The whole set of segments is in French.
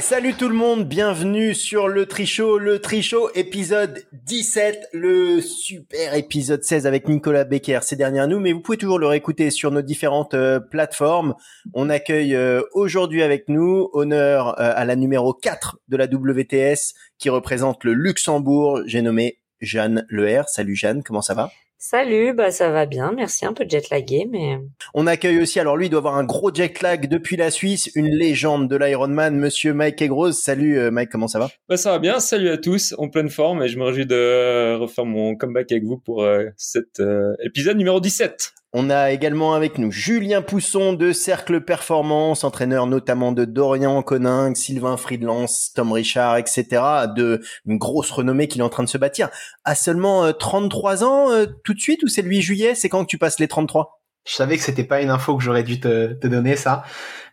Salut tout le monde, bienvenue sur le Trichot, le Trichot épisode 17, le super épisode 16 avec Nicolas Becker, c'est derrière nous, mais vous pouvez toujours le réécouter sur nos différentes euh, plateformes. On accueille euh, aujourd'hui avec nous, honneur euh, à la numéro 4 de la WTS qui représente le Luxembourg, j'ai nommé Jeanne Leher. Salut Jeanne, comment ça va? Salut, bah ça va bien, merci, un peu jet lagué, mais... On accueille aussi, alors lui il doit avoir un gros jet lag depuis la Suisse, une légende de l'Ironman, monsieur Mike Egros. Salut euh, Mike, comment ça va? Bah, Ça va bien, salut à tous, en pleine forme, et je me réjouis de refaire mon comeback avec vous pour euh, cet euh, épisode numéro 17. On a également avec nous Julien Pousson de Cercle Performance, entraîneur notamment de Dorian Coninck, Sylvain Friedlance, Tom Richard, etc. De une grosse renommée qu'il est en train de se bâtir. À seulement 33 euh, ans, euh, tout de suite, ou c'est le 8 juillet? C'est quand que tu passes les 33 Je savais que c'était pas une info que j'aurais dû te, te, donner ça.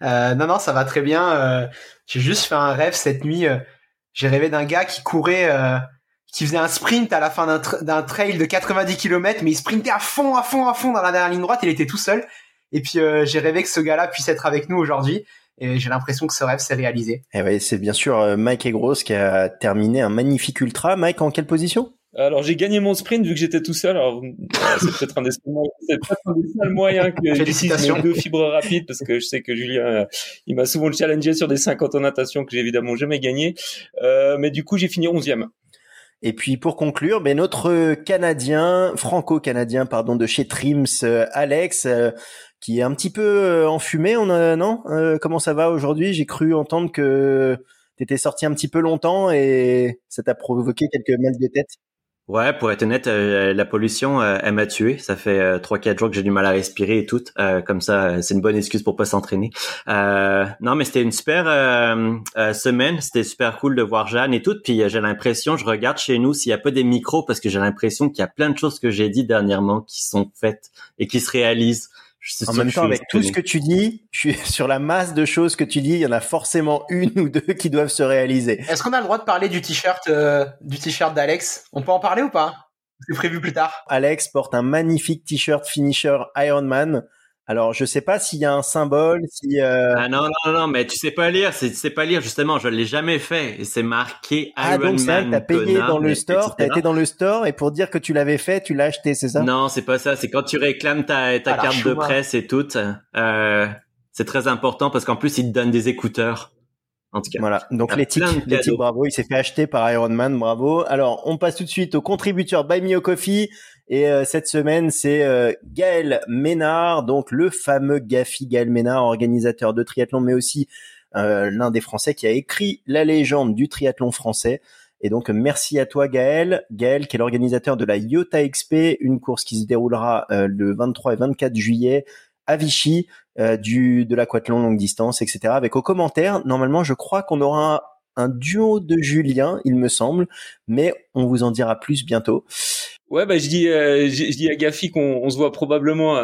Euh, non, non, ça va très bien. Euh, j'ai juste fait un rêve cette nuit. J'ai rêvé d'un gars qui courait qui faisait un sprint à la fin d'un, trail de 90 km, mais il sprintait à fond, à fond, à fond dans la dernière ligne droite. Il était tout seul. Et puis euh, j'ai rêvé que ce gars-là puisse être avec nous aujourd'hui. Et j'ai l'impression que ce rêve s'est réalisé. Et eh ouais, c'est bien sûr euh, Mike Egros qui a terminé un magnifique ultra. Mike, en quelle position? Alors j'ai gagné mon sprint vu que j'étais tout seul. Alors c'est peut-être un des seuls moyens que j'utilise mes deux fibres rapides parce que je sais que Julien euh, il m'a souvent challengé sur des 50 en natation que j'ai évidemment jamais gagné. Euh, mais du coup j'ai fini 11e. Et puis pour conclure, ben notre Canadien, franco-canadien pardon de chez Trims, euh, Alex, euh, qui est un petit peu euh, enfumé. On a, non Comment ça va aujourd'hui? J'ai cru entendre que tu étais sorti un petit peu longtemps et ça t'a provoqué quelques mal de tête. Ouais, pour être honnête, euh, la pollution, euh, elle m'a tué. Ça fait euh, trois, quatre jours que j'ai du mal à respirer et tout. comme ça, c'est une bonne excuse pour pas s'entraîner. non, mais c'était une super semaine. C'était super cool de voir Jeanne et tout. Puis j'ai l'impression, je regarde chez nous s'il y a pas des micros parce que j'ai l'impression qu'il y a plein de choses que j'ai dit dernièrement qui sont faites et qui se réalisent en même temps, avec tout ce que tu dis, je suis sur la masse de choses que tu dis, il y en a forcément une ou deux qui doivent se réaliser. Est-ce qu'on a le droit de parler du t-shirt, euh, du t-shirt d'Alex? On peut en parler ou pas? C'est prévu plus tard. Alex porte un magnifique t-shirt finisher Ironman alors, je sais pas s'il y a un symbole, si. Euh... Ah non non non, mais tu sais pas lire, tu sais pas lire justement. Je l'ai jamais fait et c'est marqué Ah donc c'est t'as payé dans le store, t'as été dans le store et pour dire que tu l'avais fait, tu l'as acheté, c'est ça? Non, c'est pas ça. C'est quand tu réclames ta ta carte de presse et tout. Euh, c'est très important parce qu'en plus ils te donnent des écouteurs. En tout cas. Voilà. Donc l'éthique, l'éthique, bravo. Il s'est fait acheter par Iron Man, bravo. Alors, on passe tout de suite au contributeur Buy Me a Coffee. Et euh, cette semaine, c'est euh, Gaël Ménard, donc le fameux Gafi Gaël Ménard, organisateur de triathlon, mais aussi euh, l'un des Français qui a écrit la légende du triathlon français. Et donc, merci à toi, Gaël. Gaël, qui est l'organisateur de la IOTA XP, une course qui se déroulera le 23 et 24 juillet à Vichy, du de l'aquathlon longue distance, etc. Avec aux commentaires, normalement, je crois qu'on aura un duo de Julien, il me semble, mais on vous en dira plus bientôt. Ouais, bah, je dis, euh, je, dis à Gafi qu'on on se voit probablement,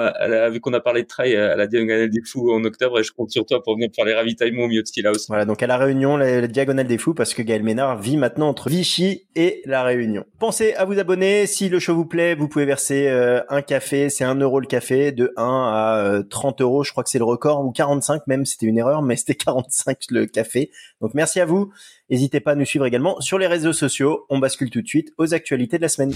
vu qu'on a parlé de trail à la Diagonale des Fous en octobre, et je compte sur toi pour venir faire les ravitaillements au milieu de Steelhouse. Voilà, donc à la Réunion, la, Diagonale des Fous, parce que Gaël Ménard vit maintenant entre Vichy et la Réunion. Pensez à vous abonner, si le show vous plaît, vous pouvez verser euh, un café, c'est un euro le café, de 1 à 30 euh, euros, je crois que c'est le record, ou 45 même, c'était une erreur, mais c'était 45 le café. Donc merci à vous. N'hésitez pas à nous suivre également sur les réseaux sociaux. On bascule tout de suite aux actualités de la semaine.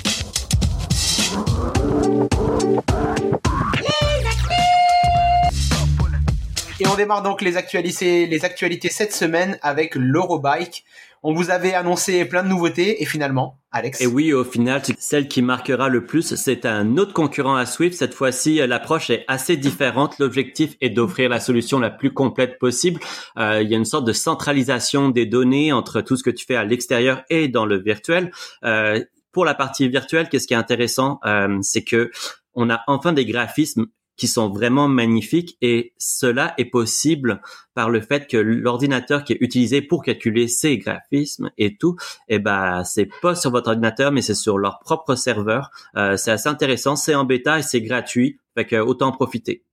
Et on démarre donc les actualités, cette semaine avec l'Eurobike. On vous avait annoncé plein de nouveautés et finalement, Alex. Et oui, au final, celle qui marquera le plus, c'est un autre concurrent à Swift. Cette fois-ci, l'approche est assez différente. L'objectif est d'offrir la solution la plus complète possible. Euh, il y a une sorte de centralisation des données entre tout ce que tu fais à l'extérieur et dans le virtuel. Euh, pour la partie virtuelle, qu'est-ce qui est intéressant, euh, c'est que on a enfin des graphismes qui sont vraiment magnifiques et cela est possible par le fait que l'ordinateur qui est utilisé pour calculer ces graphismes et tout, eh ben c'est pas sur votre ordinateur mais c'est sur leur propre serveur. Euh, c'est assez intéressant, c'est en bêta et c'est gratuit, fait que autant en profiter.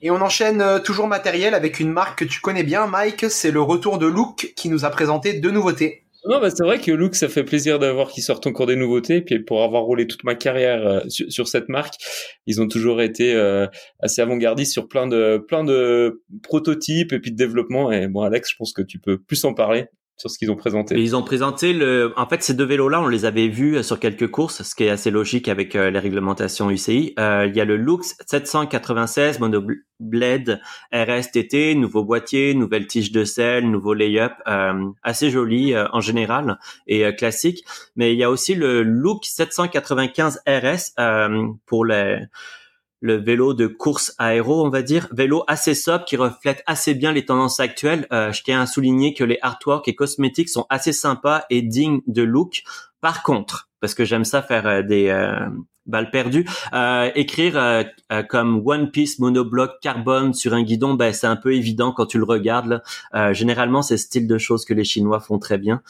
Et on enchaîne euh, toujours matériel avec une marque que tu connais bien, Mike. C'est le retour de Look qui nous a présenté deux nouveautés. Non, bah c'est vrai que Luke, ça fait plaisir d'avoir qu'ils sortent encore des nouveautés. Puis pour avoir roulé toute ma carrière euh, sur, cette marque, ils ont toujours été euh, assez avant-gardistes sur plein de plein de prototypes et puis de développement. Et bon, Alex, je pense que tu peux plus en parler sur ce qu'ils ont présenté. ils ont présenté le, en fait, ces deux vélos-là, on les avait vus euh, sur quelques courses, ce qui est assez logique avec euh, les réglementations UCI. Euh, il y a le Lux 796 Monoblade RSTT, nouveau boîtier, nouvelle tige de sel, nouveau lay-up, assez joli en général et classique. Mais il y a aussi le Look 795 RS pour les le vélo de course aéro, on va dire, vélo assez sobre qui reflète assez bien les tendances actuelles. Euh, je tiens à souligner que les artworks et cosmétiques sont assez sympas et dignes de look. Par contre, parce que j'aime ça faire euh, des euh, balle perdue. Euh, écrire euh, euh, comme One Piece monobloc carbone sur un guidon, ben c'est un peu évident quand tu le regardes. Là. généralement, c'est ce style de choses que les Chinois font très bien.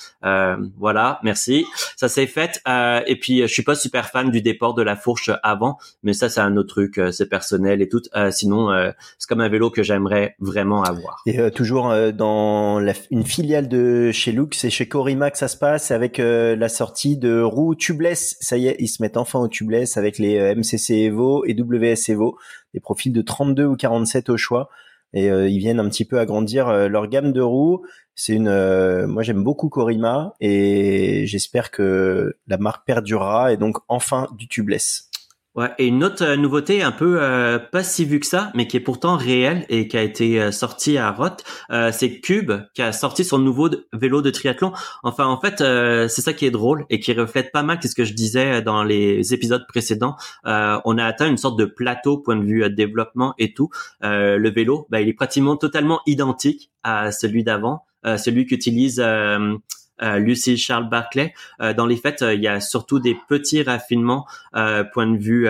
voilà, merci. Ça s'est fait. et puis, je suis pas super fan du déport de la fourche avant, mais ça, c'est un autre truc. c'est personnel et tout. sinon, c'est comme un vélo que j'aimerais vraiment avoir. Et toujours dans la, une filiale de chez Look, c'est chez Corima que ça se passe avec la sortie de roues tubeless. Ça y est, ils se mettent enfin au tubeless avec les euh, MCC Evo et WS Evo, des profils de 32 ou 47 au choix. Et euh, ils viennent un petit peu agrandir euh, leur gamme de roues. C'est une, moi j'aime beaucoup Corima et j'espère que la marque perdurera et donc enfin du tubeless. Ouais, et une autre euh, nouveauté un peu euh, pas si vue que ça, mais qui est pourtant réelle et qui a été euh, sortie à Roth, c'est Cube qui a sorti son nouveau vélo de triathlon. Enfin, en fait, c'est ça qui est drôle et qui reflète pas mal ce que je disais dans les épisodes précédents. on a atteint une sorte de plateau point de vue développement et tout. le vélo, bah, il est pratiquement totalement identique à celui d'avant, celui qu'utilise euh, Lucie Charles Barclay. Euh, dans les faits, euh, il y a surtout des petits raffinements point de vue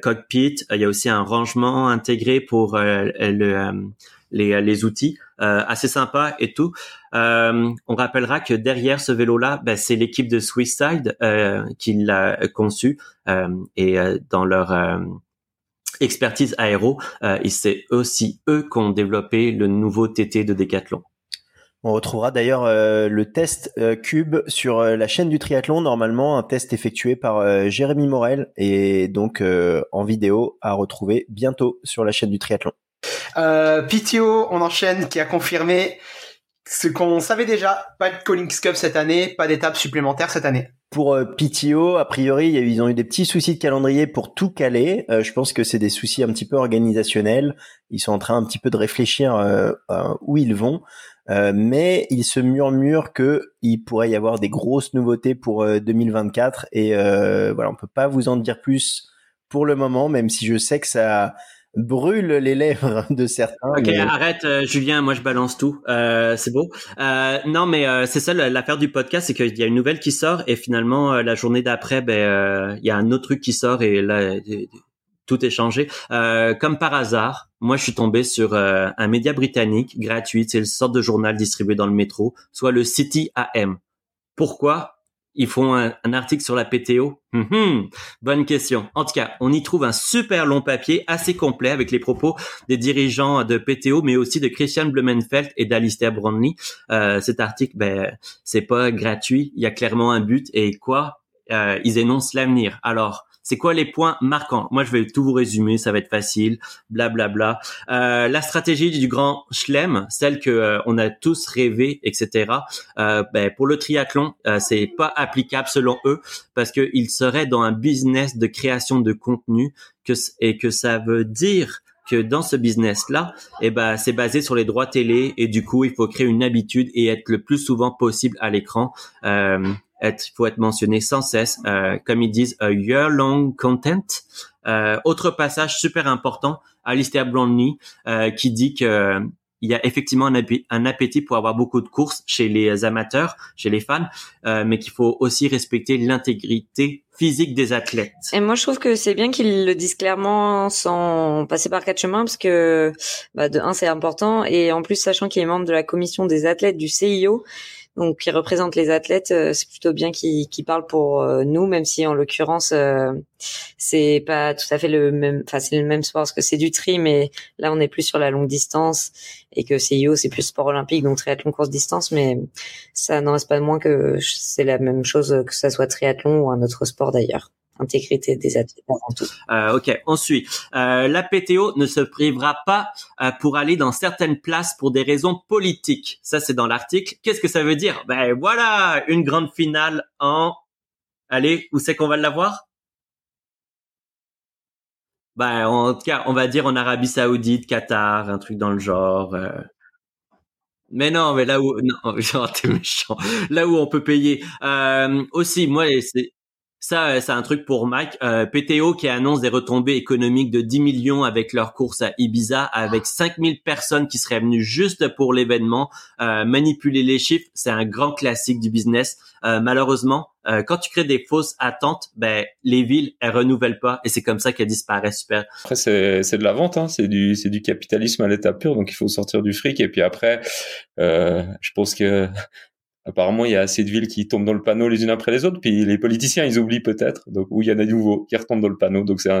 cockpit. Il y a aussi un rangement intégré pour le, les, outils. assez sympa et tout. on rappellera que derrière ce vélo-là, ben, c'est l'équipe de Swisside qui l'a conçu et dans leur expertise aéro, c'est aussi eux qui ont développé le nouveau TT de Decathlon. On retrouvera d'ailleurs euh, le test euh, Cube sur euh, la chaîne du triathlon, normalement un test effectué par Jérémy Morel et donc en vidéo à retrouver bientôt sur la chaîne du triathlon. PTO, on enchaîne, qui a confirmé ce qu'on savait déjà, pas de Collins Cup cette année, pas d'étape supplémentaire cette année. Pour PTO, a priori, ils ont eu des petits soucis de calendrier pour tout caler. je pense que c'est des soucis un petit peu organisationnels. Ils sont en train un petit peu de réfléchir où ils vont. Euh, mais il se murmure que il pourrait y avoir des grosses nouveautés pour 2024 euh, et euh, voilà, on peut pas vous en dire plus pour le moment, même si je sais que ça brûle les lèvres de certains. Ok, arrête, Julien, moi je balance tout, c'est beau. non, mais c'est ça l'affaire du podcast, c'est qu'il y a une nouvelle qui sort et finalement la journée d'après, ben il y a un autre truc qui sort et là tout est changé. Euh, comme par hasard, moi je suis tombé sur euh, un média britannique gratuit, c'est le sorte de journal distribué dans le métro, soit le City AM. Pourquoi ils font un, article sur la PTO hum, hum, Bonne question. En tout cas, on y trouve un super long papier assez complet avec les propos des dirigeants de PTO, mais aussi de Christian Blumenfeld et d'Alistair Brownlee. Euh, cet article, ben, c'est pas gratuit. Il y a clairement un but et quoi? Euh, Ils énoncent l'avenir. Alors, c'est quoi les points marquants? Moi, je vais tout vous résumer, ça va être facile, blablabla. Bla, bla. Euh, la stratégie du grand chelem, celle que euh, on a tous rêvé, etc. Euh, ben, pour le triathlon, euh, c'est pas applicable selon eux parce qu'ils seraient dans un business de création de contenu que, et que ça veut dire que dans ce business-là, eh ben, c'est basé sur les droits télé et du coup, il faut créer une habitude et être le plus souvent possible à l'écran. Euh, être, faut être mentionné sans cesse, euh, comme ils disent, a year-long content. Euh, autre passage super important, Alistair Brownlee, euh, qui dit que il y a effectivement un, appétit pour avoir beaucoup de courses chez les amateurs, chez les fans, euh, mais qu'il faut aussi respecter l'intégrité physique des athlètes. Et moi, je trouve que c'est bien qu'ils le disent clairement sans passer par quatre chemins, parce que bah, de un, c'est important, et en plus, sachant qu'il est membre de la commission des athlètes du CIO, donc qui représente les athlètes, c'est plutôt bien qu'ils qui parlent pour nous, même si en l'occurrence c'est pas tout à fait le même, enfin c'est le même sport parce que c'est du tri, mais là on est plus sur la longue distance et que CIO c'est plus sport olympique, donc triathlon course distance, mais ça n'en reste pas moins que c'est la même chose que ça soit triathlon ou un autre sport d'ailleurs intégrité des athlètes avant tout. Euh, ok, ensuite, euh, la PTO ne se privera pas euh, pour aller dans certaines places pour des raisons politiques. Ça, c'est dans l'article. Qu'est-ce que ça veut dire? Ben voilà, une grande finale en... Allez, où c'est qu'on va l'avoir? Ben en tout cas, on va dire en Arabie Saoudite, Qatar, un truc dans le genre. Euh. Mais non, mais là où non, genre t'es méchant. Là où on peut payer. Euh, aussi, moi, c'est ça, euh, c'est un truc pour Mike. Euh, PTO qui annonce des retombées économiques de 10 millions avec leur course à Ibiza, avec 5000 personnes qui seraient venues juste pour l'événement. Euh, manipuler les chiffres, c'est un grand classique du business. Euh, malheureusement, quand tu crées des fausses attentes, ben les villes elles renouvellent pas et c'est comme ça qu'elles disparaissent. Super. Après c'est c'est de la vente, hein. c'est du c'est du capitalisme à l'état pur, donc il faut sortir du fric et puis après, je pense que apparemment, il y a assez de villes qui tombent dans le panneau les unes après les autres, puis les politiciens, ils oublient peut-être, donc où il y en a de nouveaux qui retombent dans le panneau, donc c'est un,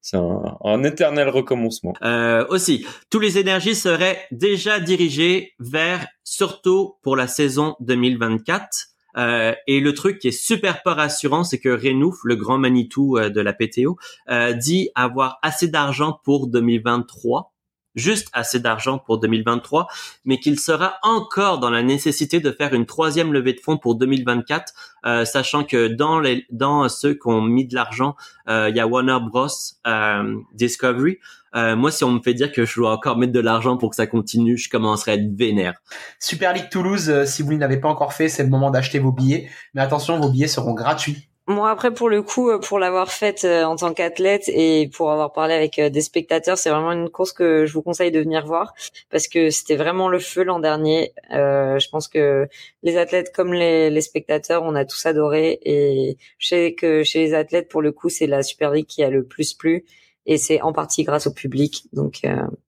c'est un, éternel recommencement. Euh, aussi, tous les énergies seraient déjà dirigées vers, surtout pour la saison 2024. Euh, et le truc qui est super pas rassurant, c'est que Renouf, le grand Manitou euh, de la PTO, euh, dit avoir assez d'argent pour 2023 juste assez d'argent pour 2023, mais qu'il sera encore dans la nécessité de faire une troisième levée de fonds pour 2024, euh, sachant que dans les dans ceux qui ont mis de l'argent, euh, il y a Warner Bros, euh, Discovery. moi, si on me fait dire que je dois encore mettre de l'argent pour que ça continue, je commencerai à être vénère. Super League Toulouse, si vous ne l'avez pas encore fait, c'est le moment d'acheter vos billets. Mais attention, vos billets seront gratuits moi après pour le coup, euh, pour l'avoir faite euh, en tant qu'athlète et pour avoir parlé avec euh, des spectateurs, c'est vraiment une course que je vous conseille de venir voir parce que c'était vraiment le feu l'an dernier. Je pense que les athlètes comme les, les, spectateurs, on a tous adoré et je sais que chez les athlètes pour le coup, c'est la Super League qui a le plus plu et c'est en partie grâce au public. Donc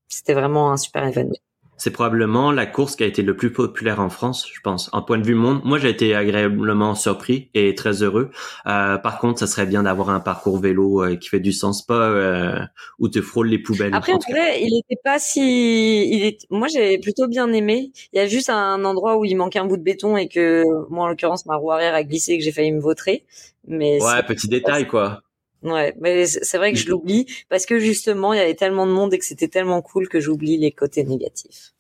c'était vraiment un super événement c'est probablement la course qui a été le plus populaire en France, je pense. En point de vue monde, moi j'ai été agréablement surpris et très heureux. Euh, par contre, ça serait bien d'avoir un parcours vélo euh, qui fait du sens, pas euh, où te frôles les poubelles. Après, en vrai, il était pas si. Il est... Moi, j'ai plutôt bien aimé. Il y a juste un endroit où il manquait un bout de béton et que moi, en l'occurrence, ma roue arrière a glissé et que j'ai failli me vautrer. Mais ouais, petit détail quoi. Ouais, mais c'est vrai que je l'oublie parce que justement, il y avait tellement de monde et que c'était tellement cool que j'oublie les côtés négatifs.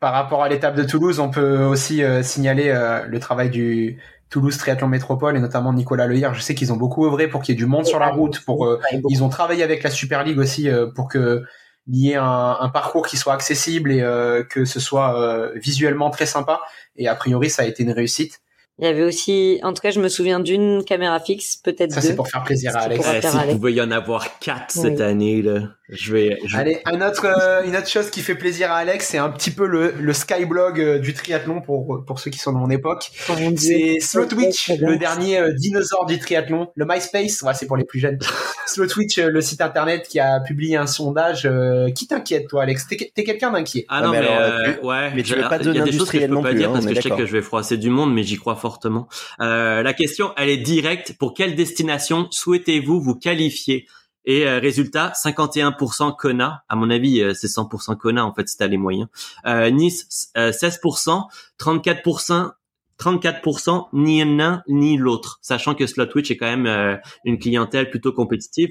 Par rapport à l'étape de Toulouse, on peut aussi euh, signaler euh, le travail du Toulouse Triathlon Métropole et notamment Nicolas Lehir. Je sais qu'ils ont beaucoup œuvré pour qu'il y ait du monde sur la route. Pour euh, ils ont travaillé avec la Super League aussi pour que y ait un, un, parcours qui soit accessible et que ce soit visuellement très sympa. Et a priori, ça a été une réussite. Il y avait aussi, en tout cas, je me souviens d'une caméra fixe, peut-être deux. Ça, c'est pour faire plaisir à Alex. Eh, S'il pouvait y en avoir quatre cette année, là. Je vais. Allez, un autre, euh, une autre chose qui fait plaisir à Alex, c'est un petit peu le, le skyblog euh, du triathlon pour pour ceux qui sont de mon époque. C'est Slowtwitch, le dernier euh, dinosaure du triathlon. Le MySpace, ouais, c'est pour les plus jeunes. Slowtwitch, le site internet qui a publié un sondage. qui t'inquiète, toi, Alex? T'es es, quelqu'un d'inquiet? Ah non, mais, ouais. Mais tu veux pas donner Il y a des choses que je peux pas dire hein, parce que je sais que je vais froisser du monde, mais j'y crois fortement. la question, elle est directe. Pour quelle destination souhaitez-vous vous qualifier? Et euh, résultat, 51% Kona. À mon avis, euh, c'est 100% Kona en fait, c'était les moyens. Euh, nice, 16%, 34%. 34% ni l'un ni l'autre, sachant que Slotwitch est quand même une clientèle plutôt compétitive.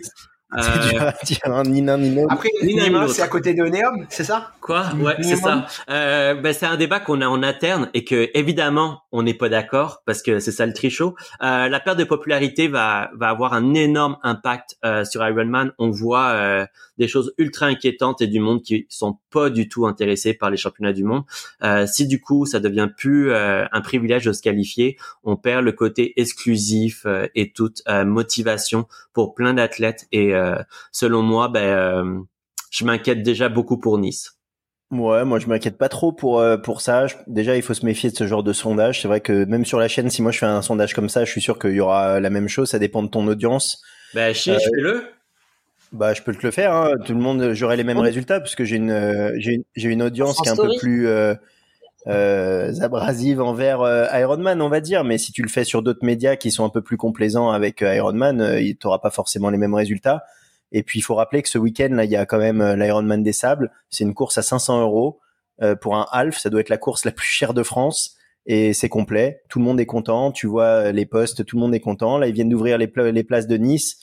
Euh, ni l'un ni l'autre. Après, Nîmes, c'est à côté de Neom, c'est ça? Quoi? Ouais, c'est ça. Euh, ben, c'est un débat qu'on a en interne et que évidemment on n'est pas d'accord parce que c'est ça le trichot. Euh, la perte de popularité va va avoir un énorme impact euh, sur Ironman. On voit euh, des choses ultra inquiétantes et du monde qui sont pas du tout intéressés par les championnats du monde. Euh, si du coup ça devient plus un privilège de se qualifier, on perd le côté exclusif et toute motivation pour plein d'athlètes et euh, selon moi, ben, euh, je m'inquiète déjà beaucoup pour Nice. Ouais, moi je m'inquiète pas trop pour euh, pour ça. déjà, il faut se méfier de ce genre de sondage. C'est vrai que même sur la chaîne, si moi je fais un sondage comme ça, je suis sûr qu'il y aura la même chose. Ça dépend de ton audience. Bah, chiche, fais-le. Bah, je peux te le faire. Hein. Tout le monde, j'aurai les mêmes résultats puisque j'ai une j'ai une, une audience qui est un peu plus euh, abrasives envers euh, Ironman, on va dire. Mais si tu le fais sur d'autres médias qui sont un peu plus complaisants avec euh, Ironman, euh, tu n'auras pas forcément les mêmes résultats. Et puis il faut rappeler que ce week-end là, il y a quand même l'Ironman des Sables. C'est une course à 500 euros pour un half. Ça doit être la course la plus chère de France et c'est complet. Tout le monde est content. Tu vois les postes, tout le monde est content. Là, ils viennent d'ouvrir les, les places de Nice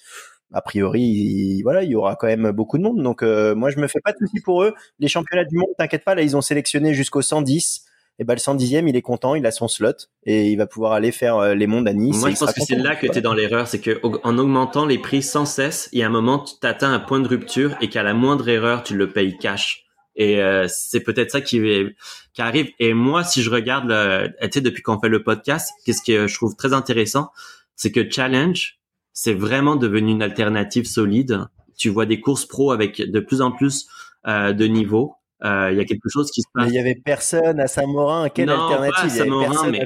a priori, il, voilà, il y aura quand même beaucoup de monde. Donc, euh, moi, je me fais pas de soucis pour eux. Les championnats du monde, t'inquiète pas, là, ils ont sélectionné jusqu'au 110. Et ben, le 110e, il est content, il a son slot et il va pouvoir aller faire euh, les mondes à Nice. Moi, je pense que c'est là que tu es dans l'erreur. C'est que en augmentant les prix sans cesse, il y a un moment, tu t'atteins un point de rupture et qu'à la moindre erreur, tu le payes cash. Et euh, c'est peut-être ça qui, qui arrive. Et moi, si je regarde, tu sais, depuis qu'on fait le podcast, qu'est-ce que je trouve très intéressant, c'est que Challenge, c'est vraiment devenu une alternative solide. Tu vois des courses pro avec de plus en plus euh, de niveaux. Euh, il y a quelque chose qui se passe. Mais il y avait personne à Saint-Morin. Quelle non, alternative? Pas à Saint-Morin, mais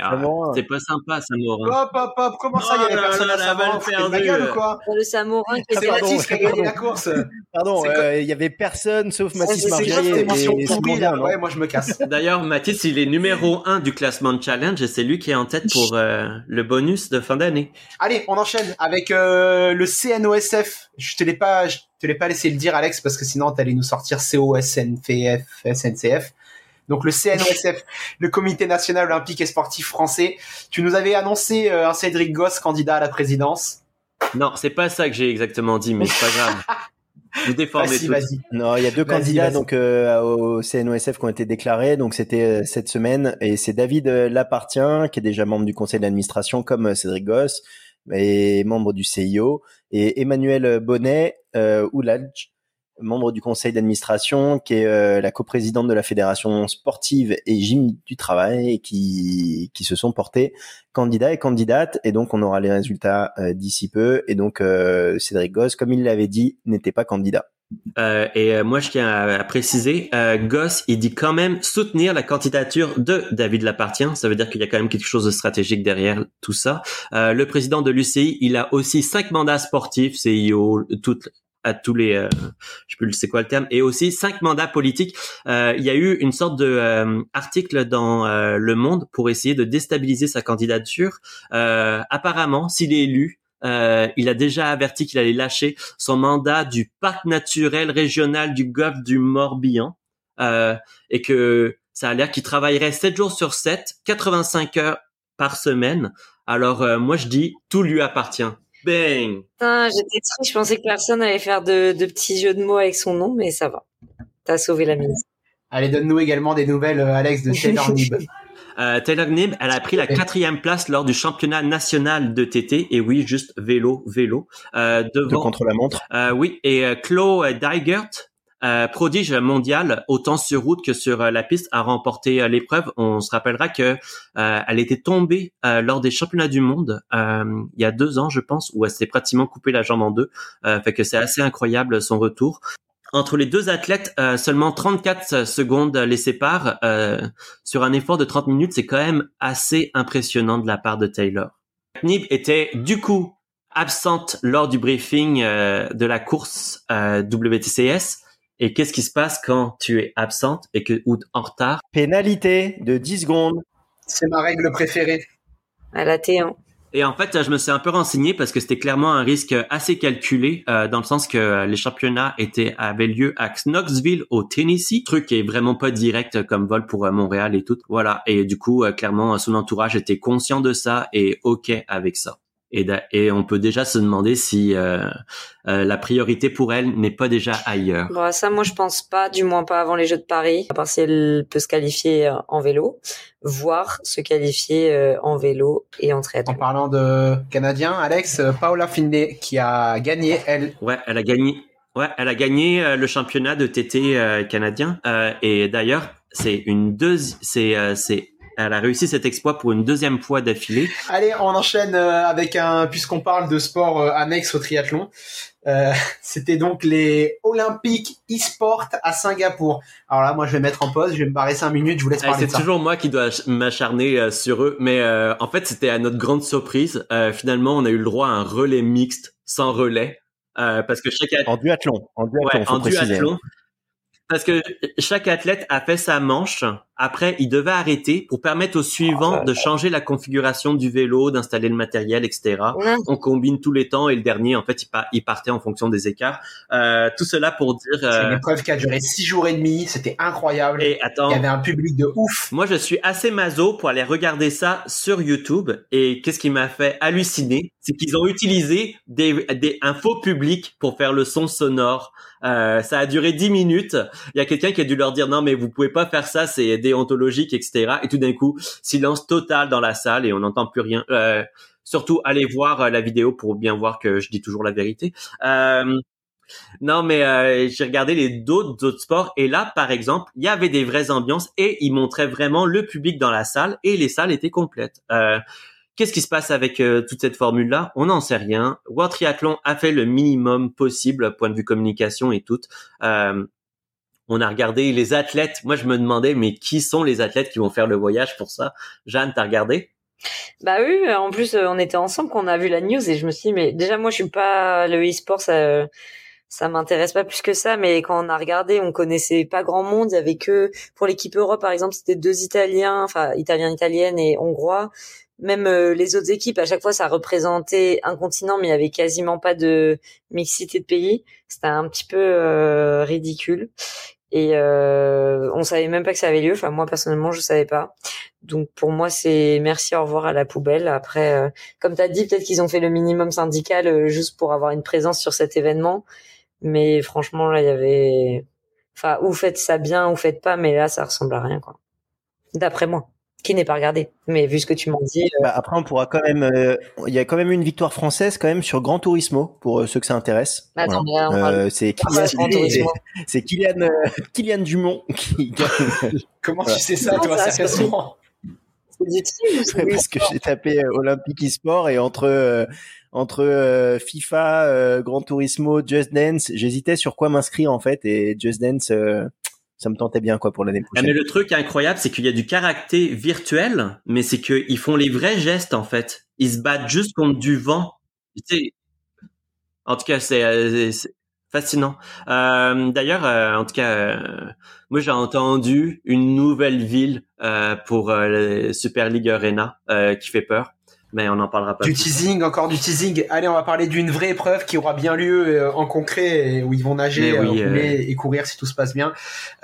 c'est pas sympa Saint-Morin. Hop, hop, hop, comment ça, il y avait oh personne à Saint-Morin? Ou quoi? Le Saint-Morin qui C'est Mathis qui a gagné la course. Pardon, euh, il y avait personne sauf Mathis Marguerite. Ouais, moi je me casse. D'ailleurs, Mathis, il est numéro 1 du classement de challenge et c'est lui qui est en tête pour euh, le bonus de fin d'année. Allez, on enchaîne avec euh, le CNOSF. Je te l'ai pas, te l'ai pas laissé le dire, Alex, parce que sinon, t'allais nous sortir COSNFF, SNCF. Donc le CNOSF, le Comité national olympique et sportif français. Tu nous avais annoncé euh, un Cédric Goss candidat à la présidence. Non, c'est pas ça que j'ai exactement dit, mais c'est pas grave. Vous déformez vas vas-y. Non, il y a deux candidats donc euh, au CNOSF qui ont été déclarés. Donc c'était euh, cette semaine et c'est David Lapartien qui est déjà membre du conseil d'administration comme Cédric Goss et membre du CIO et Emmanuel Bonnet euh, membre du conseil d'administration, qui est euh, la coprésidente de la fédération sportive et gym du travail, qui, qui se sont portés candidats et candidates. Et donc, on aura les résultats euh, d'ici peu. Et donc, euh, Cédric Goss, comme il l'avait dit, n'était pas candidat. Euh, et moi, je tiens à, préciser, Goss, il dit quand même soutenir la candidature de David Lapartien. Ça veut dire qu'il y a quand même quelque chose de stratégique derrière tout ça. le président de l'UCI, il a aussi cinq mandats sportifs, CIO, toutes à tous les, euh, je sais plus c'est quoi le terme, et aussi cinq mandats politiques. Euh, il y a eu une sorte de euh, article dans Le Monde pour essayer de déstabiliser sa candidature. apparemment, s'il est élu, il a déjà averti qu'il allait lâcher son mandat du parc naturel régional du golfe du Morbihan et que ça a l'air qu'il travaillerait 7 jours sur 7, 85 heures par semaine. Alors moi je dis tout lui appartient. Bang J'étais triste, je pensais que personne allait faire de, petits jeux de mots avec son nom, mais ça va. T'as sauvé la mise. Allez, donne-nous également des nouvelles, euh, Alex, de Taylor Nib. Euh, Taylor Nib, elle a pris la quatrième place lors du championnat national de TT. Et oui, juste vélo, vélo. Euh, devant, de contre la montre. Euh, oui, et Chloe Dygert, euh, prodige mondial, autant sur route que sur euh, la piste, a remporté euh, l'épreuve. On se rappellera que elle était tombée lors des championnats du monde il y a deux ans, je pense, où elle s'est pratiquement coupé la jambe en deux. fait que c'est assez incroyable son retour. Entre les deux athlètes, seulement 34 secondes les séparent. sur un effort de 30 minutes, c'est quand même assez impressionnant de la part de Taylor. Nib était du coup absente lors du briefing de la course WTCS. Et qu'est-ce qui se passe quand tu es absente et que ou en retard? Pénalité de 10 secondes. C'est ma règle préférée. À la T1. Et en fait, je me suis un peu renseigné parce que c'était clairement un risque assez calculé euh, dans le sens que les championnats avaient lieu à Knoxville au Tennessee, truc qui est vraiment pas direct comme vol pour euh, Montréal et tout. Voilà. Et du coup, euh, clairement, son entourage était conscient de ça et ok avec ça. Et, et, on peut déjà se demander si euh, euh, la priorité pour elle n'est pas déjà ailleurs. Bon, ça, moi, je pense pas, du moins pas avant les Jeux de Paris, à part si elle peut se qualifier euh, en vélo, voire se qualifier euh, en vélo et en triathlon. En parlant de Canadiens, Alex, Paola Finlay qui a gagné, elle. Ouais, elle a gagné. Ouais, elle a gagné le championnat de TT canadien. et d'ailleurs, c'est une deuxième, c'est c'est elle a réussi cet exploit pour une deuxième fois d'affilée. Allez, on enchaîne euh, avec un, puisqu'on parle de sport euh, annexe au triathlon. Euh, c'était donc les Olympiques e-sport à Singapour. Alors là, moi, je vais mettre en pause, je vais me barrer cinq minutes, je vous laisse parler C'est toujours moi qui dois m'acharner sur eux, mais en fait, c'était à notre grande surprise. finalement, on a eu le droit à un relais mixte sans relais, parce que chaque en duathlon, en duathlon, ouais, en duathlon. parce que chaque athlète a fait sa manche. Après, il devait arrêter pour permettre aux suivants de changer la configuration du vélo, d'installer le matériel, etc. On combine tous les temps et le dernier, en fait, il, partait en fonction des écarts. Euh, tout cela pour dire. Euh... C'est une épreuve qui a duré six jours et demi. C'était incroyable. Et attends, il y avait un public de ouf. Moi, je suis assez maso pour aller regarder ça sur YouTube. Et qu'est-ce qui m'a fait halluciner, c'est qu'ils ont utilisé des, des un faux public pour faire le son sonore. Euh, ça a duré dix minutes. Il y a quelqu'un qui a dû leur dire non mais vous pouvez pas faire ça, c'est déontologique, etc. Et tout d'un coup, silence total dans la salle et on n'entend plus rien. Euh, surtout, allez voir euh, la vidéo pour bien voir que je dis toujours la vérité. Euh, non, mais j'ai regardé les d'autres autres sports et là, par exemple, il y avait des vraies ambiances et ils montraient vraiment le public dans la salle et les salles étaient complètes. Qu'est-ce qui se passe avec toute cette formule-là? On n'en sait rien. World Triathlon a fait le minimum possible, point de vue communication et tout. On a regardé les athlètes. Moi, je me demandais, mais qui sont les athlètes qui vont faire le voyage pour ça? Jeanne, t'as regardé? Bah oui, en plus euh, on était ensemble quand on a vu la news et je me suis dit mais déjà moi je suis pas le e-sport ça ça m'intéresse pas plus que ça mais quand on a regardé on connaissait pas grand monde il y avait que pour l'équipe Europe par exemple c'était deux Italiens enfin Italiens Italiennes et Hongrois même euh, les autres équipes, à chaque fois, ça représentait un continent, mais il y avait quasiment pas de mixité de pays. C'était un petit peu euh, ridicule. Et euh, on savait même pas que ça avait lieu. Enfin, moi personnellement, je savais pas. Donc pour moi, c'est merci, au revoir à la poubelle. Après, euh, comme tu as dit, peut-être qu'ils ont fait le minimum syndical juste pour avoir une présence sur cet événement. Mais franchement, là, il y avait, enfin, ou faites ça bien, ou faites pas. Mais là, ça ressemble à rien, quoi. D'après moi qui n'est pas regardé. Mais vu ce que tu m'en dis. Euh, bah, après, on pourra quand même. Euh, il y a quand même une victoire française quand même sur Gran Turismo pour euh, ceux que ça intéresse. Attends, c'est Kylian, c'est Kylian, Kylian Dumont qui gagne. Comment tu sais ça, toi, sérieusement Parce que j'ai tapé Olympique e-sport et entre entre FIFA, Gran Turismo, Just Dance, j'hésitais sur quoi m'inscrire en fait et Just Dance ça me tentait bien quoi pour l'année ah, prochaine. mais le truc incroyable, c'est qu'il y a du caractère virtuel, mais c'est qu'ils font les vrais gestes en fait. Ils se battent juste contre du vent. Tu en tout cas, c'est euh, fascinant. Euh, D'ailleurs, euh, en tout cas, euh, moi j'ai entendu une nouvelle ville pour le Super League Arena qui fait peur mais on en parlera pas. Du teasing, encore du teasing. Allez, on va parler d'une vraie épreuve qui aura bien lieu euh, en concret où ils vont nager, euh, rouler et courir si tout se passe bien.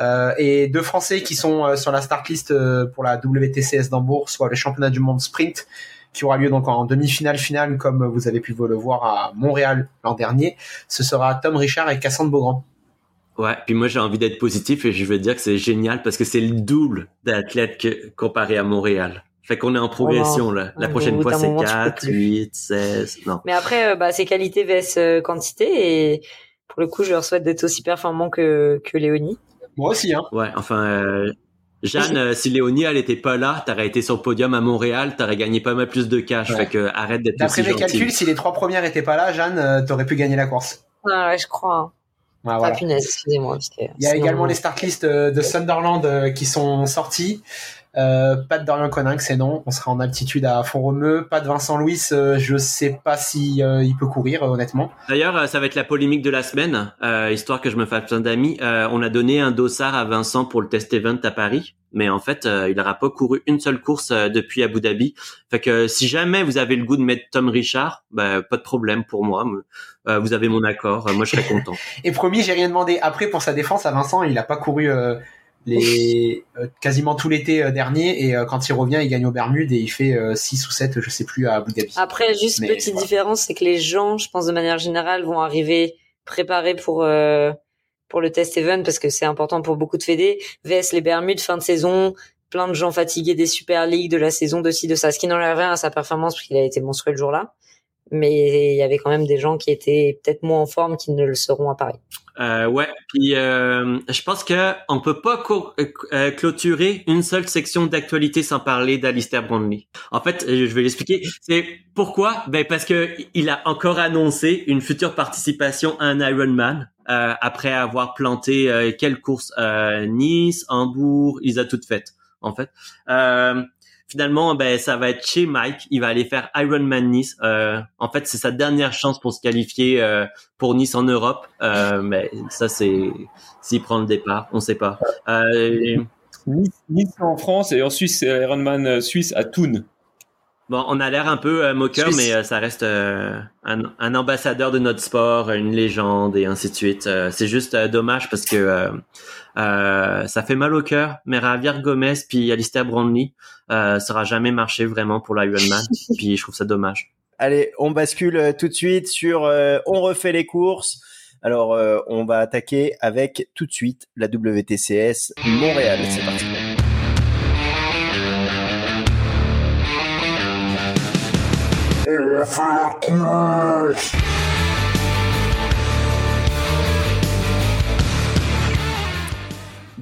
Euh, et deux Français qui sont sur la start list pour la WTCS d'Hambourg, soit le championnat du monde sprint qui aura lieu donc en demi-finale finale comme vous avez pu le voir à Montréal l'an dernier. Ce sera Tom Richard et Cassandre Beaugrand. Ouais, puis moi j'ai envie d'être positif et je veux dire que c'est génial parce que c'est le double d'athlètes comparé à Montréal. Fait qu'on est en progression, là. La prochaine fois, c'est 4, 8, 16, non. Mais après, euh, bah, c'est qualité vs euh, quantité et pour le coup, je leur souhaite d'être aussi performants que, que Léonie. Moi aussi, hein. Ouais, enfin, euh, Jeanne, si Léonie, elle était pas là, t'aurais été sur le podium à Montréal, t'aurais gagné pas mal plus de cash. Fait que arrête d'être aussi D'après mes calculs, si les trois premières étaient pas là, Jeanne, t'aurais pu gagner la course. Ah ouais, je crois. Ah, voilà. punaise, excusez-moi. Il y a également les start list de Sunderland qui sont sortis. Euh, pas de Dorian Coninck, c'est non. On sera en altitude à Font-Romeu. Pas de Vincent Louis. Euh, je sais pas si euh, il peut courir, honnêtement. D'ailleurs, ça va être la polémique de la semaine, histoire que je me fasse plein d'amis. on a donné un dossard à Vincent pour le test event à Paris, mais en fait, il n'aura pas couru une seule course depuis Abu Dhabi. Fait que si jamais vous avez le goût de mettre Tom Richard, bah, pas de problème pour moi. vous avez mon accord. moi, je serais content. Et promis, j'ai rien demandé. Après, pour sa défense, à Vincent, il a pas couru les euh, quasiment tout l'été euh, dernier et euh, quand il revient il gagne au Bermudes et il fait 6 ou 7 je sais plus à Abu Dhabi. Après juste petite différence c'est que les gens je pense de manière générale vont arriver préparés pour pour le test event parce que c'est important pour beaucoup de fédés. VS les Bermudes fin de saison plein de gens fatigués des Super League de la saison de ci de ça. Ce qui n'enlève rien à sa performance parce qu'il a été monstrueux le jour-là. Mais il y avait quand même des gens qui étaient peut-être moins en forme qui ne le seront à Paris. Euh, ouais, puis euh, je pense que on peut pas euh, clôturer une seule section d'actualité sans parler d'Alistair Brownlee. En fait, je vais l'expliquer. C'est pourquoi? Ben parce que il a encore annoncé une future participation à un Ironman euh, après avoir planté euh, quelle course? Nice, Hambourg, ils a toutes faites en fait finalement, ben, ça va être chez Mike. Il va aller faire Ironman Nice. Euh, en fait, c'est sa dernière chance pour se qualifier euh, pour Nice en Europe. Euh, mais ça, c'est s'il prend le départ, on ne sait pas. nice, en France et en Suisse, c'est Ironman Suisse à Thun. Bon, on a l'air un peu moqueur, mais ça reste un, un, ambassadeur de notre sport, une légende et ainsi de suite. c'est juste dommage parce que euh, ça fait mal au cœur, mais Javier Gomez puis Alistair Brownlee, euh, ça aura jamais marché vraiment pour l'Ironman. puis je trouve ça dommage. Allez, on bascule euh, tout de suite sur euh, on refait les courses. Alors, on va attaquer avec tout de suite la WTCS Montréal. C'est parti.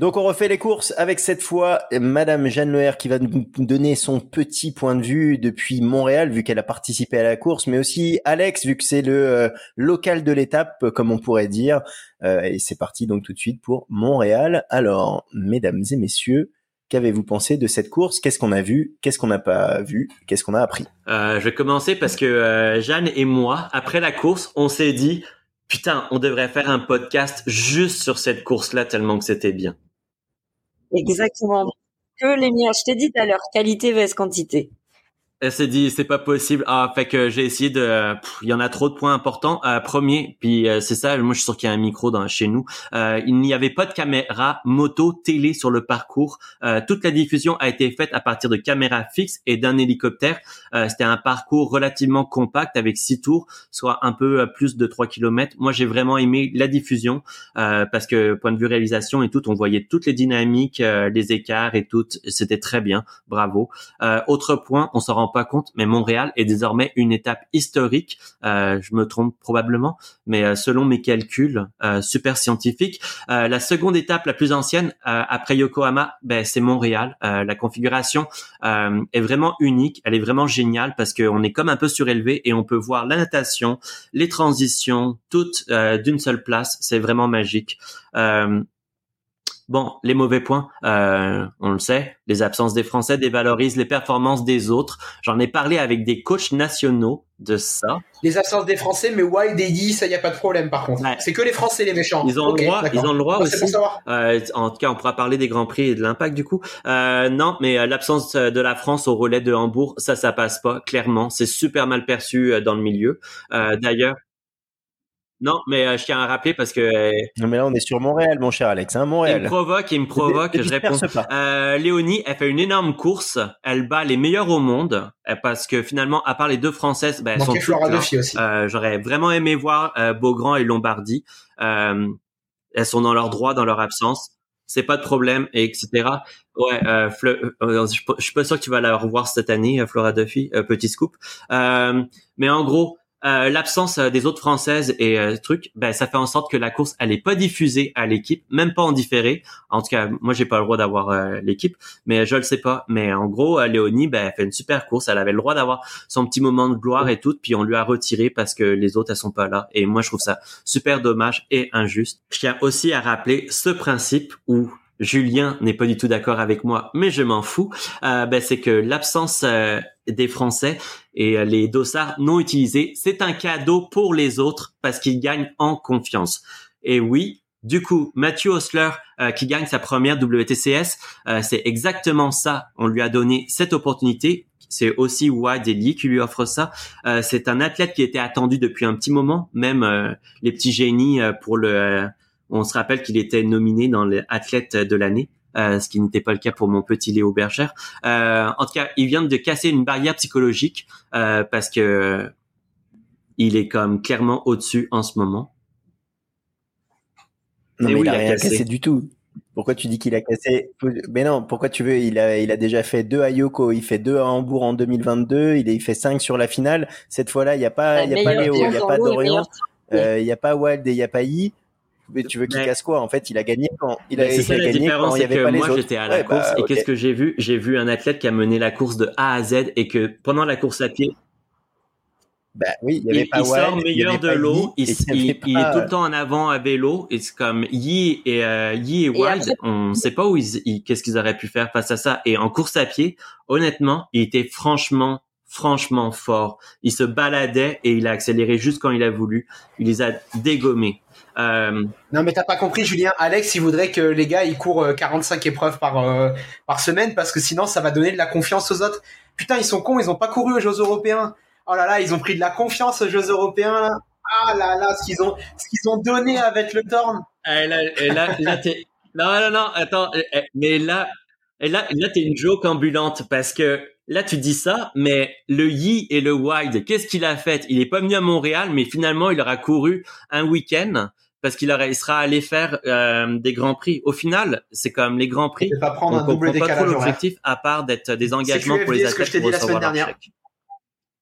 Donc on refait les courses avec cette fois Madame Jeanne Loher qui va nous donner son petit point de vue depuis Montréal vu qu'elle a participé à la course, mais aussi Alex vu que c'est le euh, local de l'étape comme on pourrait dire. Euh, et c'est parti donc tout de suite pour Montréal. Alors mesdames et messieurs, qu'avez-vous pensé de cette course? Qu'est-ce qu'on a vu? Qu'est-ce qu'on n'a pas vu? Qu'est-ce qu'on a appris? Euh, Je vais commencer parce que Jeanne et moi, après la course, on s'est dit putain, on devrait faire un podcast juste sur cette course-là tellement que c'était bien. Exactement. Que les miens. Je t'ai dit à l'heure, qualité vs quantité. Elle s'est dit c'est pas possible. Ah, fait que j'ai essayé de. Il y en a trop de points importants. Euh, premier, puis euh, c'est ça. Moi, je suis sûr qu'il y a un micro dans chez nous. Euh, il n'y avait pas de caméra moto, télé sur le parcours. Euh, toute la diffusion a été faite à partir de caméras fixes et d'un hélicoptère. Euh, c'était un parcours relativement compact avec six tours, soit un peu plus de 3 km. Moi, j'ai vraiment aimé la diffusion parce que point de vue réalisation et tout, on voyait toutes les dynamiques, les écarts et tout. C'était très bien. Bravo. autre point, on s'en rend pas compte, mais Montréal est désormais une étape historique. Euh, je me trompe probablement, mais euh, selon mes calculs euh, super scientifiques, la seconde étape la plus ancienne après Yokohama, ben, c'est Montréal. la configuration est vraiment unique, elle est vraiment géniale parce qu'on est comme un peu surélevé et on peut voir la natation, les transitions, toutes d'une seule place. C'est vraiment magique. Bon, les mauvais points, euh, on le sait, les absences des Français dévalorisent les performances des autres. J'en ai parlé avec des coachs nationaux de ça. Les absences des Français, mais Wild Eddie, ça y a pas de problème par contre. C'est que les Français les méchants. Ils ont le droit, ils ont le droit aussi. Euh, en tout cas, on pourra parler des grands prix et de l'impact du coup. Euh, non, mais euh, l'absence de la France au relais de Hambourg, ça, ça passe pas. Clairement, c'est super mal perçu euh, dans le milieu. D'ailleurs, non, mais euh, je tiens à rappeler parce que. Euh, non, mais là, on est sur Montréal, mon cher Alex. Hein, Montréal. Il me provoque, il me provoque. je réponds. Euh, Léonie, elle fait une énorme course. Elle bat les meilleurs au monde euh, parce que finalement, à part les deux françaises, ben, elles sont toutes là. Aussi. Euh, J'aurais vraiment aimé voir euh, Beaugrand et Lombardie. elles sont dans leur droit, dans leur absence. C'est pas de problème, et etc. Ouais, je, je suis pas sûr que tu vas la revoir cette année, Flora Duffy, petit scoop. mais en gros, euh, l'absence euh, des autres françaises et euh, trucs, ben ça fait en sorte que la course elle est pas diffusée à l'équipe, même pas en différé. En tout cas, moi j'ai pas le droit d'avoir euh, l'équipe, mais je le sais pas. Mais en gros, Léonie, ben elle fait une super course, elle avait le droit d'avoir son petit moment de gloire et tout, puis on lui a retiré parce que les autres elles sont pas là. Et moi je trouve ça super dommage et injuste. Je tiens aussi à rappeler ce principe où Julien n'est pas du tout d'accord avec moi, mais je m'en fous. Euh, ben, c'est que l'absence euh, des Français et euh, les dossards non utilisés, c'est un cadeau pour les autres parce qu'ils gagnent en confiance. Et oui, du coup, Mathieu Osler qui gagne sa première WTCS, c'est exactement ça. On lui a donné cette opportunité. C'est aussi Wade Ellie qui lui offre ça. c'est un athlète qui était attendu depuis un petit moment. Même les petits génies pour le on se rappelle qu'il était nominé dans les athlètes de l'année. Euh, ce qui n'était pas le cas pour mon petit Léo Berger. Euh, en tout cas, il vient de casser une barrière psychologique euh, parce que il est comme clairement au-dessus en ce moment. Non, mais il, a, rien cassé. du tout. Pourquoi tu dis qu'il a cassé? Mais non, pourquoi tu veux? Il a, il a déjà fait deux à Yoko, il fait deux à Hambourg en 2022, il, il fait cinq sur la finale. Cette fois-là, il n'y a pas, il y a pas Léo, il n'y a pas Dorian, il n'y a pas Wild et il n'y a pas I. Mais tu veux qu'il casse quoi? En fait, il a gagné quand il a, il a gagné quand il y avait pas les moi, j'étais à la course bah, et qu'est-ce que j'ai vu? J'ai vu un athlète qui a mené la course de A à Z et que pendant la course à pied, Bah oui, il y avait il, pas il sort meilleur de l'eau. Il, pas- est tout le temps en avant à vélo. Et c'est comme Yi et euh, Yi et Wild, après- on sait pas où ils, ils- qu'est-ce qu'ils auraient pu faire face à ça. Et en course à pied, honnêtement, il était franchement, franchement fort. Il se baladait et il a accéléré juste quand il a voulu. Il les a dégommés. Euh, Non, mais t'as pas compris, Julien. Alex, il voudrait que les gars, ils courent euh, 45 épreuves par, euh, par semaine parce que sinon, ça va donner de la confiance aux autres. Putain, ils sont cons, ils ont pas couru aux Jeux Européens. Oh là là, ils ont pris de la confiance aux Jeux Européens, là. Ah là là, ce qu'ils ont, ce qu'ils ont donné avec le Torn. Et là, et là, là, t'es- non, non, non, attends, eh, eh, mais là, et là, là, t'es une joke ambulante parce que là, tu dis ça, mais le Yi et le Wild, qu'est-ce qu'il a fait? Il est pas venu à Montréal, mais finalement, il aura couru un week-end parce qu'il sera allé faire euh, des grands prix. Au final, c'est comme les grands prix. Je vais pas prendre On un double comprend pas trop l'objectif à part d'être des engagements pour les QFD, ce que athlètes je t'ai dit la semaine dernière.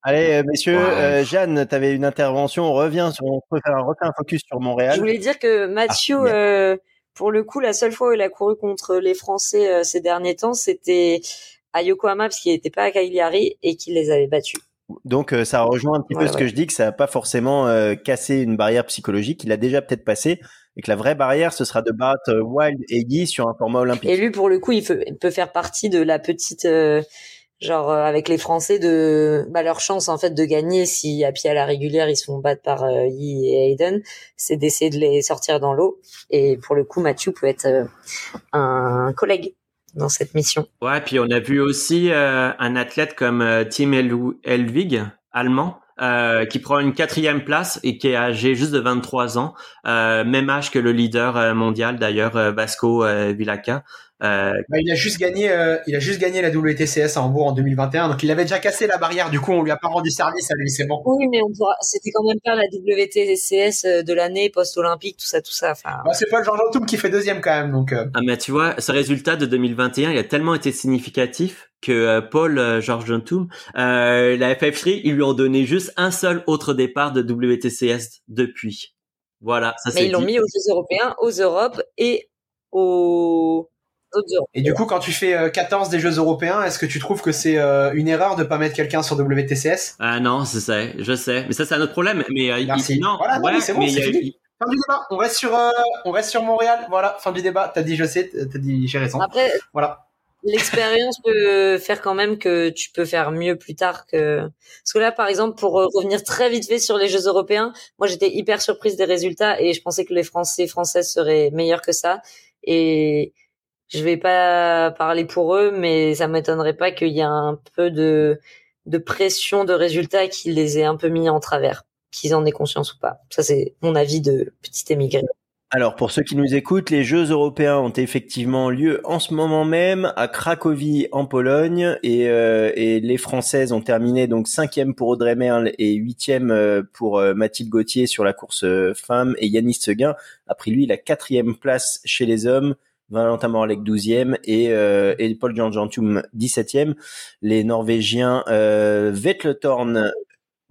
Allez, euh, messieurs, euh, Jeanne, tu avais une intervention. On revient sur, on peut faire un, refait un focus sur Montréal. Je voulais dire que Mathieu, Ah, euh, pour le coup, la seule fois où il a couru contre les Français euh, ces derniers temps, c'était à Yokohama parce qu'il n'était pas à Cagliari et qu'il les avait battus. Donc euh, ça rejoint un petit peu Ouais, ce que je dis, que ça n'a pas forcément euh, cassé une barrière psychologique. Il a déjà peut-être passé, et que la vraie barrière, ce sera de battre euh, Wild et Guy sur un format olympique. Et lui, pour le coup, il, peut- il peut faire partie de la petite, euh, genre avec les Français de bah, leur chance en fait de gagner si à pied à la régulière ils se font battre par Yi et Hayden, c'est d'essayer de les sortir dans l'eau. Et pour le coup, Mathieu peut être un collègue dans cette mission. Ouais, puis on a vu aussi euh, un athlète comme euh, Tim El Elvig, allemand, euh, qui prend une quatrième place et qui est âgé juste de 23 ans, euh, même âge que le leader euh, mondial d'ailleurs, euh, Vasco Villaca. Euh, Bah, il a juste gagné, euh, il a juste gagné la WTCS à Hambourg en 2021, donc il avait déjà cassé la barrière. Du coup, on lui a pas rendu service à lui, c'est bon. Oui, mais on pourra, c'était quand même faire la WTCS euh, de l'année post-olympique, tout ça, tout ça. Enfin, Bah, c'est pas le Jean Toum qui fait deuxième quand même, donc. euh, ah, mais tu vois, ce résultat de 2021, il a tellement été significatif que euh, Paul euh, George Jontoum, euh, la FF3, ils lui ont donné juste un seul autre départ de WTCS depuis. Voilà, ça mais ils l'ont mis aux Jeux européens, aux Europes et aux. Et du coup, quand tu fais euh, 14 des Jeux européens, est-ce que tu trouves que c'est euh, une erreur de pas mettre quelqu'un sur WTCS Ah non, c'est ça, je sais. Mais ça, c'est un autre problème. Mais euh, il- Merci. non, Voilà, non, ouais, mais c'est bon, c'est il fini. Fin du débat. On reste sur, euh, on reste sur Montréal. Voilà, fin du débat. T'as dit je sais, t'as dit j'ai raison. Après, Voilà. l'expérience peut faire quand même que tu peux faire mieux plus tard que parce que là par exemple pour euh, revenir très vite fait sur les Jeux européens moi j'étais hyper surprise des résultats et je pensais que les Français Françaises seraient meilleurs que ça et je vais pas parler pour eux mais ça m'étonnerait pas qu'il y ait un peu de pression de résultats qui les ait un peu mis en travers qu'ils en aient conscience ou pas ça c'est mon avis de petit émigré Alors, pour ceux qui nous écoutent, les Jeux européens ont effectivement lieu en ce moment même à Cracovie, en Pologne, et, euh, les Françaises ont terminé donc cinquième pour Audrey Merle et huitième euh, pour euh, Mathilde Gauthier sur la course femme, et Yanis Seguin a pris lui la quatrième place chez les hommes. Valentin Morlec 12e et, euh, et Paul Janjantum 17e. Les Norvégiens euh, Vetle Thorn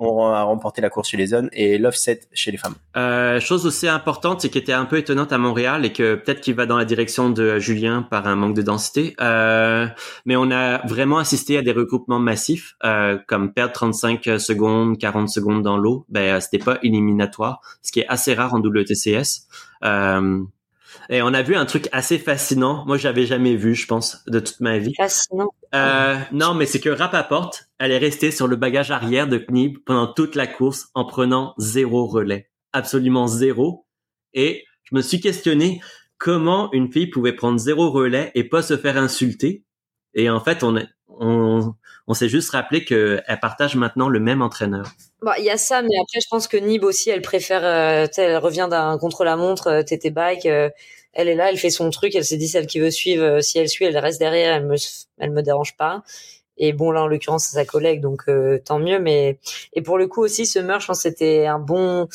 ont a remporté la course chez les hommes et l'offset chez les femmes. Euh, chose aussi importante, c'est qui était un peu étonnante à Montréal et que peut-être qu'il va dans la direction de Julien par un manque de densité. Euh, mais on a vraiment assisté à des regroupements massifs, euh, comme perdre 35 secondes, 40 secondes dans l'eau. Ben, c'était pas éliminatoire, ce qui est assez rare en WTCS. Et on a vu un truc assez fascinant. Moi, j'avais jamais vu, je pense, de toute ma vie. fascinant Euh, non, mais c'est que Rapaport, elle est restée sur le bagage arrière de Knib pendant toute la course en prenant zéro relais. Absolument zéro. Et je me suis questionné comment une fille pouvait prendre zéro relais et pas se faire insulter. Et en fait, on, est- on, on s'est juste rappelé qu'elle partage maintenant le même entraîneur. Bah, il y a ça, mais après, je pense que Nib aussi, elle préfère, euh, elle revient d'un contre-la-montre, euh, TT Bike, euh, elle est là, elle fait son truc, elle s'est dit celle qui veut suivre, euh, si elle suit, elle reste derrière, elle me, elle me dérange pas. Et bon, là, en l'occurrence, c'est sa collègue, donc tant mieux. Mais et pour le coup aussi, ce meurtre, je pense, c'était un bon,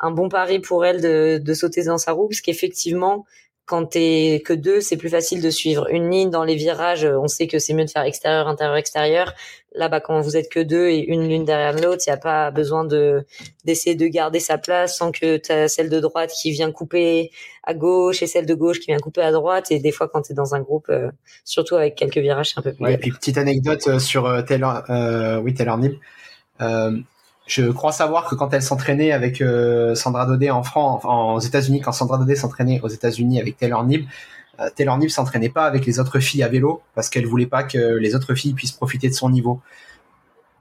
un bon pari pour elle de, de sauter dans sa roue, parce qu'effectivement, quand t'es que deux, c'est plus facile de suivre une ligne dans les virages. On sait que c'est mieux de faire extérieur, intérieur, extérieur. Là, bah, quand vous êtes que deux et une l'une derrière l'autre, il n'y a pas besoin de d'essayer de garder sa place sans que tu as celle de droite qui vient couper à gauche et celle de gauche qui vient couper à droite. Et des fois, quand tu es dans un groupe, euh, surtout avec quelques virages, c'est un peu plus Ouais, et puis petite anecdote euh, sur euh, Taylor, euh, oui Taylor Nib. Euh, Je crois savoir que quand elle s'entraînait avec Sandra Dodé en France, en, aux États-Unis, quand Sandra Dodé s'entraînait aux États-Unis avec Taylor Nib, Taylor Nib s'entraînait pas avec les autres filles à vélo parce qu'elle voulait pas que les autres filles puissent profiter de son niveau.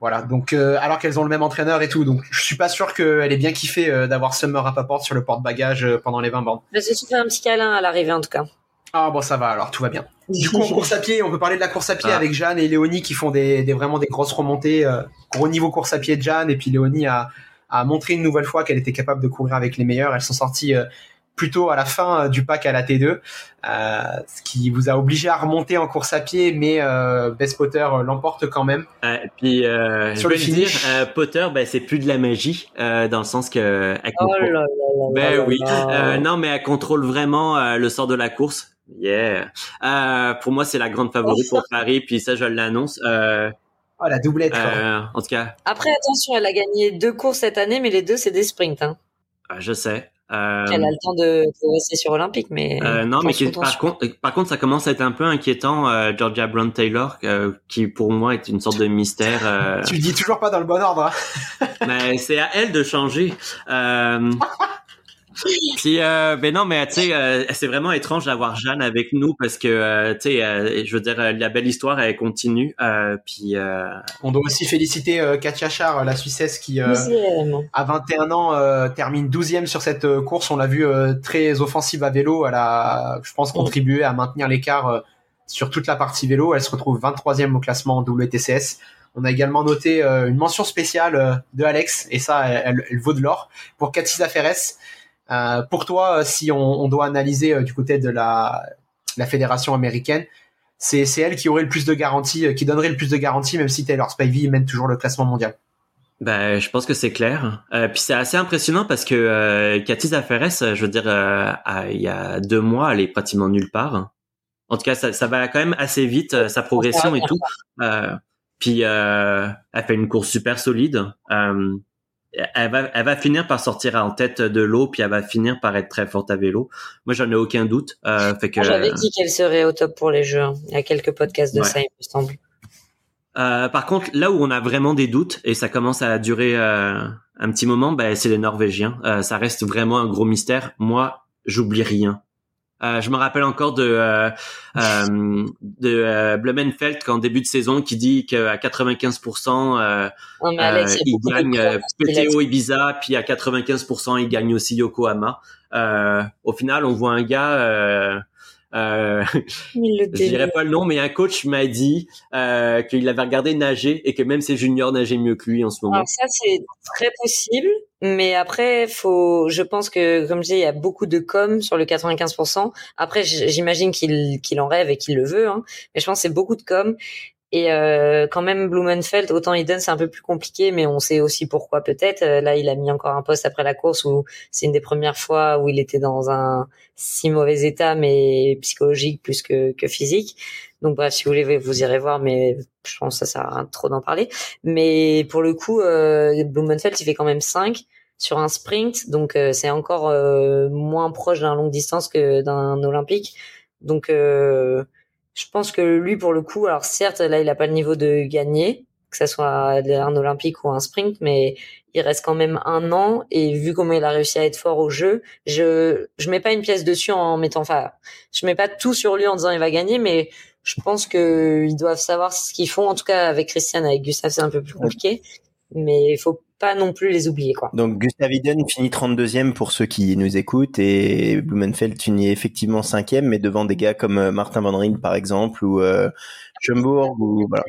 Voilà, donc euh, alors qu'elles ont le même entraîneur et tout, donc je suis pas sûr qu'elle ait bien kiffé euh, d'avoir Summer Rappaport sur le porte-bagages euh, pendant les 20 bandes. Mais c'est fait un petit câlin à l'arrivée en tout cas. Ah bon ça va alors tout va bien. Du coup en course à pied, on peut parler de la course à pied ah. avec Jeanne et Léonie qui font des, des vraiment des grosses remontées, gros niveau course à pied de Jeanne et puis Léonie a, a montré une nouvelle fois qu'elle était capable de courir avec les meilleurs. Elles sont sorties plutôt à la fin euh, du pack à la T2, euh, ce qui vous a obligé à remonter en course à pied, mais euh, Best Potter l'emporte quand même. et puis sur le finish, dire, Potter, ben, c'est plus de la magie dans le sens que elle oh contrôle... ben oui, non mais elle contrôle vraiment le sort de la course. Yeah. pour moi, c'est la grande favorite pour Paris, puis ça, je l'annonce. Oh, la doublette. en tout cas. Après, attention, elle a gagné deux courses cette année, mais les deux, c'est des sprints. Hein. je sais. Euh, Elle a le temps de rester sur Olympique, mais euh, non, mais par contre, par contre, ça commence à être un peu inquiétant. Euh, Georgia Brown Taylor, euh, qui pour moi est une sorte de mystère. Euh. tu le dis toujours pas dans le bon ordre. Hein. mais c'est à elle de changer. Puis, euh, ben non, mais tu sais, euh, c'est vraiment étrange d'avoir Jeanne avec nous parce que, euh, tu sais, euh, je veux dire, la belle histoire, elle continue. puis, on doit aussi féliciter Katia Char, la Suissesse, qui à 21 ans termine 12e sur cette course. On l'a vu très offensive à vélo. Elle a, je pense, contribué à maintenir l'écart sur toute la partie vélo. Elle se retrouve 23e au classement en WTCS. On a également noté une mention spéciale de Alex, et ça, elle, elle vaut de l'or, pour Katia Ferres euh, pour toi, euh, si on, doit analyser euh, du côté de la, fédération américaine, c'est elle qui aurait le plus de garanties, qui donnerait le plus de garanties, même si Taylor Spivey mène toujours le classement mondial. Ben, je pense que c'est clair. puis c'est assez impressionnant parce que Cathy je veux dire, il y a deux mois, elle est pratiquement nulle part. En tout cas, ça, va quand même assez vite, sa progression et tout. puis elle fait une course super solide elle va, elle va finir par sortir en tête de l'eau, puis elle va finir par être très forte à vélo. Moi, j'en ai aucun doute. Euh, fait que j'avais dit qu'elle serait au top pour les jeux. Hein. Il y a quelques podcasts de ça, il me semble. Euh, par contre, là où on a vraiment des doutes et ça commence à durer euh, un petit moment, ben, c'est les Norvégiens. Euh, ça reste vraiment un gros mystère. Moi, j'oublie rien. Euh, je me rappelle encore de euh, euh, de euh, Blumenfeld qu'en début de saison qui dit qu'à 95% euh, il gagne PTO Ibiza puis à 95% il gagne aussi Yokohama. au final, on voit un gars euh, je dirais pas le nom, mais un coach m'a dit euh, qu'il avait regardé nager et que même ses juniors nageaient mieux que lui en ce moment. Alors ça, c'est très possible. Mais après, faut, je pense que, comme je disais, il y a beaucoup de com sur le 95%. Après, j'imagine qu'il qu'il en rêve et qu'il le veut, hein. mais je pense que c'est beaucoup de com. Et euh, quand même, Blumenfeld, autant Eden, c'est un peu plus compliqué, mais on sait aussi pourquoi peut-être. Euh, là, il a mis encore un poste après la course où c'est une des premières fois où il était dans un si mauvais état, mais psychologique plus que, que physique. Donc bref, si vous voulez, vous irez voir, mais je pense que ça sert à rien trop d'en parler. Mais pour le coup, euh, Blumenfeld, il fait quand même 5 sur un sprint, donc euh, c'est encore euh, moins proche d'un longue distance que d'un olympique. Donc euh, je pense que lui, pour le coup, alors certes, là, il a pas le niveau de gagner, que ça soit un olympique ou un sprint, mais il reste quand même un an et vu comment il a réussi à être fort au jeu, je je mets pas une pièce dessus en mettant, enfin, je mets pas tout sur lui en disant il va gagner, mais je pense que ils doivent savoir ce qu'ils font. En tout cas, avec Christian, avec Gustave, c'est un peu plus compliqué, mais il faut pas non plus les oublier quoi. Donc Gustav Iden finit 32e pour ceux qui nous écoutent et Blumenfeld finit effectivement 5e mais devant des gars comme euh, Martin Van Rijn par exemple ou euh, ou voilà.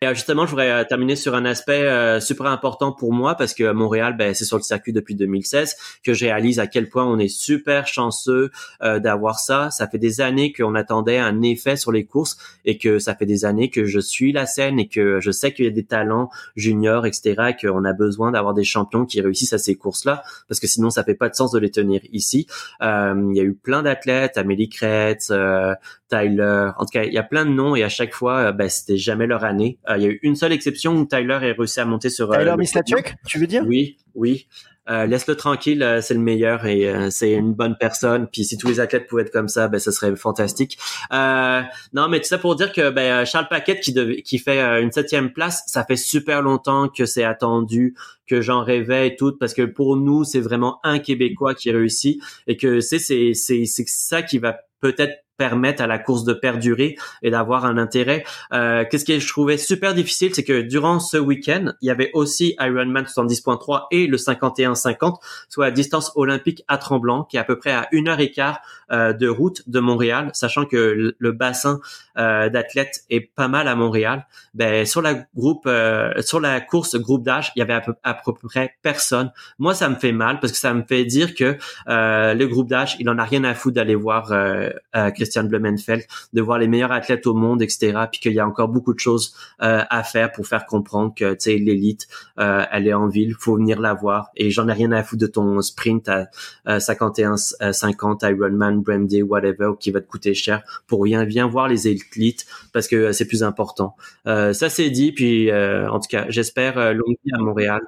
Et euh, justement, je voudrais euh, terminer sur un aspect euh, super important pour moi parce que Montréal, ben, c'est sur le circuit depuis 2016 que je réalise à quel point on est super chanceux d'avoir ça. Ça fait des années qu'on attendait un effet sur les courses et que ça fait des années que je suis la scène et que je sais qu'il y a des talents juniors, etc. qu'on a besoin d'avoir des champions qui réussissent à ces courses-là parce que sinon ça fait pas de sens de les tenir ici. il y a eu plein d'athlètes, Amélie Kretz, Tyler. En tout cas, il y a plein de noms et à chaque fois, ben, c'était jamais leur année. Euh, il y a eu une seule exception où Tyler est réussi à monter sur. Euh, Tyler Mislachuk, tu veux dire? Oui, oui. euh, laisse-le tranquille, euh, c'est le meilleur et euh, c'est une bonne personne. Puis si tous les athlètes pouvaient être comme ça, ben ce serait fantastique. non, mais tout ça pour dire que ben, Charles Paquette qui, qui fait une septième place, ça fait super longtemps que c'est attendu, que j'en rêvais et tout, parce que pour nous c'est vraiment un Québécois qui réussit et que c'est c'est c'est c'est ça qui va peut-être permettre à la course de perdurer et d'avoir un intérêt. Euh, Qu'est-ce que je trouvais super difficile, c'est que durant ce week-end, il y avait aussi Ironman 70.3 et le 51-50, soit la distance olympique à Tremblant, qui est à peu près à une heure et quart euh, de route de Montréal, sachant que le bassin euh, d'athlètes est pas mal à Montréal. Ben sur la groupe, euh, sur la course groupe d'âge, il y avait à peu, près personne. Moi, ça me fait mal parce que ça me fait dire que euh, le groupe d'âge, il en a rien à foutre d'aller voir euh, Christian Blumenfeld, de voir les meilleurs athlètes au monde, etc. Puis qu'il y a encore beaucoup de choses euh, à faire pour faire comprendre que tu sais l'élite, euh, elle est en ville, faut venir la voir. Et j'en ai rien à foutre de ton sprint à 51-50 Ironman, Brandy, whatever, qui va te coûter cher pour rien. Viens voir les élites parce que c'est plus important. Euh, ça c'est dit. Puis en tout cas, j'espère longue vie à Montréal.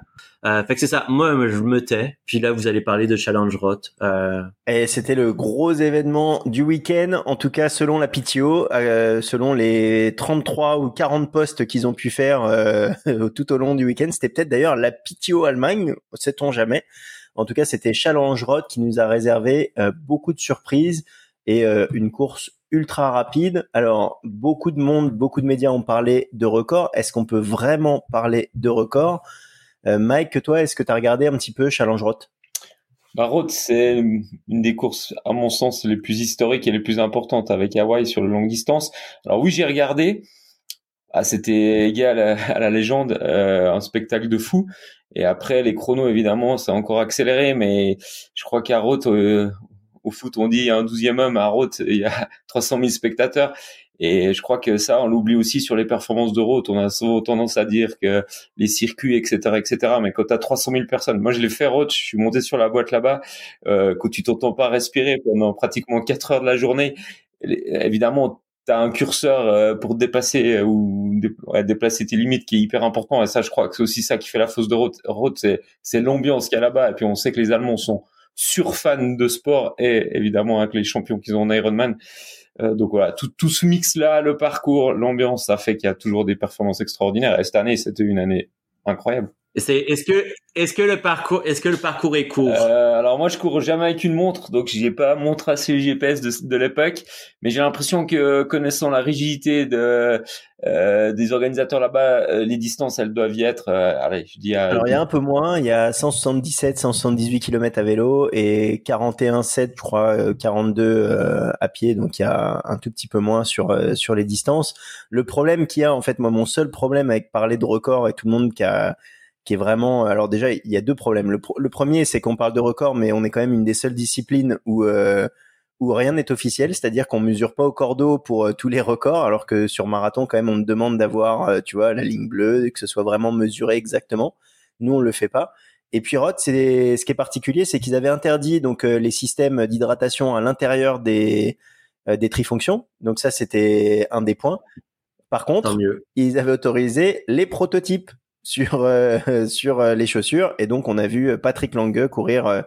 Euh, fait que c'est ça. Moi, je me tais. Puis là, vous allez parler de Challenge Rot. Euh... Et c'était le gros événement du week-end. En tout cas, selon la PTO, euh, selon les 33 ou 40 postes qu'ils ont pu faire euh, tout au long du week-end, c'était peut-être d'ailleurs la PTO Allemagne, sait-on jamais. En tout cas, c'était Challenge Rot qui nous a réservé euh, beaucoup de surprises et une course ultra rapide. Alors, beaucoup de monde, beaucoup de médias ont parlé de record. Est-ce qu'on peut vraiment parler de record? euh, Mike, toi, est-ce que tu as regardé un petit peu Challenge Roth bah, Roth, c'est une des courses, à mon sens, les plus historiques et les plus importantes avec Hawaï sur le longue distance. Alors oui, j'ai regardé. Ah, c'était égal à, la légende, euh, un spectacle de fou. Et après, les chronos, évidemment, ça a encore accéléré, mais je crois qu'à Roth, euh, au foot, on dit un douzième homme. À Roth, il y a 300 000 spectateurs. Et je crois que ça, on l'oublie aussi sur les performances de route. On a souvent tendance à dire que les circuits, etc., etc. Mais quand tu as 300 000 personnes, moi je l'ai fait route, je suis monté sur la boîte là-bas, euh, quand tu t'entends pas respirer pendant pratiquement 4 heures de la journée, évidemment, tu as un curseur euh, pour dépasser euh, ou déplacer tes limites qui est hyper important. Et ça, je crois que c'est aussi ça qui fait la fausse de route. Route, c'est l'ambiance qu'il y a là-bas. Et puis on sait que les Allemands sont surfans de sport et évidemment avec les champions qu'ils ont en Ironman. Euh, donc voilà, tout, tout ce mix-là, le parcours, l'ambiance, ça fait qu'il y a toujours des performances extraordinaires. Et cette année, c'était une année incroyable. C'est est-ce que est-ce que le parcours est-ce que le parcours est court? Euh, Alors moi je cours jamais avec une montre donc j'ai pas montre assez GPS de, de l'époque. Mais j'ai l'impression que connaissant la rigidité de euh, des organisateurs là-bas euh, les distances elles doivent y être euh, allez je dis Alors il y a un peu moins. Il y a 177 178 km à vélo et 41 7 je crois 42 à pied. Donc il y a un tout petit peu moins sur sur les distances. Le problème qu'il y a en fait moi mon seul problème avec parler de record et tout le monde qui a qui est vraiment. Alors déjà, il y a deux problèmes. Le, le premier, c'est qu'on parle de record, mais on est quand même une des seules disciplines où euh, où rien n'est officiel, c'est-à-dire qu'on mesure pas au cordeau pour euh, tous les records, alors que sur marathon, quand même, on demande d'avoir, euh, tu vois, la ligne bleue, que ce soit vraiment mesuré exactement. Nous, on le fait pas. Et puis Roth, c'est ce qui est particulier, c'est qu'ils avaient interdit donc les systèmes d'hydratation à l'intérieur des des trifonctions. Donc ça, c'était un des points. Par contre, ils avaient autorisé les prototypes sur euh, sur euh, les chaussures et donc on a vu Patrick Lange courir euh,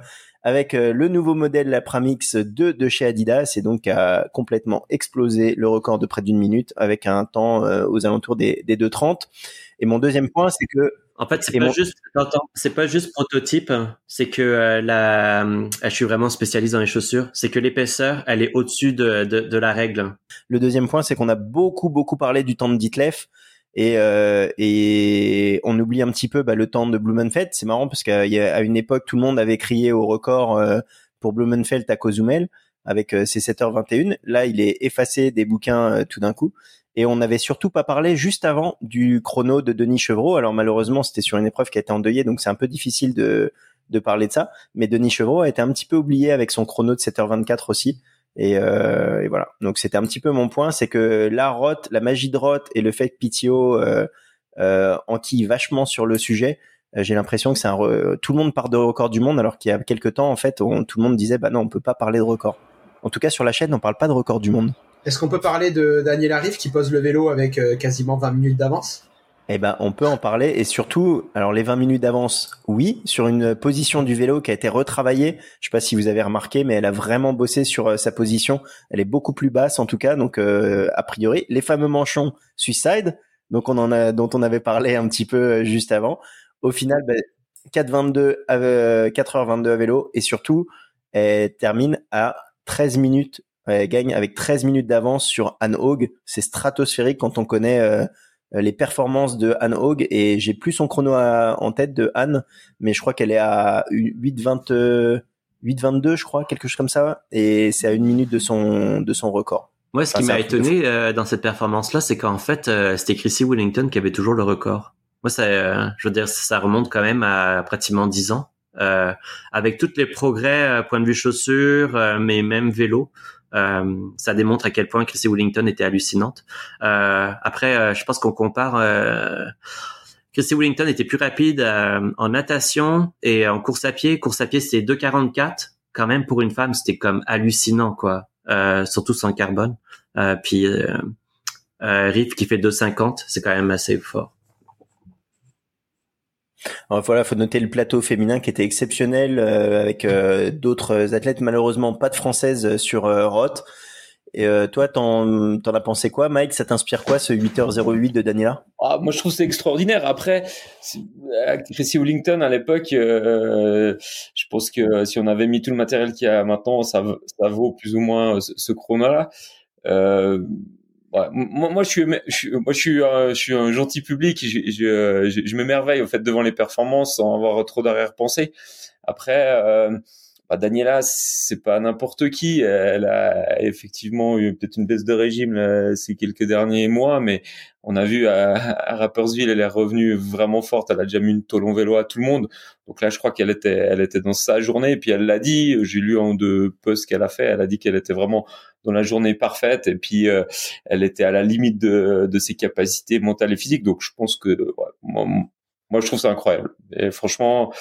avec le nouveau modèle la Pramix 2 de chez Adidas et donc a complètement explosé le record de près d'une minute avec un temps aux alentours des, des 2.30. Et mon deuxième point, c'est que en fait, c'est pas juste, c'est pas juste prototype, c'est que la, je suis vraiment spécialiste dans les chaussures, c'est que l'épaisseur, elle est au-dessus de, de, de, la règle. Le deuxième point, c'est qu'on a beaucoup, beaucoup parlé du temps de Ditlef. Et, euh, et on oublie un petit peu bah, le temps de Blumenfeld. C'est marrant parce qu'à une époque, tout le monde avait crié au record euh, pour Blumenfeld à Cozumel avec euh, ses 7h21. Là, il est effacé des bouquins euh, tout d'un coup. Et on n'avait surtout pas parlé juste avant du chrono de Denis Chevreau. Alors malheureusement, c'était sur une épreuve qui a été endeuillée, donc c'est un peu difficile de, de parler de ça. Mais Denis Chevreau a été un petit peu oublié avec son chrono de 7h24 aussi. Et, euh, et, voilà. Donc c'était un petit peu mon point, c'est que la Roth, la magie de Roth et le fait que Pitio euh, euh, enquille vachement sur le sujet, euh, j'ai l'impression que c'est un tout le monde parle de record du monde, alors qu'il y a quelques temps en fait, tout le monde disait bah non, on peut pas parler de record. En tout cas sur la chaîne, on parle pas de record du monde. Est-ce qu'on peut parler de Daniel Arif qui pose le vélo avec euh, quasiment 20 minutes d'avance? Eh ben, on peut en parler et surtout, alors les 20 minutes d'avance, oui, sur une position du vélo qui a été retravaillée. Je sais pas si vous avez remarqué, mais elle a vraiment bossé sur euh, sa position. Elle est beaucoup plus basse en tout cas, donc euh, a priori, les fameux manchons Suicide, donc on en a, dont on avait parlé un petit peu euh, juste avant. Au final, ben, 4h22 à vélo et surtout, elle termine à 13 minutes. Elle gagne avec 13 minutes d'avance sur Anne Haug. C'est stratosphérique quand on connaît euh, les performances de Anne Haug et j'ai plus son chrono en tête de Anne, mais je crois qu'elle est à 8,20, 8,22 je crois, quelque chose comme ça, et c'est à une minute de son de son record. Moi, ce qui m'a étonné euh, dans cette performance-là, c'est qu'en fait, euh, c'était Chrissy Wellington qui avait toujours le record. Moi, ça, je veux dire, ça remonte quand même à pratiquement 10 ans. avec tous les progrès, point de vue chaussures, mais même vélo, euh, ça démontre à quel point Chrissy Wellington était hallucinante. Euh, après, euh, je pense qu'on compare. Chrissy Wellington était plus rapide en natation et en course à pied. Course à pied, c'était 2,44. Quand même, pour une femme, c'était comme hallucinant, quoi. surtout sans carbone. puis Riff qui fait 2,50, c'est quand même assez fort. Alors voilà, faut noter le plateau féminin qui était exceptionnel euh, avec euh, d'autres athlètes, malheureusement pas de françaises sur euh, Roth. Et toi, t'en, t'en as pensé quoi, Mike? Ça t'inspire quoi, ce 8h08 de Daniela ah, Moi, je trouve c'est extraordinaire. Après, Chrissy Wellington, à l'époque, je pense que si on avait mis tout le matériel qu'il y a maintenant, ça, ça vaut plus ou moins ce, ce chrono-là. Moi, moi, je suis, je, moi, je suis, un, je suis un gentil public. Je, je, je, je m'émerveille au fait devant les performances sans avoir trop d'arrière-pensée. Après, euh, bah, Daniela, c'est pas n'importe qui. Elle a effectivement eu peut-être une baisse de régime là, ces quelques derniers mois, mais on a vu à, à Rappersville, elle est revenue vraiment forte. Elle a déjà mis une tôle en vélo à tout le monde. Donc là, je crois qu'elle était, elle était dans sa journée. Et puis elle l'a dit. J'ai lu en deux posts qu'elle a fait. Elle a dit qu'elle était vraiment dans la journée parfaite. Et puis euh, elle était à la limite de, de ses capacités mentales et physiques. Donc je pense que moi, moi, je trouve ça incroyable. Et franchement,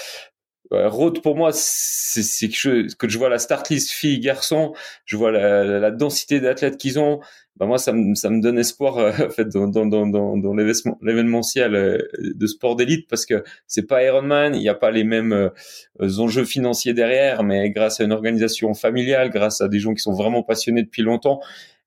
Road pour moi, c'est que, que je vois la start list filles garçons, je vois la, la, densité d'athlètes qu'ils ont. Bah moi, ça me, ça me donne espoir euh, en fait dans, dans, dans, dans l'événementiel euh, de sport d'élite parce que c'est pas Ironman, il n'y a pas les mêmes euh, enjeux financiers derrière, mais grâce à une organisation familiale, grâce à des gens qui sont vraiment passionnés depuis longtemps,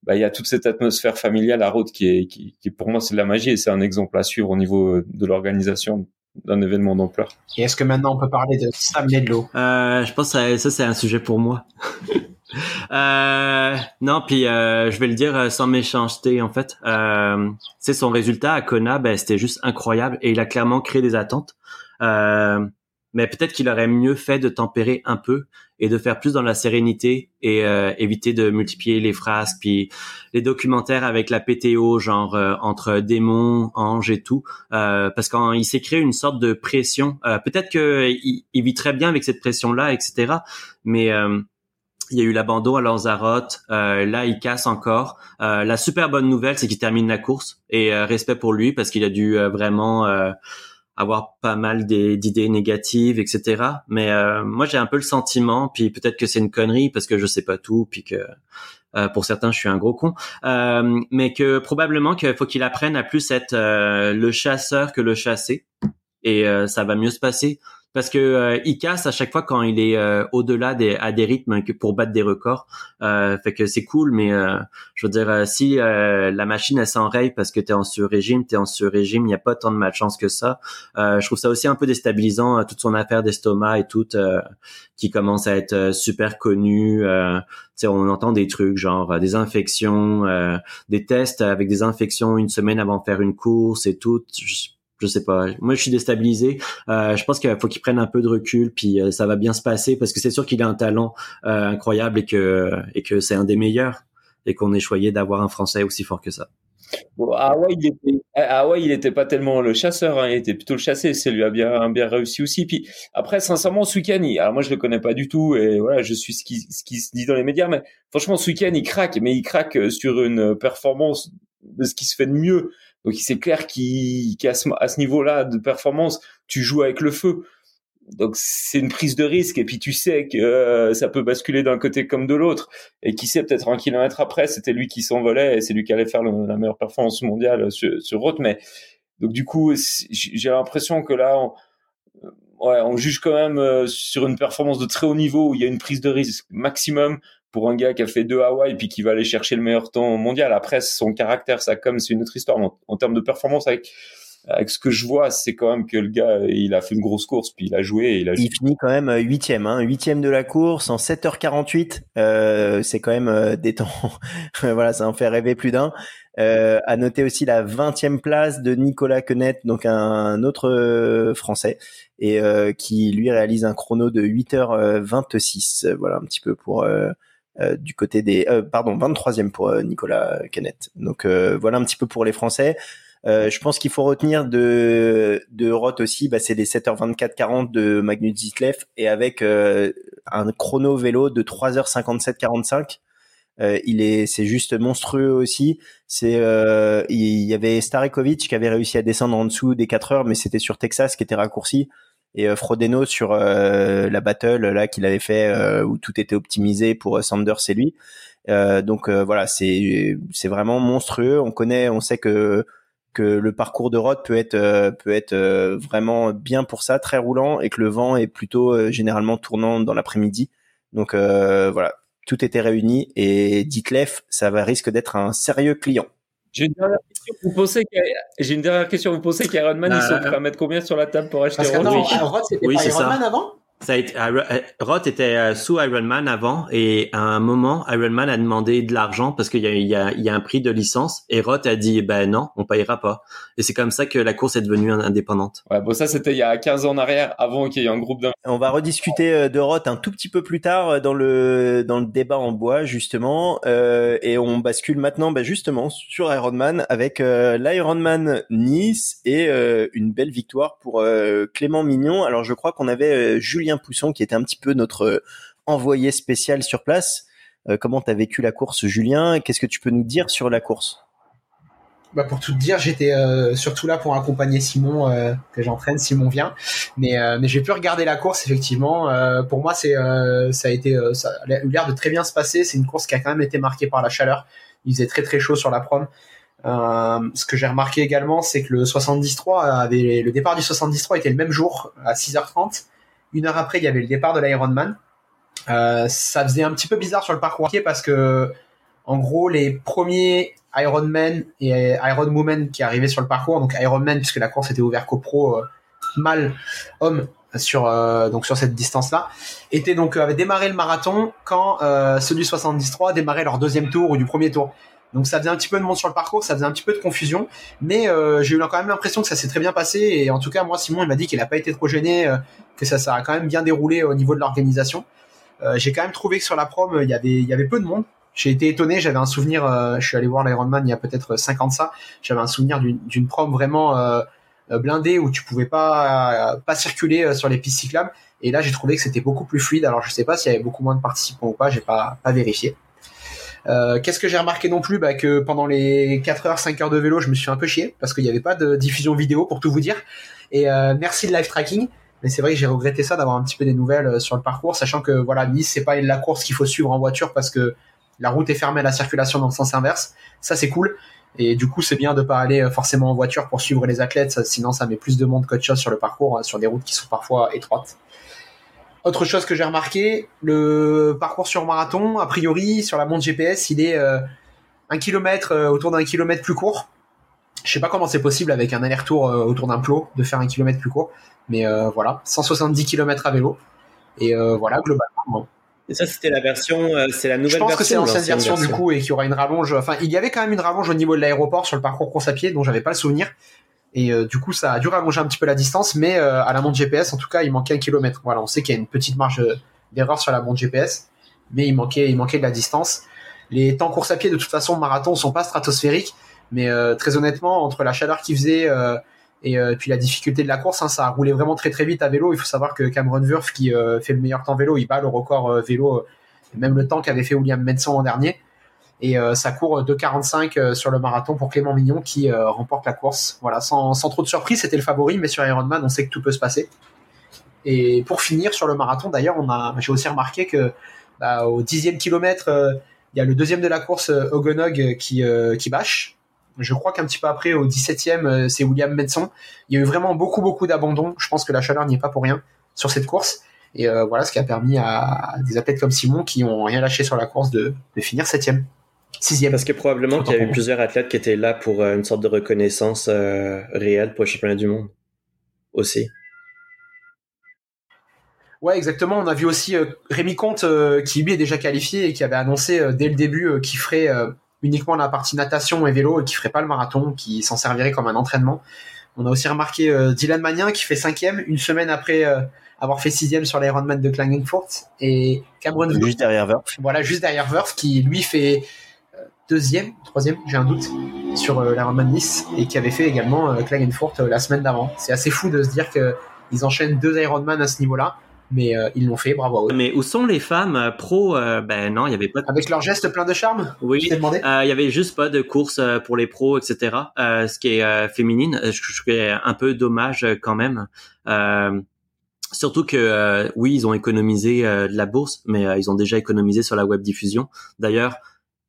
bah, il y a toute cette atmosphère familiale à Road qui est, qui, qui pour moi c'est de la magie et c'est un exemple à suivre au niveau de l'organisation d'un événement d'ampleur. Et est-ce que maintenant on peut parler de Sam Nedlow euh, Je pense que ça, c'est un sujet pour moi. euh, non, puis euh, je vais le dire euh, sans méchanceté en fait. Euh, c'est son résultat à Kona, ben, c'était juste incroyable et il a clairement créé des attentes. Euh, mais peut-être qu'il aurait mieux fait de tempérer un peu et de faire plus dans la sérénité et euh, éviter de multiplier les frasques puis les documentaires avec la PTO genre euh, entre démons, anges et tout. Euh, parce qu'il s'est créé une sorte de pression. Peut-être que il, vit très bien avec cette pression là etc mais il y a eu l'abandon à Lanzarote, là il casse encore. la super bonne nouvelle, c'est qu'il termine la course. Et respect pour lui parce qu'il a dû vraiment avoir pas mal d'idées négatives, etc. Mais euh, moi, j'ai un peu le sentiment, puis peut-être que c'est une connerie parce que je sais pas tout, puis que euh, pour certains, je suis un gros con, euh, mais que probablement qu'il faut qu'il apprenne à plus être le chasseur que le chassé, et ça va mieux se passer parce que euh, il casse à chaque fois quand il est euh, au-delà des à des rythmes pour battre des records. Euh, fait que c'est cool, mais euh, je veux dire si la machine elle s'enraye parce que t'es en sur-régime, t'es en sur-régime, il n'y a pas tant de malchance que ça. je trouve ça aussi un peu déstabilisant toute son affaire d'estomac et tout qui commence à être super connu. on entend des trucs genre des infections, des tests avec des infections une semaine avant de faire une course et tout sais pas. Moi, je suis déstabilisé. Euh, je pense qu'il faut qu'il prenne un peu de recul, puis euh, ça va bien se passer parce que c'est sûr qu'il a un talent euh, incroyable et que et que c'est un des meilleurs et qu'on est choyé d'avoir un Français aussi fort que ça. Bon, ah ouais, il était, il était pas tellement le chasseur, hein, il était plutôt le chassé. C'est lui a bien bien réussi aussi. Puis après, sincèrement, ce alors moi je le connais pas du tout et voilà, je suis ce qui ce qui se dit dans les médias, mais franchement, ce craque, mais il craque sur une performance de ce qui se fait de mieux. Donc c'est clair qu'à ce, à ce niveau-là de performance, tu joues avec le feu. Donc c'est une prise de risque. Et puis tu sais que euh, ça peut basculer d'un côté comme de l'autre. Et qui sait peut-être un kilomètre après c'était lui qui s'envolait et c'est lui qui allait faire la meilleure performance mondiale sur, sur route. Mais Donc du coup, j'ai l'impression que là, on, ouais, on juge quand même sur une performance de très haut niveau où il y a une prise de risque maximum pour un gars qui a fait deux Hawaii puis qui va aller chercher le meilleur temps mondial. Après, son caractère, ça comme c'est une autre histoire. En, termes de performance avec avec ce que je vois, c'est quand même que le gars, il a fait une grosse course, puis il a joué. Il, a il finit quand même huitième, hein, huitième de la course en 7h48. Euh, c'est quand même euh, des temps. voilà, ça en fait rêver plus d'un. Euh, à noter aussi la 20e place de Nicolas Quenet, donc un, autre euh, Français, et euh, qui lui réalise un chrono de 8h26. Voilà un petit peu pour du côté des... pardon, 23e pour Nicolas Quenet. Donc voilà un petit peu pour les Français. Euh, je pense qu'il faut retenir de de Roth aussi, bah, c'est les 7h24-40 de Magnus Zitlev et avec euh, un chrono vélo de 3h57-45. Euh, il est, c'est juste monstrueux aussi. C'est, euh, il y avait Starekovic qui avait réussi à descendre en dessous des 4 heures, mais c'était sur Texas qui était raccourci. Et Frodeno sur la battle là qu'il avait fait où tout était optimisé pour Sanders et lui. donc voilà, c'est c'est vraiment monstrueux. On connaît, on sait que que le parcours de Roth peut être euh, peut être euh, vraiment bien pour ça, très roulant et que le vent est plutôt euh, généralement tournant dans l'après-midi. Donc voilà, tout était réuni et Ditlev, ça va risque d'être un sérieux client. J'ai une dernière question. Vous pensez j'ai une dernière question. Vous pensez qu'Ironman ils sont prêts à mettre combien sur la table pour acheter c'était oui, pas Ironman avant? Ça a été, euh, Roth était euh, sous Ironman avant et à un moment Ironman a demandé de l'argent parce qu'il y a, il y, a, il y a un prix de licence et Roth a dit ben non on payera pas et c'est comme ça que la course est devenue indépendante. Ouais bon ça c'était il y a 15 ans en arrière avant qu'il y ait un groupe d'un. On va rediscuter euh, de Roth un tout petit peu plus tard dans le dans le débat en bois justement euh, et on bascule maintenant ben, justement sur Ironman avec euh, l'Ironman Nice et une belle victoire pour Clément Mignon. Alors je crois qu'on avait Julien Pousson qui était un petit peu notre euh, envoyé spécial sur place. Euh, comment tu as vécu la course, Julien? Qu'est-ce que tu peux nous dire sur la course? Bah pour tout te dire, j'étais euh, surtout là pour accompagner Simon que j'entraîne. Simon vient, mais mais j'ai pu regarder la course effectivement. pour moi, c'est ça a été ça a eu l'air de très bien se passer. C'est une course qui a quand même été marquée par la chaleur. Il faisait très très chaud sur la prom. ce que j'ai remarqué également, c'est que le 73 avait le départ du 73 était le même jour à 6h30 une heure après, il y avait le départ de l'Ironman. Euh, ça faisait un petit peu bizarre sur le parcours parce que, en gros, les premiers Ironman et Ironwoman qui arrivaient sur le parcours, donc Ironman puisque la course était ouverte qu'aux pro euh, mâle homme sur euh, donc sur cette distance là étaient donc avaient démarré le marathon quand ceux du 73 démarraient leur deuxième tour ou du premier tour donc ça faisait un petit peu de monde sur le parcours, ça faisait un petit peu de confusion, mais euh, j'ai eu quand même l'impression que ça s'est très bien passé. Et en tout cas, moi, Simon, il m'a dit qu'il n'a pas été trop gêné, que ça, ça a quand même bien déroulé au niveau de l'organisation. Euh, j'ai quand même trouvé que sur la prom, il y avait, il y avait peu de monde. J'ai été étonné, j'avais un souvenir, je suis allé voir l'Ironman il y a peut-être 5 ans de ça, j'avais un souvenir d'une prom vraiment blindée où tu pouvais pas, pas circuler sur les pistes cyclables. Et là, j'ai trouvé que c'était beaucoup plus fluide. Alors, je sais pas s'il y avait beaucoup moins de participants ou pas, j'ai pas, pas vérifié. Euh, qu'est-ce que j'ai remarqué non plus? Bah, Que pendant les 4 heures, 5 heures de vélo, je me suis un peu chié parce qu'il n'y avait pas de diffusion vidéo pour tout vous dire. Et euh, merci le live tracking. Mais c'est vrai que j'ai regretté ça d'avoir un petit peu des nouvelles euh, sur le parcours, sachant que voilà, Nice c'est pas la course qu'il faut suivre en voiture parce que la route est fermée à la circulation dans le sens inverse. Ça c'est cool. Et du coup, c'est bien de pas aller forcément en voiture pour suivre les athlètes, sinon ça met plus de monde qu'autre chose sur le parcours, sur des routes qui sont parfois étroites. Autre chose que j'ai remarqué, le parcours sur marathon, a priori, sur la montre GPS, il est euh, un kilomètre, euh, autour d'un kilomètre plus court. Je sais pas comment c'est possible avec un aller-retour euh, autour d'un plot de faire un kilomètre plus court, mais voilà, 170 km à vélo. Et voilà, globalement. Et ça, c'était la version, c'est la nouvelle version. Je pense que c'est l'ancienne version, du coup et qu'il y aura une rallonge. Enfin, il y avait quand même une rallonge au niveau de l'aéroport sur le parcours course à pied dont j'avais pas le souvenir. Et euh, du coup, ça a dû rallonger un petit peu la distance, mais euh, à la montre GPS, en tout cas, il manquait un kilomètre. Voilà, on sait qu'il y a une petite marge d'erreur sur la montre GPS, mais il manquait, il manquait de la distance. Les temps course à pied, de toute façon, marathon, sont pas stratosphériques, mais euh, très honnêtement, entre la chaleur qu'il faisait et puis la difficulté de la course, hein, ça a roulé vraiment très très vite à vélo. Il faut savoir que Cameron Wurf, qui fait le meilleur temps vélo, il bat le record vélo, même le temps qu'avait fait William Menson l'an dernier et euh, ça court 2,45 euh, sur le marathon pour Clément Mignon qui euh, remporte la course. Voilà, sans, sans trop de surprise, c'était le favori, mais sur Ironman, on sait que tout peut se passer. Et pour finir sur le marathon, d'ailleurs, j'ai aussi remarqué que bah, au dixième kilomètre, il y a le deuxième de la course, Ogonog, qui, qui bâche. Je crois qu'un petit peu après, au 17e, c'est William Medson. Il y a eu vraiment beaucoup, beaucoup d'abandon. Je pense que la chaleur n'y est pas pour rien sur cette course. Et voilà ce qui a permis à, des athlètes comme Simon qui ont rien lâché sur la course de, de finir septième. Sixième. Parce que probablement qu'il y avait plusieurs athlètes qui étaient là pour une sorte de reconnaissance réelle pour le championnat du monde aussi. Ouais, exactement. On a vu aussi euh, Rémi Comte euh, qui lui est déjà qualifié et qui avait annoncé euh, dès le début qu'il ferait uniquement la partie natation et vélo et qui ferait pas le marathon, qui s'en servirait comme un entraînement. On a aussi remarqué Dylan Magnin qui fait cinquième une semaine après avoir fait sixième sur l'Ironman de Klagenfurt et Cameron juste derrière Wurf. Voilà, juste derrière Wurf qui lui fait deuxième, troisième, j'ai un doute sur l'Ironman Nice et qui avait fait également Klagenfurt la semaine d'avant. C'est assez fou de se dire que ils enchaînent deux Ironman à ce niveau-là mais euh, ils l'ont fait, bravo. Mais où sont les femmes euh, pro euh, Ben non, il y avait pas. Avec leur geste plein de charme. Oui. Il y avait juste pas de course pour les pros, etc. ce qui est féminine, je, je trouve un peu dommage quand même. Surtout que oui, ils ont économisé de la bourse, mais ils ont déjà économisé sur la web diffusion. D'ailleurs,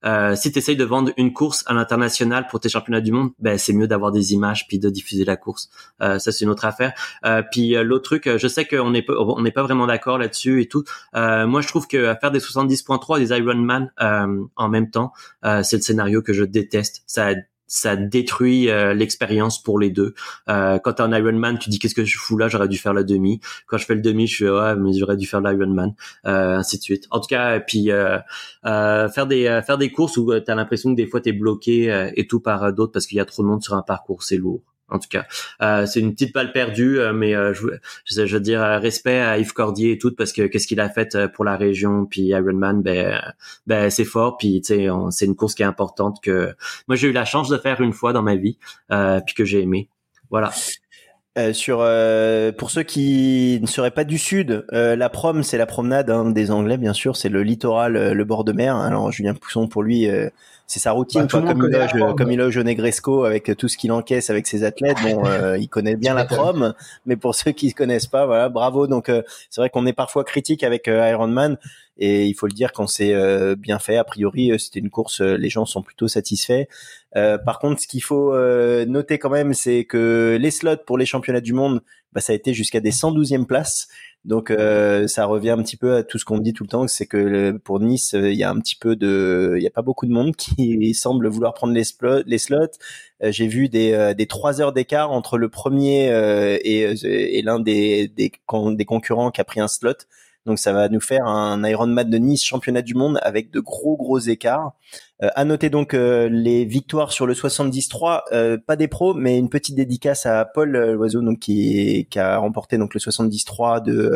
euh, si tu essayes de vendre une course à l'international pour tes championnats du monde, ben c'est mieux d'avoir des images puis de diffuser la course. Euh, ça c'est une autre affaire. Euh, puis euh, l'autre truc, je sais qu'on n'est on n'est pas vraiment d'accord là-dessus et tout. moi je trouve que faire des 70.3 des Ironman en même temps, c'est le scénario que je déteste. Ça ça détruit euh, l'expérience pour les deux. Euh, quand t'es un Ironman, tu dis qu'est-ce que je fous là, j'aurais dû faire la demi. Quand je fais le demi, je fais ouais, mais j'aurais dû faire l'Ironman, euh, ainsi de suite. En tout cas, puis euh, euh, faire des faire des courses où t'as l'impression que des fois t'es bloqué et tout par d'autres parce qu'il y a trop de monde sur un parcours, c'est lourd en tout cas. Euh, c'est une petite balle perdue, euh, mais euh, je, je, veux dire respect à Yves Cordier et tout parce que qu'est-ce qu'il a fait pour la région, puis Ironman, ben, ben c'est fort, puis tu sais, c'est une course qui est importante que moi j'ai eu la chance de faire une fois dans ma vie, puis que j'ai aimé. Voilà. Euh, sur euh, pour ceux qui ne seraient pas du sud, euh, la prom c'est la promenade hein, des Anglais bien sûr, c'est le littoral, le bord de mer. Alors Julien Pousson pour lui c'est sa routine, bah, comme, il loge, comme il loge au Negresco avec tout ce qu'il encaisse avec ses athlètes. Bon, il connaît bien la prom, mais pour ceux qui ne connaissent pas, voilà, bravo. Donc c'est vrai qu'on est parfois critique avec Ironman et il faut le dire quand c'est bien fait. A priori, c'était une course, les gens sont plutôt satisfaits. Euh, par contre, ce qu'il faut euh, noter quand même, c'est que les slots pour les championnats du monde, bah, ça a été jusqu'à des 112e places. Donc euh, ça revient un petit peu à tout ce qu'on dit tout le temps, c'est que pour Nice, il y a un petit peu de, il y a pas beaucoup de monde qui semble vouloir prendre les, slots. Slots. J'ai vu des des trois heures d'écart entre le premier et, et l'un des, des concurrents qui a pris un slot. Donc ça va nous faire un Ironman de Nice championnat du monde avec de gros gros écarts. Euh, à noter donc euh, les victoires sur le 73, euh, pas des pros, mais une petite dédicace à Paul euh, Loiseau donc qui, qui a remporté donc le 73 de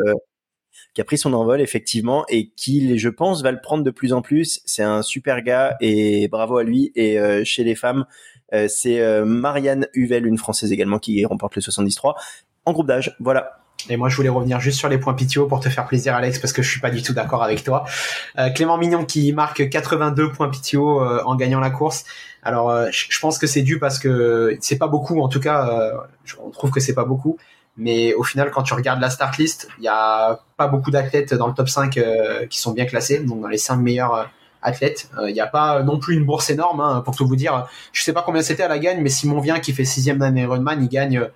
qui a pris son envol effectivement et qui, je pense, va le prendre de plus en plus. C'est un super gars et bravo à lui. Et chez les femmes, c'est Marianne Huvel, une française également, qui remporte le 73 en groupe d'âge. Voilà. Et moi, je voulais revenir juste sur les points PTO pour te faire plaisir, Alex, parce que je suis pas du tout d'accord avec toi. Euh, Clément Mignon qui marque 82 points PTO euh, en gagnant la course. Alors, euh, je pense que c'est dû parce que c'est pas beaucoup. En tout cas, on trouve que c'est pas beaucoup. Mais au final, quand tu regardes la start list, il y a pas beaucoup d'athlètes dans le top 5 qui sont bien classés, donc dans les 5 meilleurs athlètes. Il n'y a pas non plus une bourse énorme, hein, pour tout vous dire. Je sais pas combien c'était à la gagne, mais Simon Vient qui fait sixième d'un Ironman, il gagne euh,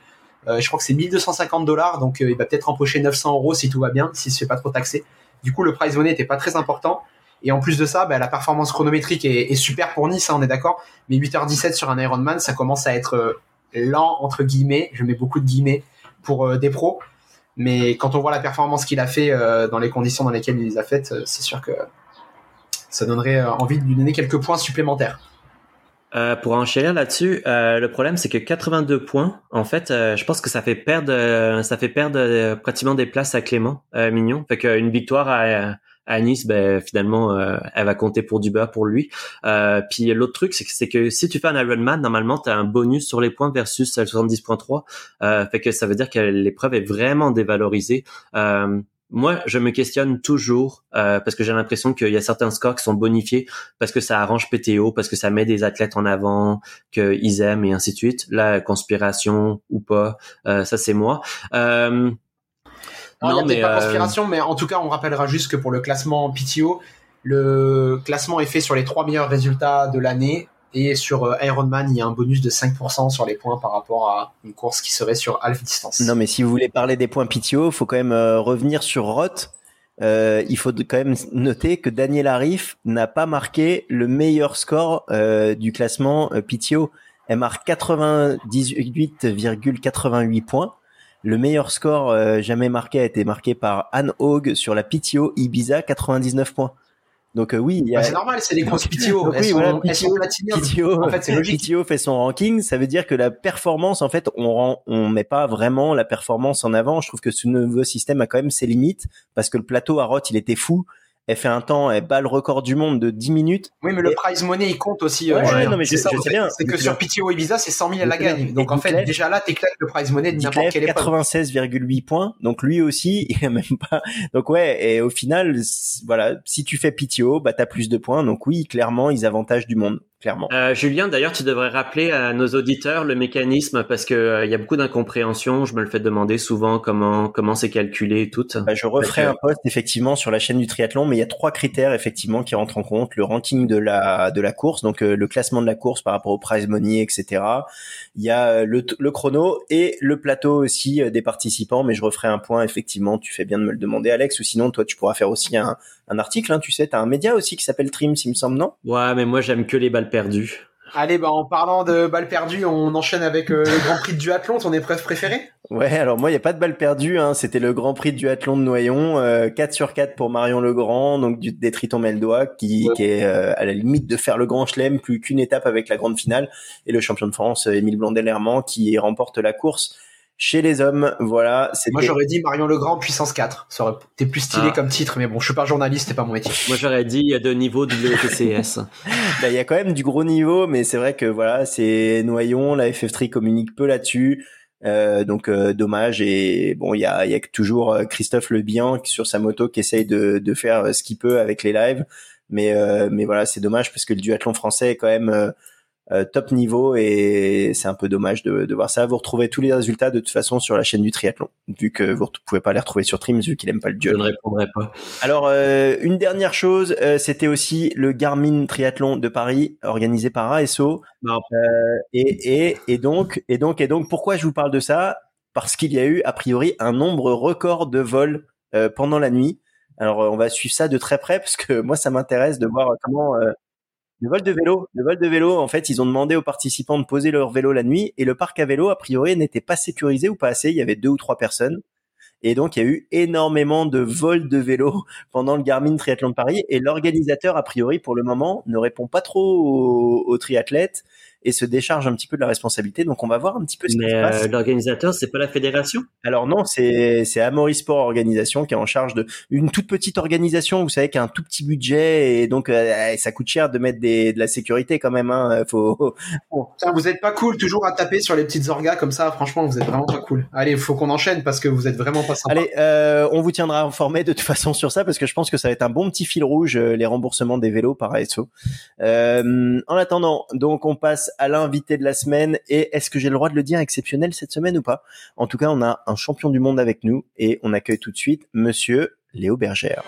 je crois que c'est 1250 dollars, donc euh, il va peut-être empocher 900 euros si tout va bien, s'il se fait pas trop taxer. Du coup, le prize money n'était pas très important. Et en plus de ça, bah, la performance chronométrique est, super pour Nice, hein, on est d'accord. Mais 8h17 sur un Ironman, ça commence à être euh, lent entre guillemets. Je mets beaucoup de guillemets pour des pros. Mais quand on voit la performance qu'il a fait dans les conditions dans lesquelles il les a faites, c'est sûr que ça donnerait envie de lui donner quelques points supplémentaires. Euh, pour enchérir là-dessus, euh, le problème c'est que 82 points, en fait, euh, je pense que ça fait perdre, ça fait perdre pratiquement des places à Clément Mignon. Fait qu'une victoire à, à, Nice, ben finalement, elle va compter pour du pour lui. puis l'autre truc, c'est que, que si tu fais un Ironman, normalement, tu as un bonus sur les points versus le 70.3. fait que ça veut dire que l'épreuve est vraiment dévalorisée moi, je me questionne toujours euh, parce que j'ai l'impression qu'il y a certains scores qui sont bonifiés parce que ça arrange PTO, parce que ça met des athlètes en avant, qu'ils aiment et ainsi de suite. La conspiration ou pas, euh, ça c'est moi. Euh, non, il n'y a mais pas conspiration, mais en tout cas, on rappellera juste que pour le classement PTO, le classement est fait sur les trois meilleurs résultats de l'année et sur Ironman, il y a un bonus de 5% sur les points par rapport à une course qui serait sur half distance. Non, mais si vous voulez parler des points PTO, faut quand même revenir sur Roth. il faut quand même noter que Daniel Arif n'a pas marqué le meilleur score du classement PTO. Elle marque 98,88 points. Le meilleur score euh, jamais marqué a été marqué par Anne Haug sur la PTO Ibiza, 99 points. Donc euh, oui, bah, c'est normal, c'est des grosses PTO. oui, voilà, PTO, en fait, c'est logique. PTO fait son ranking, ça veut dire que la performance, en fait, on rend, on met pas vraiment la performance en avant. Je trouve que ce nouveau système a quand même ses limites parce que le plateau à Roth, il était fou elle fait un temps, elle bat le record du monde de 10 minutes. Oui, mais le prize money, il compte aussi. Euh, ouais, non, mais c'est ça, bien. C'est que sur PTO Ibiza, c'est 100 000 à la gagne. Donc, en fait, déjà là, t'éclates le prize money de n'importe quel 96,8 points. Donc, lui aussi, il a même pas, donc ouais, et au final, voilà, si tu fais PTO, bah, t'as plus de points. Donc oui, clairement, ils avantagent du monde. Euh, Julien, d'ailleurs, tu devrais rappeler à nos auditeurs le mécanisme parce que euh, il y a beaucoup d'incompréhension. Je me le fais demander souvent comment comment c'est calculé et tout. Bah, je referai un post effectivement sur la chaîne du triathlon, mais il y a trois critères effectivement qui rentrent en compte le ranking de la de la course, donc euh, le classement de la course par rapport au prize money, etc. Il y a le, le chrono et le plateau aussi des participants. Mais je referai un point effectivement. Tu fais bien de me le demander, Alex, ou sinon toi tu pourras faire aussi un un article. Hein, tu sais, t'as un média aussi qui s'appelle Trims, il me semble, non? Ouais, mais moi j'aime que les balles perdues. Allez, bah en parlant de balles perdues, on enchaîne avec euh, le Grand Prix de duathlon, ton épreuve préférée? Ouais, alors moi il y a pas de balles perdues, hein. c'était le Grand Prix de duathlon de Noyon, 4 euh, sur 4 pour Marion Legrand, donc du, des Tritons Meldois, qui, qui est euh, à la limite de faire le Grand Chelem, plus qu'une étape avec la grande finale, et le champion de France, Émile Blondel-Hermand, qui remporte la course chez les hommes. Voilà. Moi, j'aurais dit Marion Legrand, puissance 4. Ça aurait été plus stylé ah. comme titre, mais bon, je suis pas journaliste, c'est pas mon métier. Moi, j'aurais dit, il y a deux niveaux WTCS. bah, il y a quand même du gros niveau, mais c'est vrai que voilà, c'est Noyon, la FF3 communique peu là-dessus. Euh, donc euh, dommage et bon il y a, y a toujours euh, Christophe Le Bihan sur sa moto qui essaye de, de faire ce qu'il peut avec les lives mais mais voilà c'est dommage parce que le duathlon français est quand même euh, top niveau et c'est un peu dommage de, de, voir ça. Vous retrouvez tous les résultats de toute façon sur la chaîne du triathlon, vu que vous ne pouvez pas les retrouver sur Trims vu qu'il aime pas le dieu. Je ne répondrai pas. Alors euh, une dernière chose, euh, c'était aussi le Garmin Triathlon de Paris organisé par ASO. et, et, et donc et donc et donc pourquoi je vous parle de ça? Parce qu'il y a eu a priori un nombre record de vols pendant la nuit. Alors on va suivre ça de très près parce que moi ça m'intéresse de voir comment le vol de vélo, en fait, ils ont demandé aux participants de poser leur vélo la nuit et le parc à vélo, a priori, n'était pas sécurisé ou pas assez. Il y avait deux ou trois personnes. Et donc, il y a eu énormément de vols de vélo pendant le Garmin Triathlon de Paris. Et l'organisateur, a priori, pour le moment, ne répond pas trop aux triathlètes et se décharge un petit peu de la responsabilité. Donc on va voir un petit peu ce qui se passe. Euh, l'organisateur, c'est pas la fédération? Alors non, c'est c'est Amaury Sport Organisation qui est en charge de une toute petite organisation. Vous savez qui a un tout petit budget et donc euh, ça coûte cher de mettre des, de la sécurité quand même. Hein. Faut. vous êtes pas cool toujours à taper sur les petites orgas comme ça. Franchement, vous êtes vraiment pas cool. Allez, il faut qu'on enchaîne parce que vous êtes vraiment pas sympa. Allez, euh, on vous tiendra informé de toute façon sur ça parce que je pense que ça va être un bon petit fil rouge euh, les remboursements des vélos par ASO. Euh, en attendant, donc on passe à l'invité de la semaine. Et est-ce que j'ai le droit de le dire exceptionnel cette semaine ou pas? En tout cas, on a un champion du monde avec nous et on accueille tout de suite Monsieur Léo Bergère.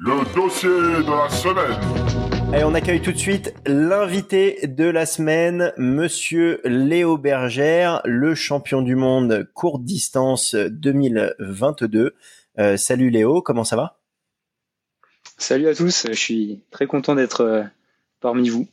Le dossier de la semaine. Et on accueille tout de suite l'invité de la semaine, Monsieur Léo Bergère, le champion du monde courte distance 2022. Euh, salut Léo, comment ça va? Salut à tous, je suis très content d'être euh, parmi vous.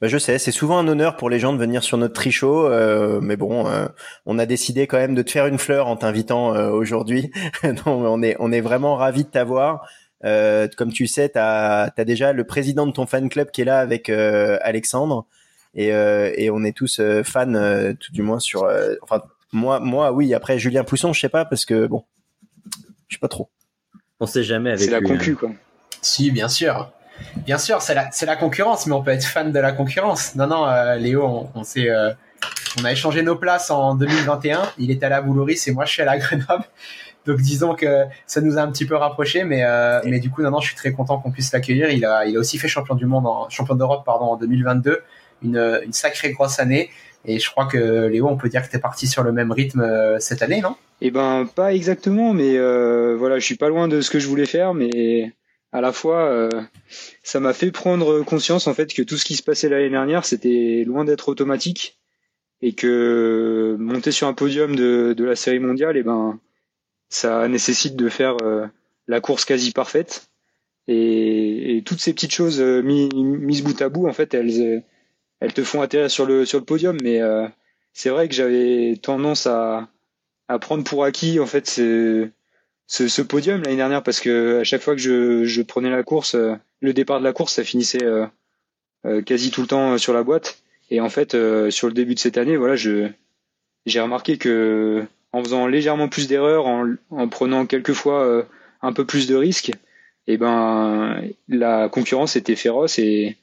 Bah, je sais, c'est souvent un honneur pour les gens de venir sur notre trichot, euh, mais bon, euh, on a décidé quand même de te faire une fleur en t'invitant euh, aujourd'hui. on est on est vraiment ravi de t'avoir. comme tu sais, tu as, déjà le président de ton fan club qui est là avec Alexandre, et, et on est tous fans, tout du moins sur. enfin, moi, moi, oui. Après Julien Pousson, je sais pas parce que bon, je sais pas trop. On sait jamais avec. C'est la concu hein. quoi. Si, bien sûr. Bien sûr, c'est la, concurrence, mais on peut être fan de la concurrence. Non, non, euh, Léo, on, euh, on a échangé nos places en 2021. Il était à la Boulouris et moi je suis à la Grenoble. Donc disons que ça nous a un petit peu rapprochés, mais euh, mais du coup, non, non, je suis très content qu'on puisse l'accueillir. Il a, il a aussi fait champion du monde, champion d'Europe, pardon, en 2022. Une, une sacrée grosse année. Et je crois que Léo, on peut dire que tu es parti sur le même rythme cette année, non? Eh ben, pas exactement, mais voilà, je suis pas loin de ce que je voulais faire, mais à la fois, ça m'a fait prendre conscience en fait que tout ce qui se passait l'année dernière, c'était loin d'être automatique et que monter sur un podium de, la série mondiale, et eh ben, ça nécessite de faire la course quasi parfaite. Et, toutes ces petites choses mises bout à bout, en fait, elles, elles te font atterrir sur le sur le podium. Mais c'est vrai que j'avais tendance à, à prendre pour acquis en fait ce, podium l'année dernière parce que à chaque fois que je, prenais la course, euh, le départ de la course, ça finissait euh, euh, quasi tout le temps sur la boîte. Et en fait, sur le début de cette année, voilà, je j'ai remarqué que en faisant légèrement plus d'erreurs, en, en prenant quelquefois un peu plus de risques, et eh ben la concurrence était féroce et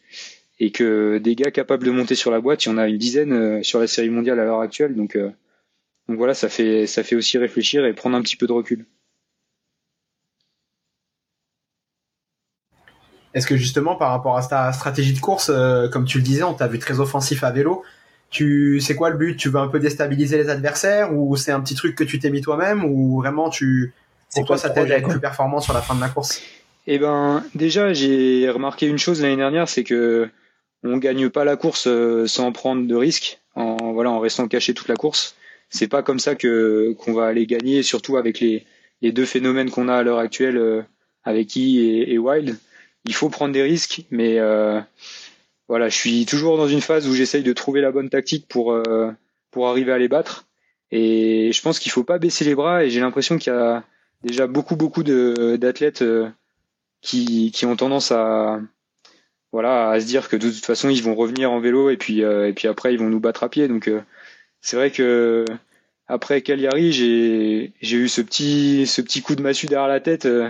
et que des gars capables de monter sur la boîte, il y en a une dizaine sur la série mondiale à l'heure actuelle. Donc donc voilà, ça fait, ça fait aussi réfléchir et prendre un petit peu de recul. Est-ce que justement, par rapport à ta stratégie de course, euh, comme tu le disais, on t'a vu très offensif à vélo. Tu, c'est quoi le but? Tu veux un peu déstabiliser les adversaires ou c'est un petit truc que tu t'es mis toi-même ou vraiment tu, pour toi, ça t'aide à être plus performant sur la fin de la course? Eh ben, déjà, j'ai remarqué une chose l'année dernière, c'est que on gagne pas la course euh, sans prendre de risques, en voilà, en restant caché toute la course c'est pas comme ça que qu'on va aller gagner, surtout avec les, les deux phénomènes qu'on a à l'heure actuelle euh, avec E et, et, Wild. Il faut prendre des risques, mais euh, voilà, je suis toujours dans une phase où j'essaye de trouver la bonne tactique pour euh, pour arriver à les battre. Et je pense qu'il faut pas baisser les bras. Et j'ai l'impression qu'il y a déjà beaucoup beaucoup de d'athlètes qui qui ont tendance à voilà à se dire que de toute façon ils vont revenir en vélo et puis et puis après ils vont nous battre à pied. Donc c'est vrai que après Cagliari, j'ai j'ai eu ce petit ce petit coup de massue derrière la tête euh,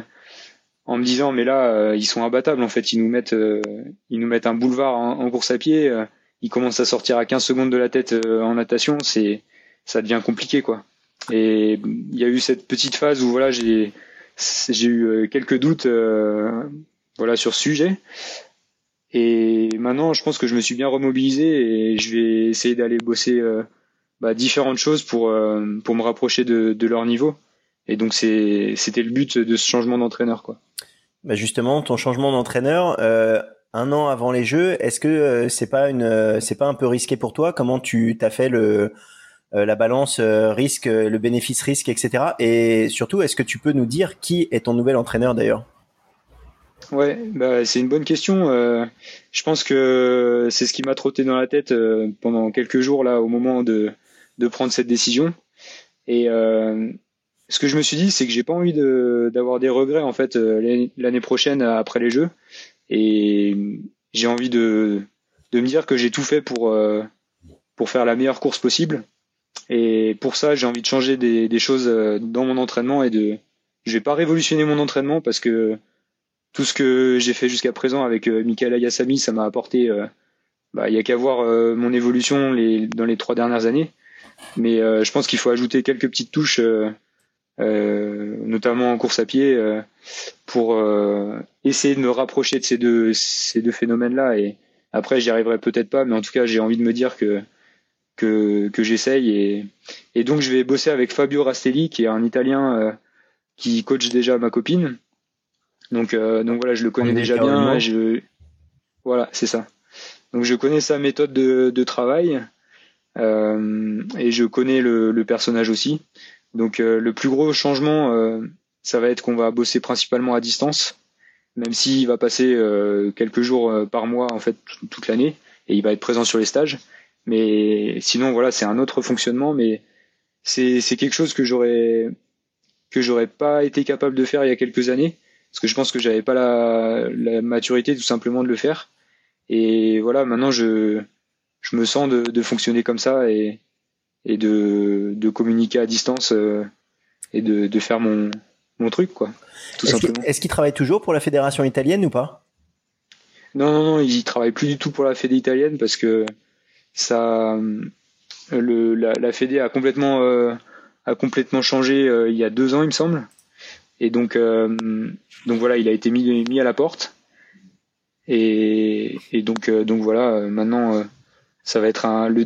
en me disant mais là euh, ils sont imbattables en fait, ils nous mettent euh, ils nous mettent un boulevard en, course à pied, ils commencent à sortir à 15 secondes de la tête en natation, c'est ça devient compliqué quoi. Et il y a eu cette petite phase où voilà, j'ai eu quelques doutes voilà sur ce sujet. Et maintenant, je pense que je me suis bien remobilisé et je vais essayer d'aller bosser bah, différentes choses pour euh, pour me rapprocher de leur niveau. Et donc c'était le but de ce changement d'entraîneur quoi. Bah justement, ton changement d'entraîneur euh, un an avant les Jeux, est-ce que euh, c'est pas une euh, c'est pas un peu risqué pour toi? Comment tu t'as fait le la balance risque, le bénéfice risque, etc. Et surtout, est-ce que tu peux nous dire qui est ton nouvel entraîneur d'ailleurs? Ouais, bah, c'est une bonne question. Euh, je pense que c'est ce qui m'a trotté dans la tête pendant quelques jours là, au moment de de prendre cette décision. Et euh, ce que je me suis dit, c'est que j'ai pas envie d'avoir des regrets en fait euh, l'année prochaine après les Jeux. Et j'ai envie de, me dire que j'ai tout fait pour euh, pour faire la meilleure course possible. Et pour ça, j'ai envie de changer des, choses dans mon entraînement et de je vais pas révolutionner mon entraînement parce que tout ce que j'ai fait jusqu'à présent avec Michael Ayassami, ça m'a apporté. bah, il y a qu'à voir mon évolution dans les trois dernières années. Mais euh, je pense qu'il faut ajouter quelques petites touches, euh, euh, notamment en course à pied, pour essayer de me rapprocher de ces deux, ces deux phénomènes-là. Et après, j'y arriverai peut-être pas, mais en tout cas, j'ai envie de me dire que que, que j'essaye et, et donc je vais bosser avec Fabio Rastelli qui est un Italien qui coach déjà ma copine donc donc voilà je le connais déjà bien je voilà c'est ça donc je connais sa méthode de, de travail euh, et je connais le, le, personnage aussi. Donc euh, le plus gros changement, euh, ça va être qu'on va bosser principalement à distance, même s'il va passer quelques jours par mois en fait toute l'année et il va être présent sur les stages. Mais sinon voilà, c'est un autre fonctionnement, mais c'est c'est quelque chose que j'aurais que j'aurais pas été capable de faire il y a quelques années parce que je pense que j'avais pas la, la maturité tout simplement de le faire. Et voilà, maintenant je je me sens de, de fonctionner comme ça et, et de, de communiquer à distance euh, et de, de faire mon, mon truc, quoi. Tout est-ce simplement. est-ce qu'il travaille toujours pour la fédération italienne ou pas? Non, non, non, il travaille plus du tout pour la fédé italienne parce que ça, le, la, la fédé a complètement, euh, a complètement changé euh, il y a deux ans, il me semble. Et donc, euh, donc voilà, il a été mis, mis à la porte. Et, et donc, donc voilà, maintenant ça va être un, le,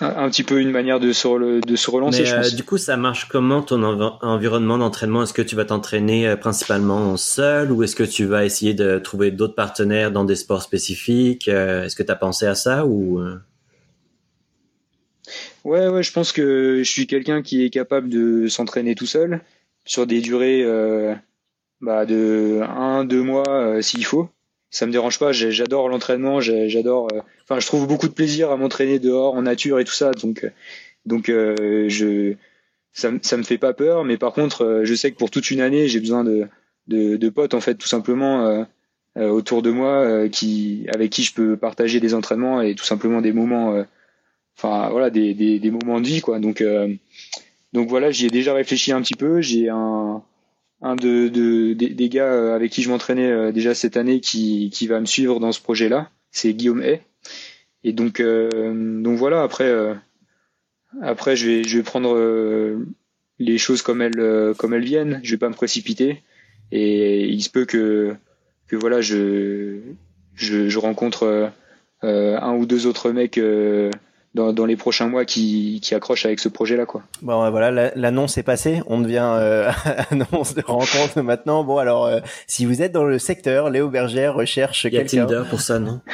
un, petit peu une manière de se, de se relancer. je pense. du coup, ça marche comment ton environnement d'entraînement? Est-ce que tu vas t'entraîner principalement seul ou est-ce que tu vas essayer de trouver d'autres partenaires dans des sports spécifiques? Est-ce que tu as pensé à ça ou Ouais, ouais, je pense que je suis quelqu'un qui est capable de s'entraîner tout seul sur des durées euh, bah, de un, deux mois euh, s'il faut. Ça me dérange pas. J'adore l'entraînement. J'adore. Euh, enfin, je trouve beaucoup de plaisir à m'entraîner dehors en nature et tout ça. Donc, donc, je ça, ça me fait pas peur. Mais par contre, je sais que pour toute une année, j'ai besoin de, de, de potes en fait, tout simplement. autour de moi qui avec qui je peux partager des entraînements et tout simplement des moments enfin voilà des, des, des, moments de vie quoi donc euh, donc voilà j'y ai déjà réfléchi un petit peu j'ai un un de, de des, gars euh, avec qui je m'entraînais euh, déjà cette année qui va me suivre dans ce projet là c'est Guillaume Hay. Et donc donc voilà après après je vais prendre les choses comme elles viennent. Je vais pas me précipiter. Et il se peut que que voilà je je, je rencontre un ou deux autres mecs dans, dans, les prochains mois qui, qui accrochent avec ce projet-là. Quoi. Bon, voilà, l'annonce est passée. On devient euh, annonce de rencontre maintenant. Bon, alors, euh, si vous êtes dans le secteur, Léo Bergère recherche quelqu'un. Il y a Tinder pour ça, non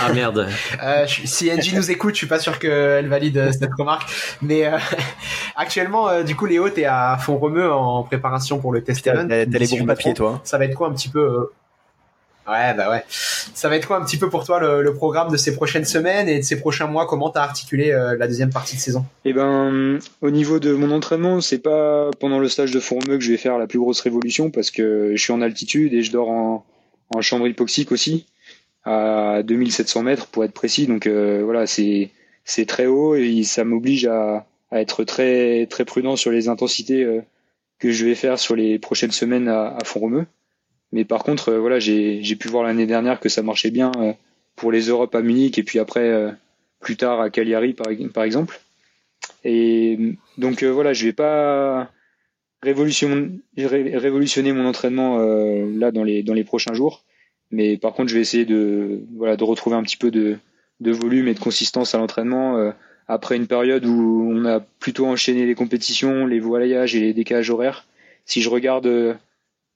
Ah merde. Euh, si Angie nous écoute, je suis pas sûr qu'elle valide euh, cette remarque. Mais euh, actuellement, euh, du coup, Léo, t'es à fond remue en préparation pour le test T'as les bons papiers, toi. Ça va être quoi un petit peu Ouais, bah ouais. Ça va être quoi un petit peu pour toi le, programme de ces prochaines semaines et de ces prochains mois? Comment t'as articulé euh, la deuxième partie de saison? Eh ben, au niveau de mon entraînement, c'est pas pendant le stage de Fourmeux que je vais faire la plus grosse révolution parce que je suis en altitude et je dors en, chambre hypoxique aussi à 2700 mètres pour être précis. Donc euh, voilà, c'est très haut et ça m'oblige à, être très très prudent sur les intensités euh, que je vais faire sur les prochaines semaines à, à Font-Romeu. Mais par contre, euh, voilà, j'ai pu voir l'année dernière que ça marchait bien euh, pour les Europes à Munich et puis après euh, plus tard à Cagliari par, exemple. Et donc voilà, je vais pas révolutionner mon entraînement là dans les dans les prochains jours, mais par contre, je vais essayer de voilà de retrouver un petit peu de de volume et de consistance à l'entraînement après une période où on a plutôt enchaîné les compétitions, les voyages et les décalages horaires. Si je regarde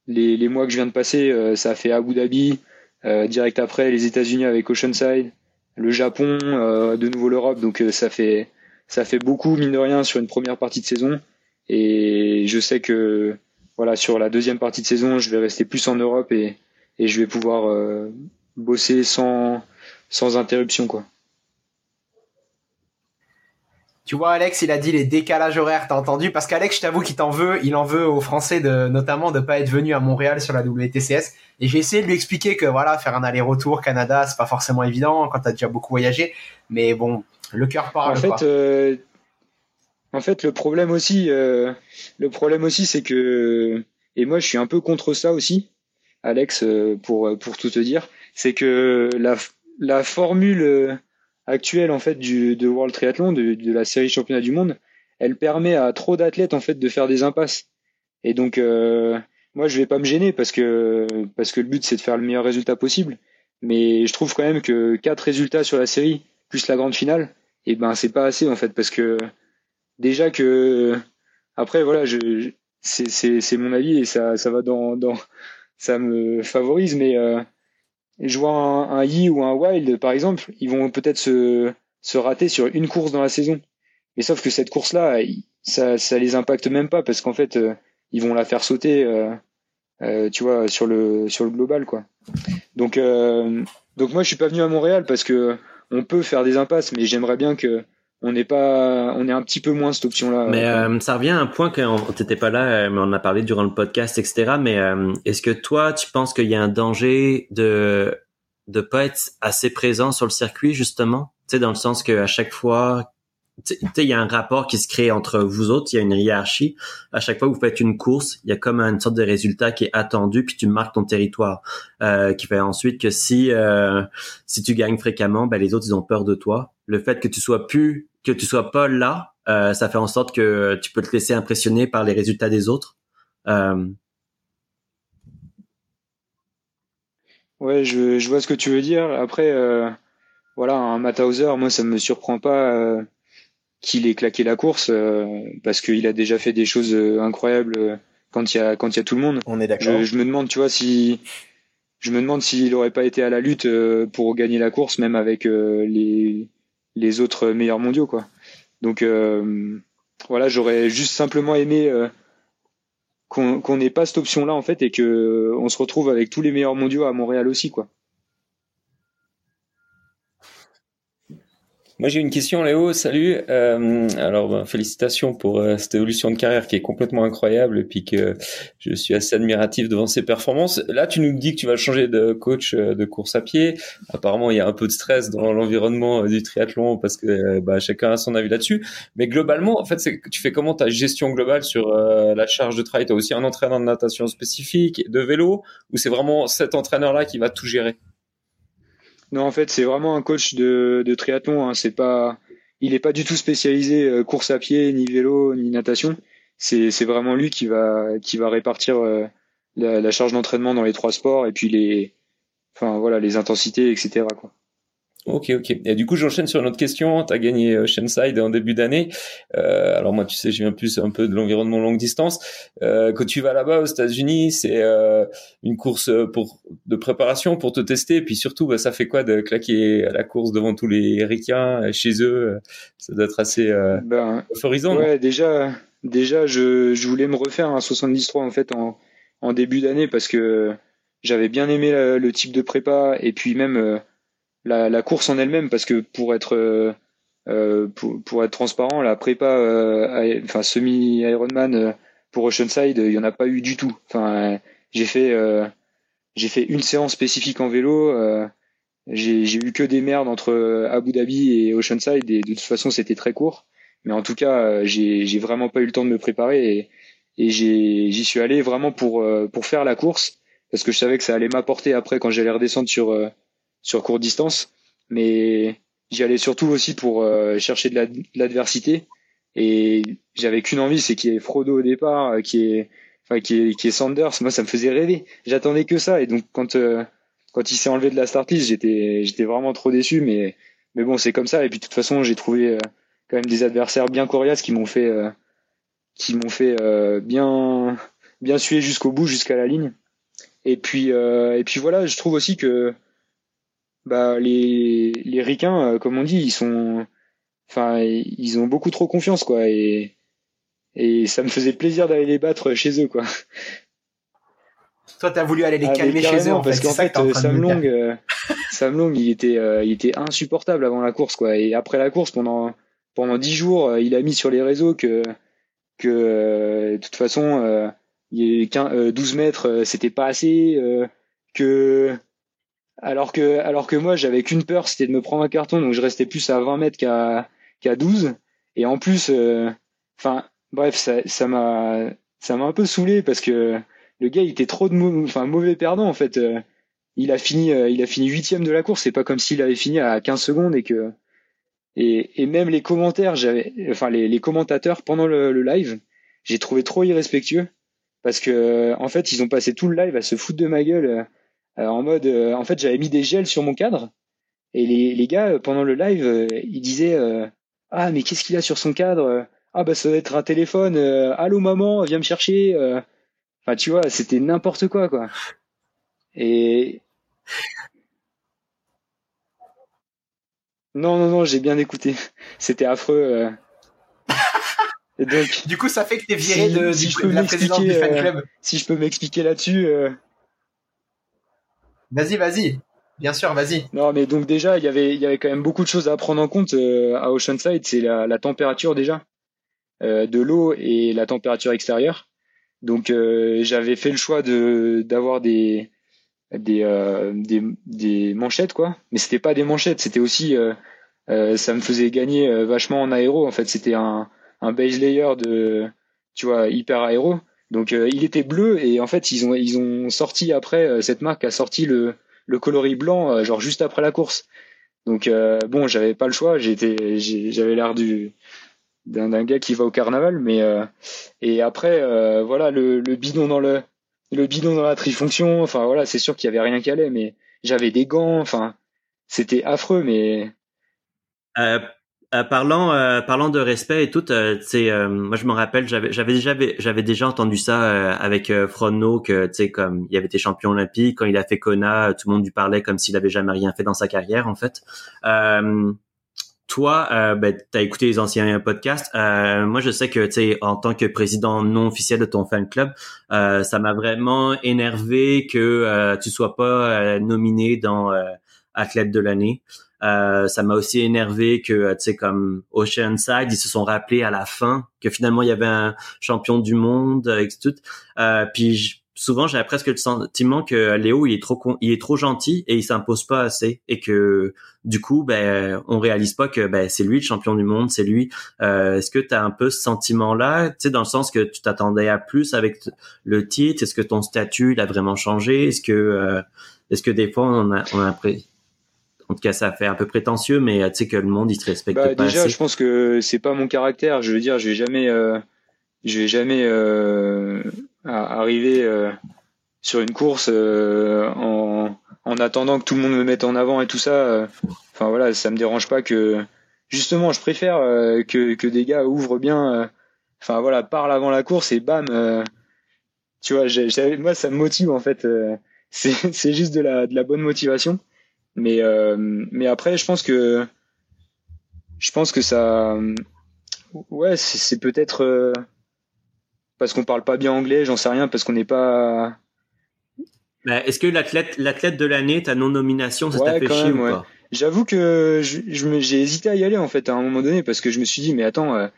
les, les, mois que je viens de passer, euh, ça a fait Abu Dhabi, euh, direct après les États-Unis avec Oceanside, le Japon, euh, de nouveau l'Europe. Donc ça fait ça fait beaucoup mine de rien sur une première partie de saison. Et je sais que voilà sur la deuxième partie de saison, je vais rester plus en Europe et, et je vais pouvoir bosser sans sans interruption quoi. Tu vois, Alex, il a dit les décalages horaires, t'as entendu? Parce qu'Alex, je t'avoue qu'il t'en veut, il en veut aux Français de, notamment de pas être venu à Montréal sur la WTCS. Et j'ai essayé de lui expliquer que voilà, faire un aller-retour Canada, c'est pas forcément évident quand t'as déjà beaucoup voyagé. Mais bon, le cœur parle. En fait, euh, en fait, le problème aussi, euh, le problème aussi, c'est que, et moi, je suis un peu contre ça aussi, Alex, euh, pour pour tout te dire, c'est que la la formule actuelle en fait du de World Triathlon, de, de la série championnat du monde, elle permet à trop d'athlètes en fait de faire des impasses. Et donc euh, moi je vais pas me gêner parce que parce que le but c'est de faire le meilleur résultat possible. Mais je trouve quand même que quatre résultats sur la série plus la grande finale, et eh ben c'est pas assez en fait parce que déjà que après voilà je, c'est c'est c'est mon avis et ça ça va dans dans ça me favorise mais euh, vois un, un Yi ou un Wild, par exemple, ils vont peut-être se, se rater sur une course dans la saison. Mais sauf que cette course-là, ça, ça les impacte même pas parce qu'en fait, euh, ils vont la faire sauter, euh, euh, tu vois, sur le sur le global, quoi. Donc, donc moi, je suis pas venu à Montréal parce que on peut faire des impasses, mais j'aimerais bien que on n'est pas, on est un petit peu moins cette option-là. Mais euh, ça revient à un point que t'étais pas là, euh, mais on a parlé durant le podcast, etc. Mais euh, est-ce que toi, tu penses qu'il y a un danger de de pas être assez présent sur le circuit justement, tu sais, dans le sens que à chaque fois, tu sais, il y a un rapport qui se crée entre vous autres, il y a une hiérarchie. À chaque fois que vous faites une course, il y a comme une sorte de résultat qui est attendu, puis tu marques ton territoire, euh, qui fait ensuite que si si tu gagnes fréquemment, ben les autres ils ont peur de toi. Le fait que tu sois plus que tu sois pas là, euh, ça fait en sorte que tu peux te laisser impressionner par les résultats des autres. Euh... Ouais, je, je vois ce que tu veux dire. Après, euh, voilà, un Matt moi, ça me surprend pas euh, qu'il ait claqué la course euh, parce qu'il a déjà fait des choses incroyables quand il y a quand il y a tout le monde. On est d'accord. Je, je, me demande, tu vois, si je me demande s'il aurait pas été à la lutte pour gagner la course, même avec les les autres meilleurs mondiaux, quoi. Donc voilà, j'aurais juste simplement aimé qu'on n'ait pas cette option là en fait et que on se retrouve avec tous les meilleurs mondiaux à Montréal aussi quoi. Moi j'ai une question Léo, salut. Euh, alors ben, félicitations pour euh, cette évolution de carrière qui est complètement incroyable et puis que je suis assez admiratif devant ces performances. Là tu nous dis que tu vas changer de coach euh, de course à pied. Apparemment il y a un peu de stress dans l'environnement du triathlon parce que bah, chacun a son avis là-dessus. Mais globalement en fait tu fais comment ta gestion globale sur la charge de travail? Tu as aussi un entraîneur de natation spécifique, de vélo? Ou c'est vraiment cet entraîneur là qui va tout gérer? Non, en fait, c'est vraiment un coach de, triathlon. Hein. C'est pas, il est pas du tout spécialisé euh, course à pied, ni vélo, ni natation. C'est, c'est vraiment lui qui va, qui va répartir euh, la, la, charge d'entraînement dans les trois sports et puis les, enfin voilà, les intensités, etc. Quoi. Ok, ok. Et du coup, j'enchaîne sur une autre question. Tu as gagné euh, Shenside en début d'année. Euh, alors moi, tu sais, je viens plus un peu de l'environnement longue distance. Euh, quand tu vas là-bas aux États-Unis, c'est euh, une course pour de préparation pour te tester. Puis surtout, bah, ça fait quoi de claquer la course devant tous les ricains euh, chez eux? Ça doit être assez euh, ben, euphorisant. Ouais, déjà, déjà, je, je voulais me refaire un 73 en fait en, en début d'année parce que j'avais bien aimé le type de prépa et puis même la, la course en elle-même parce que pour être euh, euh pour, pour, être transparent, la prépa, euh, enfin semi Ironman pour Oceanside, il y en a pas eu du tout. Enfin, j'ai fait j'ai fait une séance spécifique en vélo. j'ai eu que des merdes entre Abu Dhabi et Oceanside et de toute façon c'était très court. Mais en tout cas, j'ai j'ai vraiment pas eu le temps de me préparer et, et j'y suis allé vraiment pour pour faire la course parce que je savais que ça allait m'apporter après quand j'allais redescendre sur sur courte distance, mais j'y allais surtout aussi pour euh, chercher de l'adversité. Et j'avais qu'une envie, c'est qu'il y ait Frodo au départ, euh, qui est, enfin, qui est, Sanders. Moi, ça me faisait rêver. J'attendais que ça. Et donc, quand, euh, quand il s'est enlevé de la start list, j'étais, j'étais vraiment trop déçu. Mais, mais bon, c'est comme ça. Et puis, de toute façon, j'ai trouvé quand même des adversaires bien coriaces qui m'ont fait, qui m'ont fait bien, bien suer jusqu'au bout, jusqu'à la ligne. Et puis, et puis voilà, je trouve aussi que bah les les ricains, euh, comme on dit, ils sont, enfin, ils ont beaucoup trop confiance quoi, et et ça me faisait plaisir d'aller les battre chez eux quoi. Toi, t'as voulu aller les ah, calmer chez eux en parce qu'en fait, Sam Long, euh, Sam Long, il était, euh, il était insupportable avant la course quoi, et après la course pendant pendant dix jours, il a mis sur les réseaux que que de toute façon, il y a 12 mètres, c'était pas assez, que alors que, alors que moi, j'avais qu'une peur, c'était de me prendre un carton, donc je restais plus à 20 mètres qu'à qu'à 12. Et en plus, euh, enfin, bref, ça, m'a, ça m'a un peu saoulé parce que le gars, il était trop de enfin, mauvais perdant en fait. Euh, il a fini, euh, il a fini huitième de la course. C'est pas comme s'il avait fini à 15 secondes et que, et, et même les commentaires, j'avais, enfin les, les commentateurs pendant le, le live, j'ai trouvé trop irrespectueux parce que en fait, ils ont passé tout le live à se foutre de ma gueule en mode, euh, en fait, j'avais mis des gels sur mon cadre et les, les gars pendant le live, euh, ils disaient ah mais qu'est-ce qu'il a sur son cadre Ah bah ça doit être un téléphone. Allô maman, viens me chercher. Enfin tu vois, c'était n'importe quoi quoi. Et non non non, j'ai bien écouté. C'était affreux. Et donc, du coup, ça fait que t'es viré de, si de, la présidence du fan club. si je peux m'expliquer là-dessus, Vas-y, vas-y. Bien sûr, vas-y. Non, mais donc déjà, il y avait, il y avait quand même beaucoup de choses à prendre en compte euh, à Oceanside. C'est la, la, température déjà euh, de l'eau et la température extérieure. Donc euh, j'avais fait le choix de d'avoir des des, euh, des, des manchettes quoi, mais c'était pas des manchettes, c'était aussi euh, ça me faisait gagner vachement en aéro. En fait, c'était un un base layer de tu vois hyper aéro. Donc euh, il était bleu et en fait ils ont ils ont sorti après euh, cette marque a sorti le le coloris blanc euh, genre juste après la course. Donc bon j'avais pas le choix j'étais j'avais l'air du d'un gars qui va au carnaval mais et après voilà le, le bidon dans le le bidon dans la trifonction enfin voilà c'est sûr qu'il y avait rien qui allait mais j'avais des gants, enfin, c'était affreux, mais. Euh, euh, parlant euh, parlant de respect et tout, c'est moi je me rappelle j'avais j'avais déjà j'avais déjà entendu ça avec Frono que tu sais comme il avait été champion olympique quand il a fait Kona, tout le monde lui parlait comme s'il avait jamais rien fait dans sa carrière en fait toi, euh, ben, tu écouté les anciens podcasts. Euh, moi, je sais que, tu sais, en tant que président non officiel de ton fan club, euh, ça m'a vraiment énervé que euh, tu sois pas euh, nominé dans athlète de l'année. Ça m'a aussi énervé que, tu sais, comme Oceanside, ils se sont rappelés à la fin que finalement il y avait un champion du monde et tout. puis souvent j'avais presque le sentiment que Léo il est trop il est trop gentil et il s'impose pas assez et que du coup ben on réalise pas que ben c'est lui le champion du monde c'est lui. Euh, est-ce que tu as un peu ce sentiment là tu sais dans le sens que tu t'attendais à plus avec le titre? Est-ce que ton statut il a vraiment changé? Est-ce que euh, est-ce que des fois on a on a en tout cas, ça fait un peu prétentieux, mais tu sais que le monde il se respecte bah, pas. Déjà, je pense que c'est pas mon caractère. Je veux dire, je vais jamais, euh, je vais jamais euh, arriver euh, sur une course euh, en, en attendant que tout le monde me mette en avant et tout ça. Euh, enfin voilà, ça me dérange pas que justement, je préfère que, que des gars ouvrent bien. Enfin voilà, parlent avant la course et bam. tu vois, moi ça me motive en fait. c'est c'est juste de la de la bonne motivation. Mais mais après, je pense que je pense que ça ouais c'est peut-être parce qu'on parle pas bien anglais, j'en sais rien, parce qu'on n'est pas. Est-ce que l'athlète, l'athlète de l'année, ta non-nomination, ça t'a fait chier ou pas? J'avoue que je, j'ai hésité à y aller en fait à un moment donné parce que je me suis dit mais attends, euh,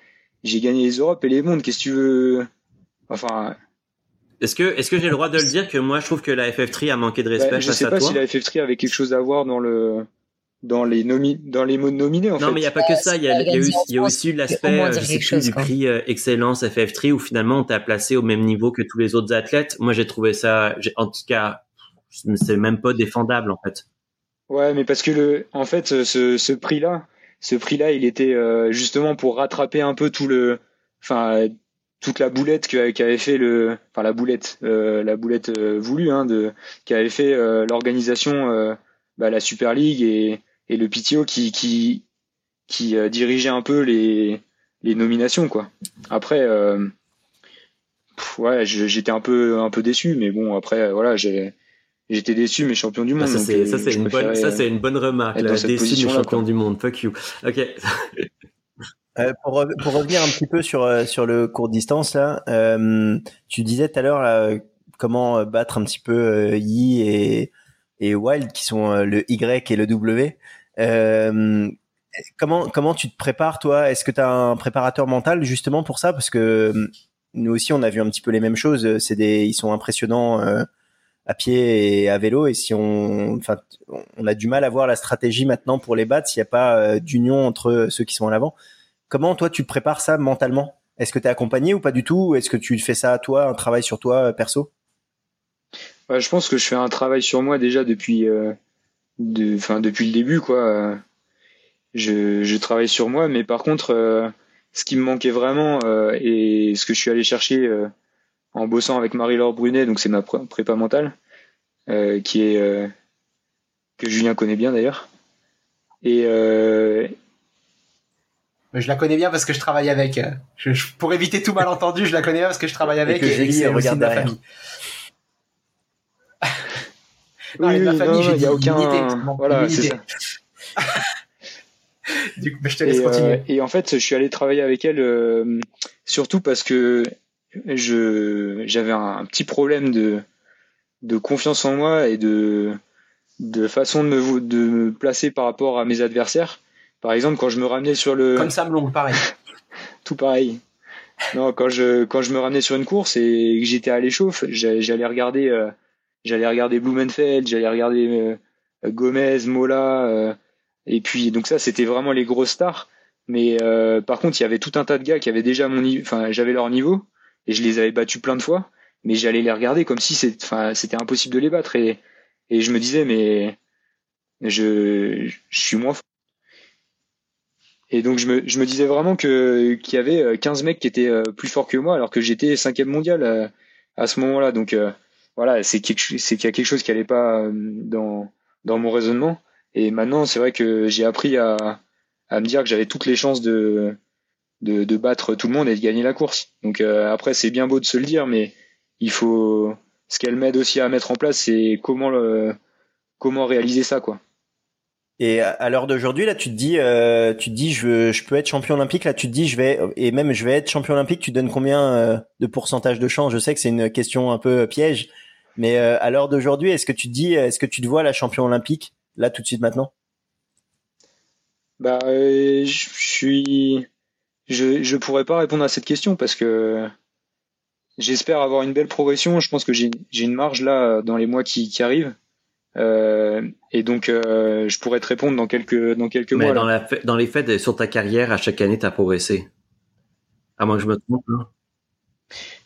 j'ai gagné les Europes et les mondes, qu'est-ce que tu veux? Enfin. Est-ce que, est-ce que j'ai le droit de le dire que moi je trouve que la FF3 a manqué de respect bah, Je sais pas si la FF3 avait quelque chose à voir dans le dans les nomi dans les mots nominés en non, mais il n'y a pas que ça. Il y a, y, y a, aussi l'aspect euh, du prix euh, Excellence FF3 où finalement on t'a placé au même niveau que tous les autres athlètes. Moi, j'ai trouvé ça, en tout cas, c'est même pas défendable en fait. Ouais, mais parce que le, en fait, ce, ce prix-là, ce prix-là, il était euh, justement pour rattraper un peu tout le, enfin, toute la boulette qu'avait fait le, enfin la boulette, la boulette voulue, hein, de, qu'avait fait l'organisation, bah, la Super League et et le PTO qui qui qui euh, dirigeait un peu les les nominations quoi. Après euh, ouais, j'étais un peu un peu déçu mais bon après voilà, j'ai J'étais déçu, mais champion du ah, monde. ça, c'est, ça, c'est une bonne, ça, une bonne remarque. Là, déçu, mais champion du monde. Fuck you. Ok. Euh, pour, pour, revenir un petit peu sur euh, sur le court distance là, euh, tu disais tout à l'heure comment battre un petit peu Yi et et Wild qui sont le Y et le W. Euh, comment comment tu te prépares toi? Est-ce que tu as un préparateur mental justement pour ça? Parce que nous aussi on a vu un petit peu les mêmes choses. C'est des ils sont impressionnants euh, à pied et à vélo et si on enfin on a du mal à voir la stratégie maintenant pour les battre s'il n'y a pas euh, d'union entre ceux qui sont en avant. Comment toi tu prépares ça mentalement? Est-ce que tu es accompagné ou pas du tout? Est-ce que tu fais ça à toi, un travail sur toi perso? Je pense que je fais un travail sur moi déjà depuis de, enfin depuis le début quoi. Je, je travaille sur moi, mais par contre, euh, ce qui me manquait vraiment euh, et ce que je suis allé chercher euh, en bossant avec Marie-Laure Brunet, donc c'est ma prépa mentale, qui est que Julien connaît bien d'ailleurs. Et je la connais bien parce que je travaille avec. Je, pour éviter tout malentendu, je la connais bien parce que je travaille avec et, et Julie regarde de famille. Non, oui, ma famille, il n'y a aucun. voilà, c'est ça. du coup, bah, je te laisse et, continuer. Euh, et en fait, je suis allé travailler avec elle euh, surtout parce que je j'avais un, petit problème de de confiance en moi et de de façon de me de me placer par rapport à mes adversaires. Par exemple, quand je me ramenais sur le comme Sam Long, pareil. Tout pareil. Non, quand je quand je me ramenais sur une course et que j'étais à l'échauffe, j'allais regarder euh, j'allais regarder Blumenfeld, j'allais regarder euh, Gomez, Mola, euh, et puis donc ça c'était vraiment les grosses stars. Mais euh, par contre, il y avait tout un tas de gars qui avaient déjà mon niveau, enfin j'avais leur niveau et je les avais battus plein de fois, mais j'allais les regarder comme si c'était, enfin c'était impossible de les battre et et je me disais mais je je suis moins fort. Et donc je me, je me disais vraiment que qu'il y avait 15 mecs qui étaient plus forts que moi alors que j'étais cinquième mondial à, à ce moment-là. Donc voilà, c'est c'est qu'il y a quelque chose qui allait pas euh, dans dans mon raisonnement. Et maintenant, c'est vrai que j'ai appris à, à me dire que j'avais toutes les chances de, de, de, battre tout le monde et de gagner la course. Donc euh, après, c'est bien beau de se le dire, mais il faut. Ce qu'elle m'aide aussi à mettre en place, c'est comment le, comment réaliser ça, quoi. Et à l'heure d'aujourd'hui, là, tu te dis, euh, tu te dis, je, je peux être champion olympique. Là, tu te dis, je vais, et même je vais être champion olympique. Tu donnes combien euh, de pourcentage de chance? Je sais que c'est une question un peu piège, mais euh, à l'heure d'aujourd'hui, est-ce que tu te dis, est-ce que tu te vois la champion olympique là tout de suite maintenant? Bah, je suis, je je pourrais pas répondre à cette question parce que j'espère avoir une belle progression. Je pense que j'ai j'ai une marge là dans les mois qui qui arrivent. Euh, et donc, euh, je pourrais te répondre dans quelques dans quelques Mais mois. Dans, la, dans les faits, sur ta carrière, à chaque année, tu as progressé. À moins que je me trompe. Hein.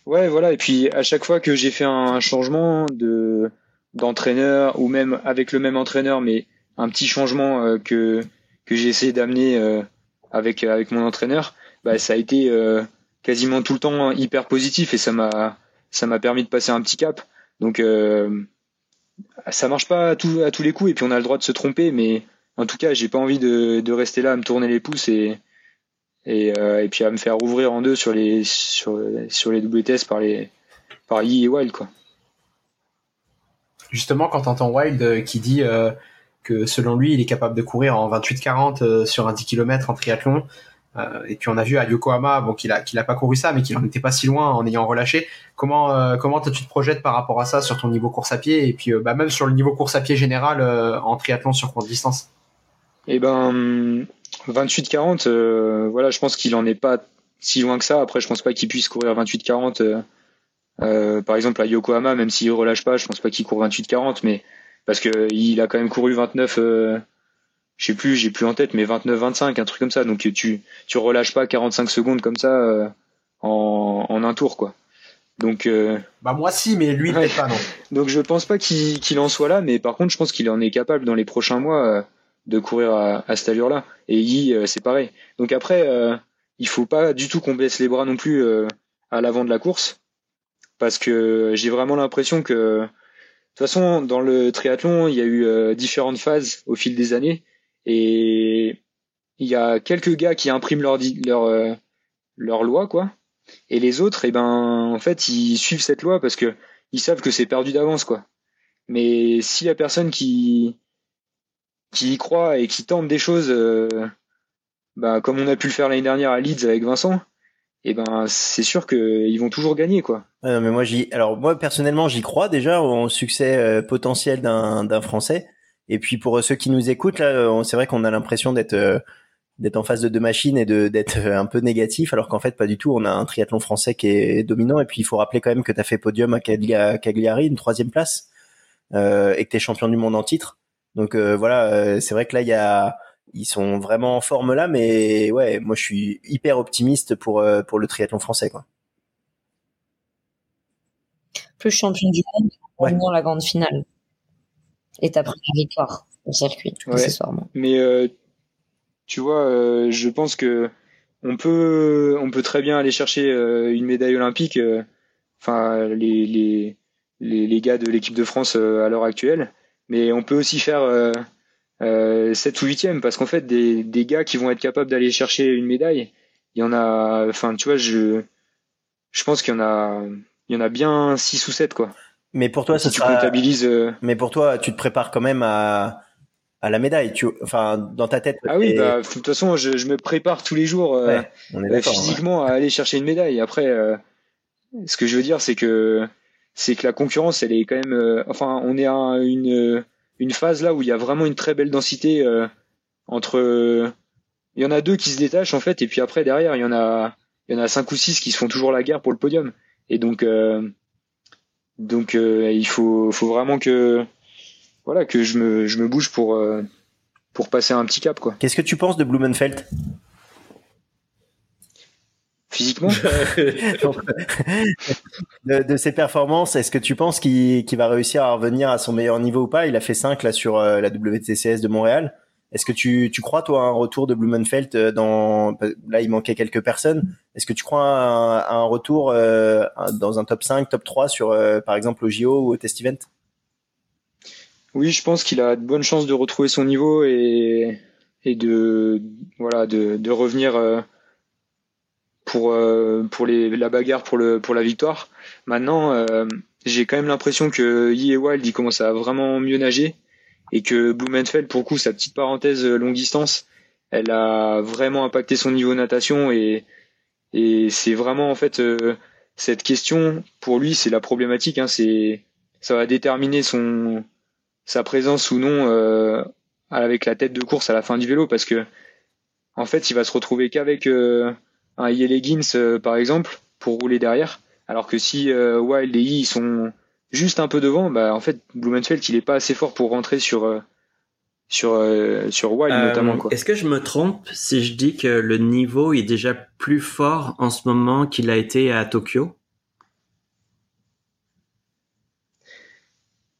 Ouais, voilà. Et puis à chaque fois que j'ai fait un changement de d'entraîneur ou même avec le même entraîneur, mais un petit changement euh, que que j'ai essayé d'amener euh, avec avec mon entraîneur, bah ça a été euh, quasiment tout le temps hyper positif et ça m'a ça m'a permis de passer un petit cap. Donc ça marche pas à, tous les coups et puis on a le droit de se tromper, mais en tout cas, j'ai pas envie de, rester là à me tourner les pouces et euh, puis à me faire ouvrir en deux sur les sur, sur les WTS par les Yi et Wild quoi. Justement, quand t'entends Wild euh, qui dit euh, que selon lui, il est capable de courir en 28-40 euh, sur un 10 km en triathlon, euh, et puis on a vu à Yokohama, bon, qu'il a, qu'il a pas couru ça, mais qu'il en était pas si loin en ayant relâché. Comment, euh, comment tu te projettes par rapport à ça sur ton niveau course à pied et puis euh, bah, même sur le niveau course à pied général en triathlon sur courte distance? Eh ben, 28-40, voilà, je pense qu'il en est pas si loin que ça. Après, je pense pas qu'il puisse courir 28-40. Euh, par exemple à Yokohama, même s'il relâche pas, je pense pas qu'il court 28-40, mais parce que il a quand même couru 29 je sais plus, j'ai plus en tête, mais 29-25, un truc comme ça. Donc tu tu relâches pas 45 secondes comme ça euh, en, en un tour, quoi. Donc euh, bah moi si, mais lui ouais. pas non. Donc je pense pas qu'il qu'il en soit là, mais par contre je pense qu'il en est capable dans les prochains mois euh, de courir à, à cette allure-là. Et Yi euh, c'est pareil. Donc après euh, il faut pas du tout qu'on baisse les bras non plus à l'avant de la course, parce que j'ai vraiment l'impression que de toute façon dans le triathlon il y a eu différentes phases au fil des années et il y a quelques gars qui impriment leur leur euh, leur loi quoi. Et les autres eh ben en fait ils suivent cette loi parce que ils savent que c'est perdu d'avance quoi. Mais s'il y a personne qui qui y croit et qui tente des choses euh, bah, comme on a pu le faire l'année dernière à Leeds avec Vincent eh ben c'est sûr qu'ils vont toujours gagner quoi. Ouais, mais moi j'y alors moi personnellement j'y crois déjà au succès euh, potentiel d'un d'un français et puis pour ceux qui nous écoutent, là, c'est vrai qu'on a l'impression d'être euh, d'être en face de deux machines et de d'être un peu négatif, alors qu'en fait pas du tout. On a un triathlon français qui est dominant. Et puis il faut rappeler quand même que tu as fait podium à Cagliari, une troisième place, euh, et que tu es champion du monde en titre. Donc euh, voilà, euh, c'est vrai que là il y a ils sont vraiment en forme là, mais ouais, moi je suis hyper optimiste pour euh, pour le triathlon français quoi. Plus champion du monde, ouais. la grande finale et ta première victoire au circuit ouais, accessoirement. Mais euh, tu vois, euh, je pense que on peut, on peut très bien aller chercher euh, une médaille olympique. Enfin, les, les, les, les, gars de l'équipe de France à l'heure actuelle, mais on peut aussi faire euh, 7 ou 8 parce qu'en fait, des, des gars qui vont être capables d'aller chercher une médaille, il y en a. Enfin, tu vois, je, je pense qu'il y en a, il y en a bien 6 ou 7 quoi. Mais pour toi, si ça tu sera... comptabilises. Euh... Mais pour toi, tu te prépares quand même à à la médaille. Tu, enfin, dans ta tête. Ah oui, bah, de toute façon, je, je, me prépare tous les jours euh, ouais, physiquement ouais. à aller chercher une médaille. Après, euh, ce que je veux dire, c'est que c'est que la concurrence, elle est quand même. Euh, enfin, on est à une une phase là où il y a vraiment une très belle densité entre. Il y en a deux qui se détachent en fait, et puis après derrière, il y en a il y en a cinq ou six qui se font toujours la guerre pour le podium. Et donc donc euh, il faut, faut vraiment que voilà que je me, je me bouge pour euh, pour passer un petit cap quoi. Qu'est-ce que tu penses de Blumenfeld? Physiquement? De, de, ses performances, est-ce que tu penses qu'il qu va réussir à revenir à son meilleur niveau ou pas? Il a fait 5 là sur euh, la WTCS de Montréal. Est-ce que tu, crois toi à un retour de Blumenfeld dans là il manquait quelques personnes. Est-ce que tu crois à un, retour euh, dans un top 5, top 3 sur euh, par exemple au JO ou au Test Event? Oui, je pense qu'il a de bonnes chances de retrouver son niveau et, de voilà de, revenir euh, pour euh, la bagarre pour la victoire. Maintenant, euh, j'ai quand même l'impression que Yi et Wild il commence à vraiment mieux nager et que Blumenfeld pour le coup sa petite parenthèse longue distance, elle a vraiment impacté son niveau natation et c'est vraiment en fait cette question pour lui c'est la problématique hein, c'est ça va déterminer son sa présence ou non euh, avec la tête de course à la fin du vélo parce que en fait il va se retrouver qu'avec euh, un Yeleggins euh, par exemple pour rouler derrière alors que si euh, Wild et I sont juste un peu devant bah en fait Blumenfeld il est pas assez fort pour rentrer sur sur sur Wild notamment quoi. Est-ce que je me trompe si je dis que le niveau est déjà plus fort en ce moment qu'il a été à Tokyo?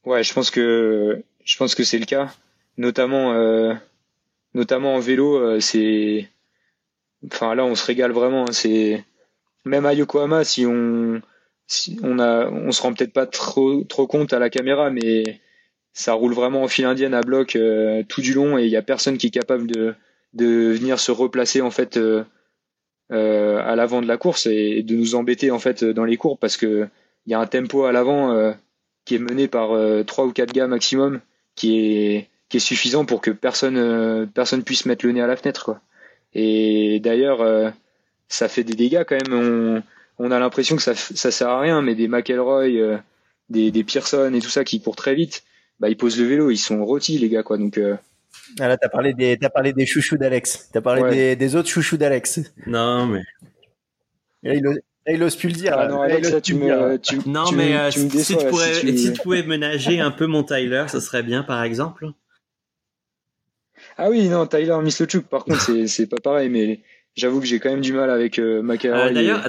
Ouais, je pense que je pense que c'est le cas, notamment euh, notamment en vélo. Euh, c'est enfin là on se régale vraiment. Hein, c'est même à Yokohama si on on a on se rend peut-être pas trop trop compte à la caméra, mais ça roule vraiment en file indienne à bloc euh, tout du long et il y a personne qui est capable de de venir se replacer en fait euh, à l'avant de la course et de nous embêter en fait dans les courbes parce que il y a un tempo à l'avant qui est mené par euh, trois ou quatre gars maximum, qui est qui est suffisant pour que personne euh, personne puisse mettre le nez à la fenêtre quoi. Et d'ailleurs euh, ça fait des dégâts quand même. On, on a l'impression que ça ça sert à rien, mais des McElroy, des des Pearson et tout ça qui courent très vite, bah ils posent le vélo, ils sont rôtis les gars quoi. Donc ah là, t'as parlé des, t'as parlé des chouchous d'Alex. T'as parlé des, des, autres chouchous d'Alex. Non, mais. Il ose plus le dire. Ah non, Alex, tu me, tu, non, mais euh, si, tu pourrais, si, tu... pouvais ménager un peu mon Tyler, ça serait bien, par exemple. Ah oui, non, Tyler Mislechuk, par contre, c'est, c'est pas pareil, mais j'avoue que j'ai quand même du mal avec euh, euh D'ailleurs,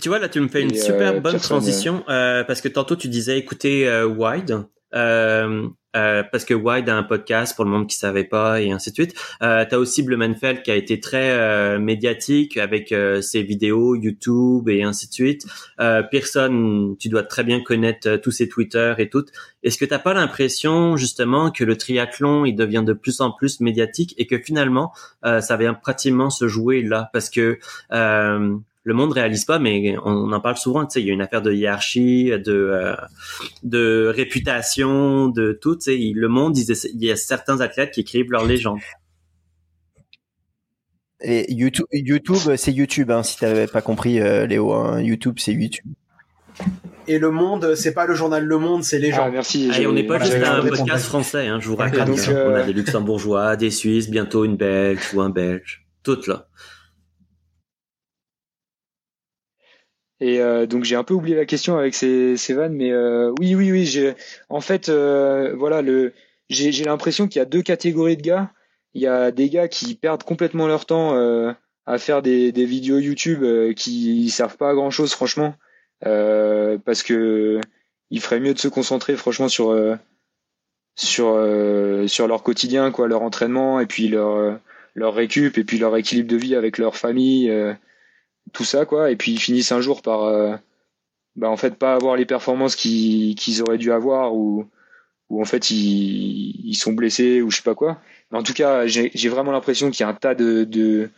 tu vois, là, tu me fais une super euh, bonne transition, parce que tantôt, tu disais écouter Wide. Euh, parce que Wide a un podcast pour le monde qui savait pas et ainsi de suite. Euh, T'as aussi Blumenfeld qui a été très euh, médiatique avec euh, ses vidéos YouTube et ainsi de suite. Pearson, tu dois très bien connaître tous ses Twitter et tout. Est-ce que t'as pas l'impression justement que le triathlon il devient de plus en plus médiatique et que finalement ça vient pratiquement se jouer là? Parce que le monde réalise pas, mais on en parle souvent. Tu sais, il y a une affaire de hiérarchie, de euh, de réputation, de tout. Tu sais, le monde, il y a certains athlètes qui écrivent leur légende. Et YouTube, YouTube, c'est YouTube. Hein, si t'avais pas compris, euh, Léo, hein. YouTube, c'est YouTube. Et le Monde, c'est pas le journal Le Monde, c'est les gens. Ah, merci. on n'est pas juste un podcast français. Hein, je vous rappelle. On a des Luxembourgeois, des Suisses, bientôt une Belge ou un Belge, toutes là. Et euh, donc j'ai un peu oublié la question avec ces, ces vannes, mais euh, oui, oui, oui. J'ai, en fait, euh, voilà, le, j'ai, j'ai l'impression qu'il y a deux catégories de gars. Il y a des gars qui perdent complètement leur temps à faire des, des vidéos YouTube qui servent pas à grand chose, franchement, parce que il ferait mieux de se concentrer, franchement, sur sur sur leur quotidien, quoi, leur entraînement et puis leur leur récup et puis leur équilibre de vie avec leur famille tout ça quoi. Et puis ils finissent un jour par euh, bah, en fait pas avoir les performances qu'ils auraient dû avoir ou ou en fait ils, ils sont blessés ou je sais pas quoi. En tout cas j'ai vraiment l'impression qu'il y a un tas de de,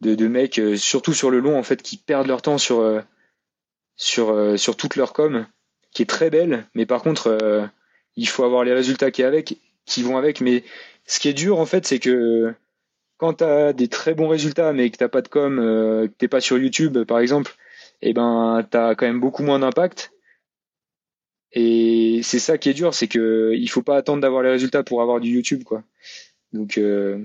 de, de mecs euh, surtout sur le long en fait qui perdent leur temps sur euh, sur sur toute leur com qui est très belle. Mais par contre il faut avoir les résultats qui avec qui vont avec. Mais ce qui est dur en fait c'est que quand tu as des très bons résultats mais que t'as pas de com, euh, que t'es pas sur YouTube par exemple, et eh ben t'as quand même beaucoup moins d'impact. Et c'est ça qui est dur, c'est que il faut pas attendre d'avoir les résultats pour avoir du YouTube quoi. Donc euh,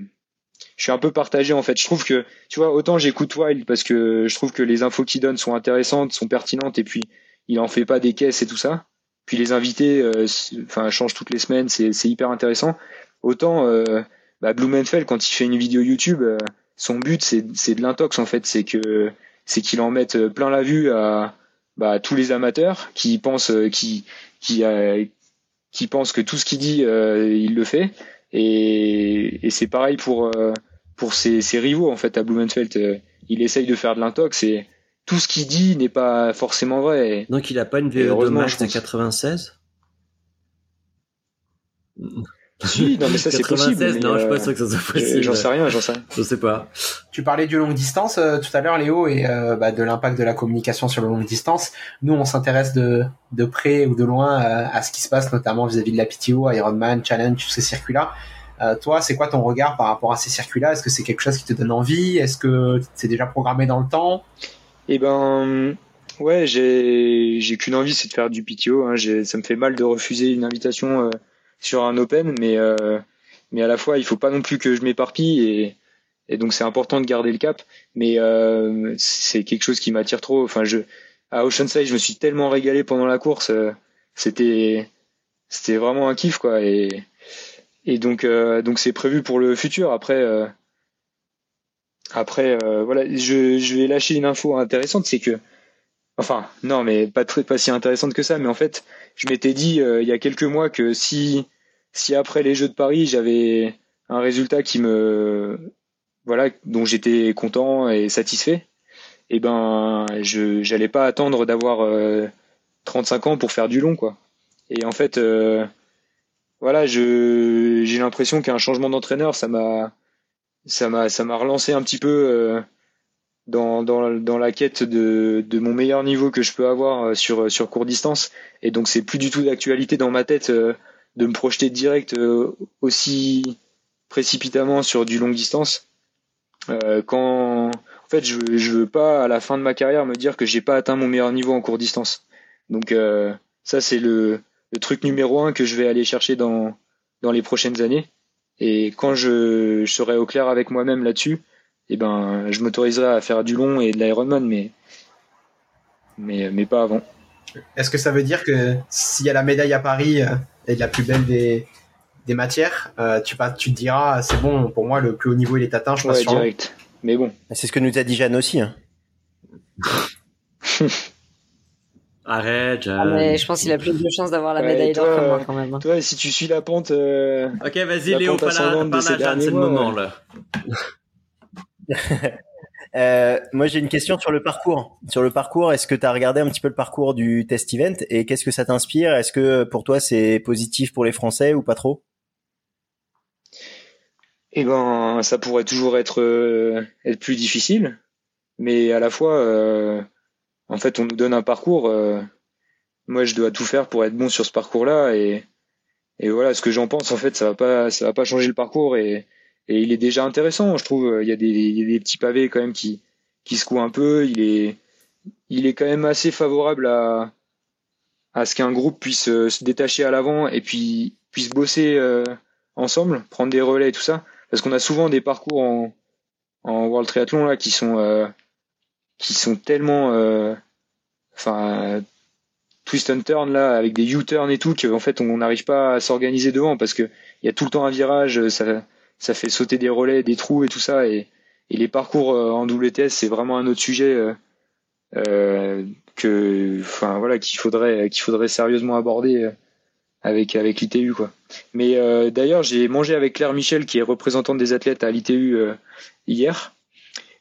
je suis un peu partagé en fait. Je trouve que tu vois autant j'écoute Wild parce que je trouve que les infos qu'il donne sont intéressantes, sont pertinentes et puis il en fait pas des caisses et tout ça. Puis les invités, euh, enfin changent toutes les semaines, c'est hyper intéressant. Autant euh, bah, Blumenfeld quand il fait une vidéo YouTube, euh, son but c'est c'est de l'intox en fait, c'est que c'est qu'il en mette euh, plein la vue à bah, tous les amateurs qui pensent euh, qui qui qui pensent que tout ce qu'il dit il le fait. Et, et c'est pareil pour pour ses, ses, rivaux en fait à Blumenfeld. Il essaye de faire de l'intox et tout ce qu'il dit n'est pas forcément vrai. Donc il a pas une VO2 max de 96 Si, non, mais ça c'est possible. non, je suis pas euh, sûr que ça soit possible. J'en sais rien, j'en sais rien. Je sais pas. Tu parlais du longue distance euh, tout à l'heure, Léo, et euh, bah, de l'impact de la communication sur le longue distance. Nous, on s'intéresse de, de près ou de loin à ce qui se passe, notamment vis-à-vis de la PTO, Ironman, Challenge, tous ces circuits-là. toi, c'est quoi ton regard par rapport à ces circuits-là? Est-ce que c'est quelque chose qui te donne envie? Est-ce que c'est déjà programmé dans le temps? Eh ben, ouais, j'ai j'ai qu'une envie, c'est de faire du PTO. Hein. Ça me fait mal de refuser une invitation sur un open, mais euh, mais à la fois il faut pas non plus que je m'éparpille et donc c'est important de garder le cap. Mais euh, c'est quelque chose qui m'attire trop. Enfin, je à Oceanside, je me suis tellement régalé pendant la course. Euh, c'était c'était vraiment un kiff quoi. Et et donc donc c'est prévu pour le futur. Après après voilà, je je vais lâcher une info intéressante, c'est que Enfin, non, mais pas très, si intéressante que ça. Mais en fait, je m'étais dit euh, il y a quelques mois que si, après les Jeux de Paris, j'avais un résultat qui me, voilà, dont j'étais content et satisfait, et eh ben, je, j'allais pas attendre d'avoir 35 euh, ans pour faire du long, quoi. Et en fait, euh, voilà, j'ai l'impression qu'un changement d'entraîneur, ça ça m'a relancé un petit peu dans, dans, dans la quête de, de mon meilleur niveau que je peux avoir euh, sur, sur court distance. Et donc c'est plus du tout d'actualité dans ma tête euh, de me projeter direct euh, aussi précipitamment sur du long distance. quand en fait je je veux pas à la fin de ma carrière me dire que j'ai pas atteint mon meilleur niveau en court distance. Donc ça c'est le, le truc numéro un que je vais aller chercher dans, dans les prochaines années. Et quand je, je serai au clair avec moi-même là-dessus, eh ben, je m'autoriserai à faire du long et de l'Ironman, mais, mais, mais pas avant. Est-ce que ça veut dire que s'il y a la médaille à Paris euh, et la plus belle des, des matières, euh, tu, tu te diras, c'est bon, pour moi, le plus haut niveau, il est atteint, je passe ouais, direct. Mais bon. C'est ce que nous a dit Jeanne aussi. Hein. Arrête, Jeanne. Ah, mais je pense qu'il a plus de chances d'avoir la médaille d'or que moi, quand même. Hein. Toi, si tu suis la pente. Euh, ok, vas-y, Léo, pas la, Jeanne, c'est le moment, là. Euh, moi, j'ai une question sur le parcours. Sur le parcours, est-ce que tu as regardé un petit peu le parcours du test event et qu'est-ce que ça t'inspire? Est-ce que pour toi, c'est positif pour les Français ou pas trop? Eh ben, ça pourrait toujours être, euh, être plus difficile, mais à la fois, euh, en fait, on nous donne un parcours. moi, je dois tout faire pour être bon sur ce parcours-là et, et voilà, ce que j'en pense, en fait, ça va pas, ça va pas changer le parcours et et il est déjà intéressant. Je trouve il y a des, des petits pavés quand même qui qui secouent un peu. Il est il est quand même assez favorable à à ce qu'un groupe puisse euh, se détacher à l'avant et puis puisse bosser euh, ensemble, prendre des relais et tout ça. Parce qu'on a souvent des parcours en, en World Triathlon là qui sont euh, qui sont tellement enfin twist and turn là avec des U-turn et tout qu'en fait on n'arrive pas à s'organiser devant parce que il y a tout le temps un virage ça ça fait sauter des relais, des trous et tout ça. Et, les parcours euh, en WTS, c'est vraiment un autre sujet euh, euh, que, enfin voilà, qu'il faudrait, qu'il faudrait sérieusement aborder avec avec l'ITU quoi. Mais d'ailleurs, j'ai mangé avec Claire Michel, qui est représentante des athlètes à l'ITU hier,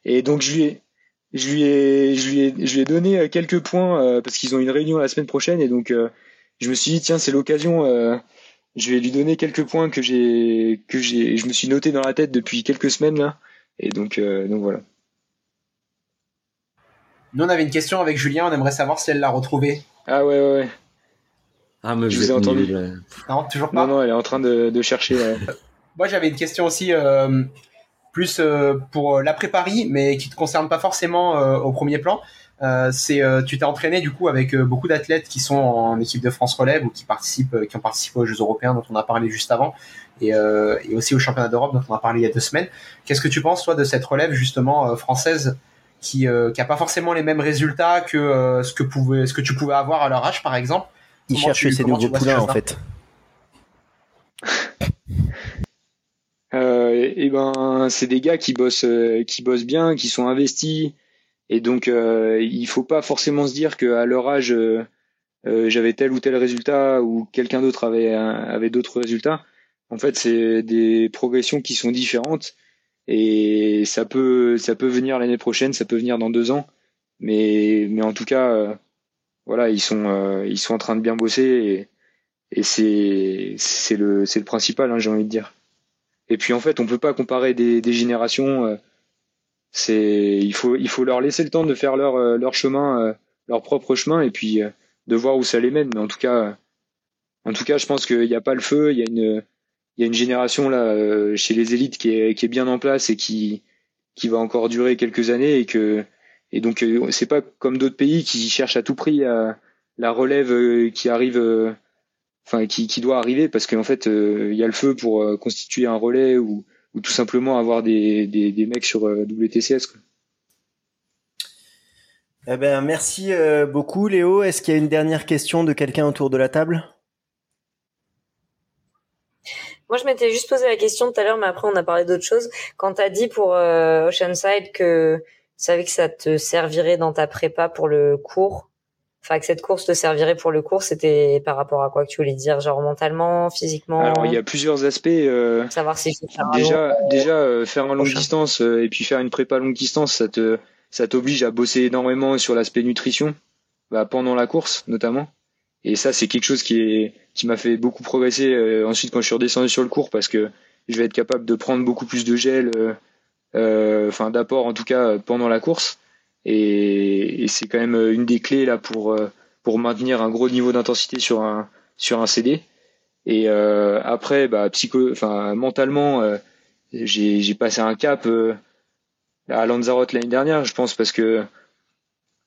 et donc je lui ai je lui ai je lui ai je lui ai donné quelques points parce qu'ils ont une réunion la semaine prochaine et donc je me suis dit tiens c'est l'occasion je vais lui donner quelques points que j'ai que j'ai je me suis noté dans la tête depuis quelques semaines là et donc euh, donc voilà. Nous on avait une question avec Julien, on aimerait savoir si elle l'a retrouvée. Ah ouais ouais. ouais. Ah mais je vous ai entendu. Non toujours pas. Non non elle est en train de, de chercher. Moi j'avais une question aussi euh, plus euh, pour l'après-Paris mais qui te concerne pas forcément au premier plan. Euh, c'est euh, tu t'es entraîné du coup avec euh, beaucoup d'athlètes qui sont en équipe de France relève ou qui participent, qui ont participé aux Jeux européens dont on a parlé juste avant et, et aussi au championnat d'Europe dont on a parlé il y a deux semaines. Qu'est-ce que tu penses toi de cette relève justement française qui qui a pas forcément les mêmes résultats que ce que pouvait ce que tu pouvais avoir à leur âge par exemple? Ils cherchent ces nouveaux poulains en fait. euh, et ben c'est des gars qui bossent qui bossent bien, qui sont investis et donc, euh, il faut pas forcément se dire qu'à leur âge, euh, euh, j'avais tel ou tel résultat ou quelqu'un d'autre avait, avait d'autres résultats. En fait, c'est des progressions qui sont différentes et ça peut, ça peut venir l'année prochaine, ça peut venir dans deux ans. Mais, mais en tout cas, voilà, ils sont, ils sont en train de bien bosser et c'est c'est le c'est le principal, hein, j'ai envie de dire. Et puis en fait, on peut pas comparer des, des générations. Euh, c'est il faut il faut leur laisser le temps de faire leur euh, leur chemin, euh, leur propre chemin, et puis de voir où ça les mène. Mais en tout cas, en tout cas, je pense qu'il n'y a pas le feu. Il y a une il y a une génération là chez les élites qui est qui est bien en place et qui qui va encore durer quelques années et que et donc c'est pas comme d'autres pays qui cherchent à tout prix à la relève qui arrive enfin qui, qui doit arriver parce qu'en fait euh, il y a le feu pour euh, constituer un relais ou, ou tout simplement avoir des, des, des mecs sur euh, WTCS. Quoi. Eh ben, merci beaucoup Léo. Est-ce qu'il y a une dernière question de quelqu'un autour de la table? Moi, je m'étais juste posé la question tout à l'heure, mais après, on a parlé d'autre chose. Quand tu as dit pour Oceanside que tu savais que ça te servirait dans ta prépa pour le cours, enfin que cette course te servirait pour le cours, c'était par rapport à quoi que tu voulais dire, genre mentalement, physiquement Alors il y a plusieurs aspects. Euh, savoir si faire déjà déjà euh, faire un longue distance euh, et puis faire une prépa longue distance, ça te ça t'oblige à bosser énormément sur l'aspect nutrition, bah, pendant la course notamment. Et ça c'est quelque chose qui est qui m'a fait beaucoup progresser ensuite quand je suis redescendu sur le cours parce que je vais être capable de prendre beaucoup plus de gel, enfin d'apport en tout cas pendant la course et, c'est quand même une des clés là pour euh, pour maintenir un gros niveau d'intensité sur un sur un CD. Et euh, après, bah, psycho, enfin mentalement, euh, j'ai passé un cap euh, à Lanzarote l'année dernière, je pense, parce que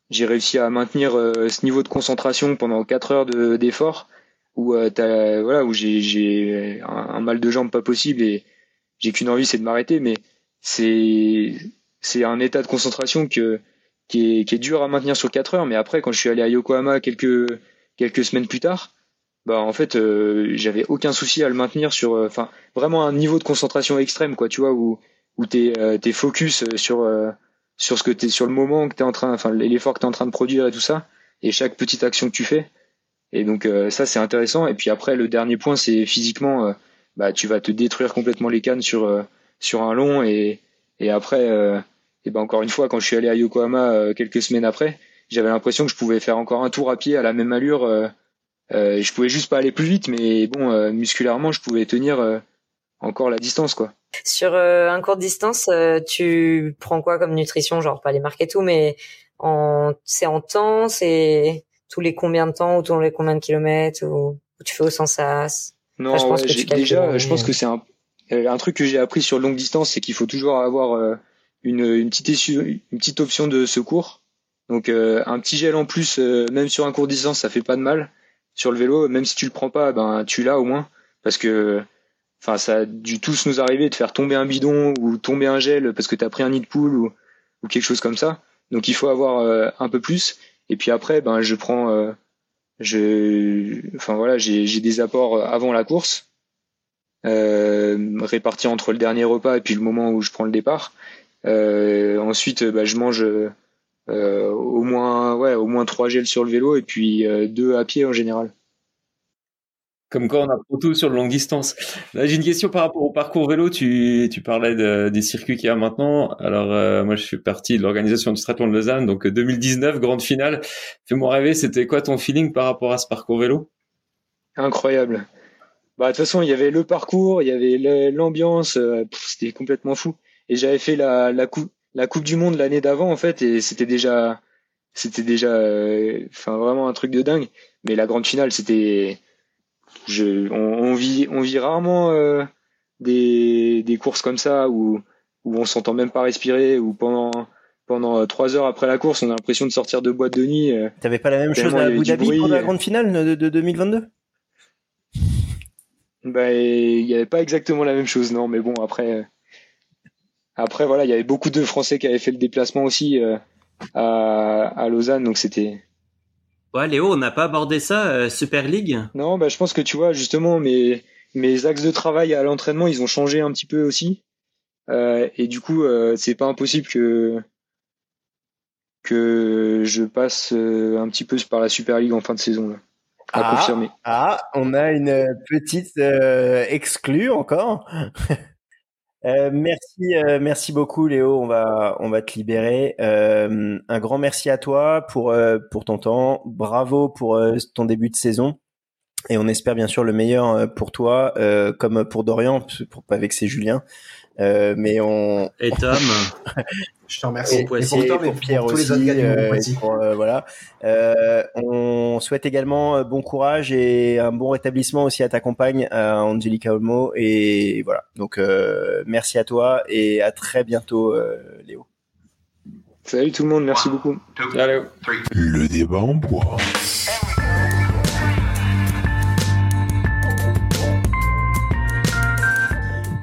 j'ai réussi à maintenir ce niveau de concentration pendant 4 heures de d'effort où t'as voilà où j'ai un, un, mal de jambes pas possible et j'ai qu'une envie c'est de m'arrêter mais c'est c'est un état de concentration que qui est, qui est dur à maintenir sur 4 heures. Mais après, quand je suis allé à Yokohama quelques, quelques semaines plus tard, bah en fait, euh, j'avais aucun souci à le maintenir sur, euh, enfin, vraiment un niveau de concentration extrême, quoi, tu vois, où, où t'es, euh, focus sur, sur ce que t'es, sur le moment que t'es en train, enfin, l'effort que t'es en train de produire et tout ça, et chaque petite action que tu fais. Et donc, ça, c'est intéressant. Et puis après, le dernier point, c'est physiquement, bah, tu vas te détruire complètement les cannes sur, sur un long et, et après, et ben encore une fois, quand je suis allé à Yokohama euh, quelques semaines après, j'avais l'impression que je pouvais faire encore un tour à pied à la même allure. Euh, euh, je pouvais juste pas aller plus vite, mais bon, euh, musculairement, je pouvais tenir encore la distance, quoi. Sur un court distance, tu prends quoi comme nutrition, genre pas les marques et tout, mais en c'est en temps, c'est tous les combien de temps ou tous les combien de kilomètres ou, tu fais au sens as? Non, je pense déjà, je pense que c'est un un truc que j'ai appris sur longue distance, c'est qu'il faut toujours avoir une, une, petite, une petite option de secours. Donc euh, un petit gel en plus, euh, même sur un court distance, ça fait pas de mal. Sur le vélo, même si tu le prends pas, ben tu l'as au moins, parce que enfin ça a dû tous nous arriver de faire tomber un bidon ou tomber un gel parce que tu as pris un nid de poule ou, ou quelque chose comme ça. Donc il faut avoir euh, un peu plus. Et puis après, ben je prends, je, enfin voilà, j'ai des apports avant la course, répartis entre le dernier repas et puis le moment où je prends le départ. Euh, ensuite, bah, je mange euh, au moins ouais au moins trois gels sur le vélo et puis euh, deux à pied en général. Comme quoi, on apprend tout sur le longue distance. J'ai une question par rapport au parcours vélo. Tu, tu parlais de, des circuits qu'il y a maintenant. Alors, moi, je suis partie de l'organisation du Straton de Lausanne. Donc, 2019, grande finale. Fais-moi rêver, c'était quoi ton feeling par rapport à ce parcours vélo? Incroyable. Bah, de toute façon, il y avait le parcours, il y avait l'ambiance. c'était complètement fou et j'avais fait la, la, coupe, la Coupe du Monde l'année d'avant en fait et c'était déjà c'était déjà euh, vraiment un truc de dingue. Mais la grande finale c'était je on, on, vit on vit rarement euh, des, des courses comme ça où où on s'entend même pas respirer ou pendant pendant euh, trois heures après la course on a l'impression de sortir de boîte de nuit t'avais pas la même chose à Abu Dhabi pour la grande finale de, de 2022 bah il y avait pas exactement la même chose non mais bon après après, voilà, il y avait beaucoup de Français qui avaient fait le déplacement aussi euh, à, à, Lausanne, donc c'était. Ouais, Léo, on n'a pas abordé ça, euh, Super League Non, bah, je pense que tu vois, justement, mes, mes axes de travail à l'entraînement, ils ont changé un petit peu aussi. Euh, et du coup, euh, c'est pas impossible que que je passe un petit peu par la Super League en fin de saison. Là, à ah, confirmer. Ah, on a une petite exclue encore. Euh, merci, euh, merci beaucoup Léo. On va, on va te libérer. Euh, un grand merci à toi pour pour ton temps. Bravo pour ton début de saison. Et on espère bien sûr le meilleur pour toi, comme pour Dorian, pour pas vexer Julien. Euh, mais on et Tom, je te remercie. Et, pour, pour Pierre aussi, tous les euh, euh, voilà. Euh, on souhaite également bon courage et un bon rétablissement aussi à ta compagne, à Angelica Olmo. Et voilà. Donc merci à toi et à très bientôt, Léo. Salut tout le monde, merci beaucoup. Le débat en bois.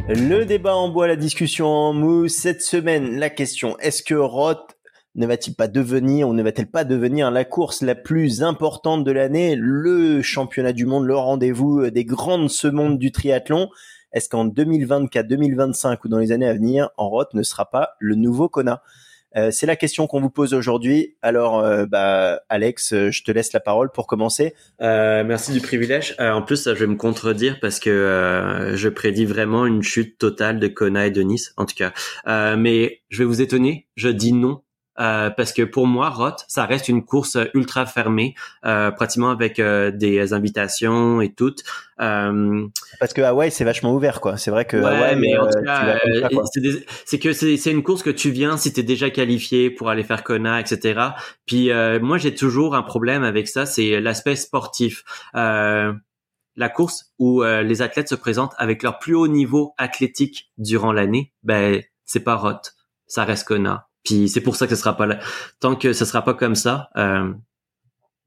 Le débat en bois, la discussion en mousse. Cette semaine, la question, est-ce que Roth ne va-t-il pas devenir ou ne va-t-elle pas devenir la course la plus importante de l'année, le championnat du monde, le rendez-vous des grandes semondes du triathlon. Est-ce qu'en 2024, 2025 ou dans les années à venir, en Roth ne sera pas le nouveau Kona? Euh, c'est la question qu'on vous pose aujourd'hui. Alors, euh, bah, Alex, euh, je te laisse la parole pour commencer. merci du privilège. en plus, je vais me contredire parce que je prédis vraiment une chute totale de Kona et de Nice, en tout cas. mais je vais vous étonner. Je dis non euh, parce que pour moi, Roth, ça reste une course ultra fermée, euh, pratiquement avec euh, des invitations et tout. parce que Hawaï, c'est vachement ouvert, quoi. C'est vrai que ouais, mais en tout cas, c'est que c'est une course que tu viens si tu es déjà qualifié pour aller faire Kona, etc. Puis moi, j'ai toujours un problème avec ça, c'est l'aspect sportif. la course où les athlètes se présentent avec leur plus haut niveau athlétique durant l'année, ben c'est pas Roth, ça reste Kona. Puis c'est pour ça que ce sera pas là. Tant que ce sera pas comme ça. Euh,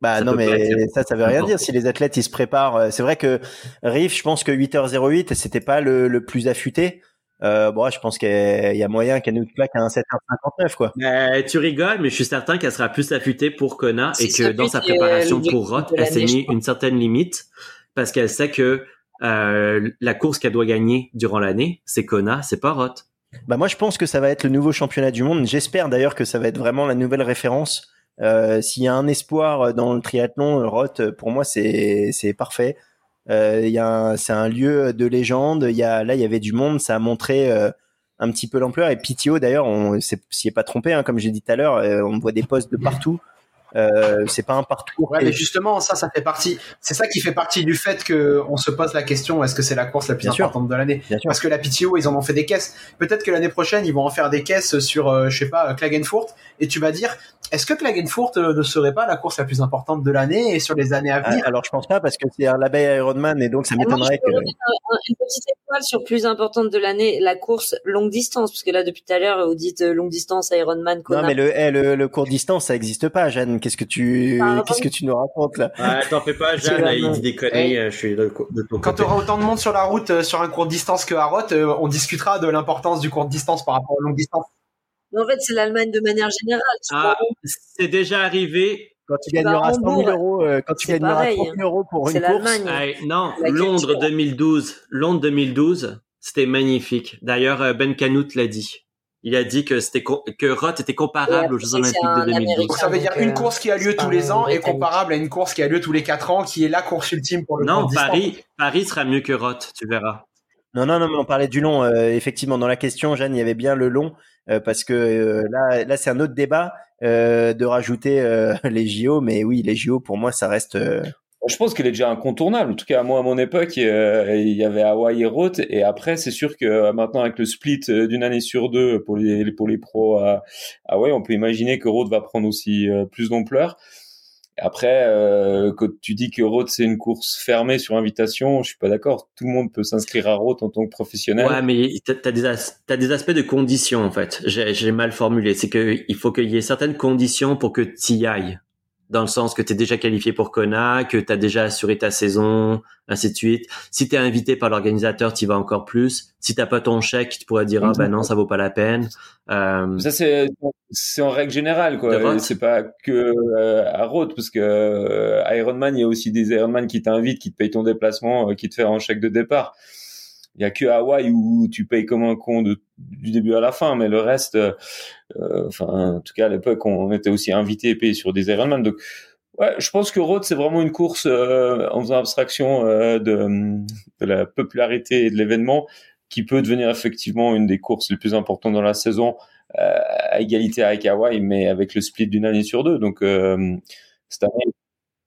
bah non mais ça ça veut rien dire si les athlètes ils se préparent euh, c'est vrai que Riff je pense que 8h08 c'était pas le, le plus affûté euh, bon je pense qu'il y a moyen qu'elle nous plaque à un 7h59 quoi mais tu rigoles mais je suis certain qu'elle sera plus affûtée pour Kona et que dans sa préparation pour Roth elle s'est mis une certaine limite parce qu'elle sait que euh, la course qu'elle doit gagner durant l'année c'est Kona c'est pas Roth bah moi je pense que ça va être le nouveau championnat du monde. J'espère d'ailleurs que ça va être vraiment la nouvelle référence. Euh, S'il y a un espoir dans le triathlon, Roth pour moi c'est c'est parfait. Euh, c'est un lieu de légende. Il y a là il y avait du monde, ça a montré euh, un petit peu l'ampleur. Et PTO d'ailleurs, on s'y est pas trompé, hein, comme j'ai dit tout à l'heure, euh, on voit des postes de partout. Euh, c'est pas un parcours. Ouais, mais justement, ça, ça fait partie. C'est ça qui fait partie du fait que on se pose la question est-ce que c'est la course la plus importante de l'année? Parce que la PTO, ils en ont fait des caisses. Peut-être que l'année prochaine, ils vont en faire des caisses sur, euh, je sais pas, Klagenfurt. Et tu vas dire est-ce que Klagenfurt euh, ne serait pas la course la plus importante de l'année et sur les années à venir? Alors, je pense pas parce que c'est un label Ironman et donc ça m'étonnerait que. Une petite étoile sur plus importante de l'année, la course longue distance, parce que là, depuis tout à l'heure, vous dites longue distance, Ironman. Non, mais le, eh, le, le court distance, ça n'existe pas, Jeanne qu'est-ce que tu qu'est-ce que tu nous racontes là? Ah, T'en fais pas, Jeanne, il dit des conneries. Je suis de, Quand tu auras autant de monde sur la route euh, sur un court distance que à Roth, euh, on discutera de l'importance du court distance par rapport aux longues distances. en fait, c'est l'Allemagne de manière générale. Ah, c'est déjà arrivé. Quand tu gagneras 100 000 euros, euh, quand tu gagneras 30 000 euros pour une course. Non, Londres 2012, Londres 2012, c'était magnifique. D'ailleurs, Ben Canout l'a dit. Il a dit que c'était que Roth était comparable aux Jeux Olympiques de 2012. Donc ça veut dire une course qui a lieu tous les ans est comparable à une course qui a lieu tous les quatre ans, qui est la course ultime pour le Non, Paris, Paris sera mieux que Roth, tu verras. Non, non, non, mais on parlait du long. Euh, effectivement, dans la question, Jeanne, il y avait bien le long, euh, parce que euh, là, là, c'est un autre débat de rajouter les JO, mais oui, les JO, pour moi, ça reste je pense qu'il est déjà incontournable. En tout cas, moi, à mon époque, euh, il y avait Hawaii et Roth. Et après, c'est sûr que euh, maintenant, avec le split euh, d'une année sur deux pour les, pros à Hawaii, on peut imaginer que Roth va prendre aussi plus d'ampleur. Après, quand tu dis que Roth, c'est une course fermée sur invitation, je suis pas d'accord. Tout le monde peut s'inscrire à Roth en tant que professionnel. Ouais, mais tu des, as des aspects de conditions, en fait. J'ai mal formulé. C'est qu'il faut qu'il y ait certaines conditions pour que tu y ailles dans le sens que tu es déjà qualifié pour Kona, que tu as déjà assuré ta saison, ainsi de suite. Si tu es invité par l'organisateur, tu vas encore plus. Si t'as pas ton chèque, tu pourrais dire ah ben non, ça vaut pas la peine. Euh... Ça c'est c'est en règle générale quoi. C'est pas que euh, à Roth parce que euh, Ironman, il y a aussi des Ironman qui t'invitent, qui te payent ton déplacement, euh, qui te font un chèque de départ. Il y a que Hawaï où tu payes comme un con de, du début à la fin, mais le reste, euh, enfin, en tout cas à l'époque, on était aussi invité et payé sur des Ironman. Donc, ouais, je pense que Road c'est vraiment une course euh, en faisant abstraction euh, de, de, la popularité et de l'événement qui peut devenir effectivement une des courses les plus importantes dans la saison à égalité avec Hawaï, mais avec le split d'une année sur deux. Donc, cette année.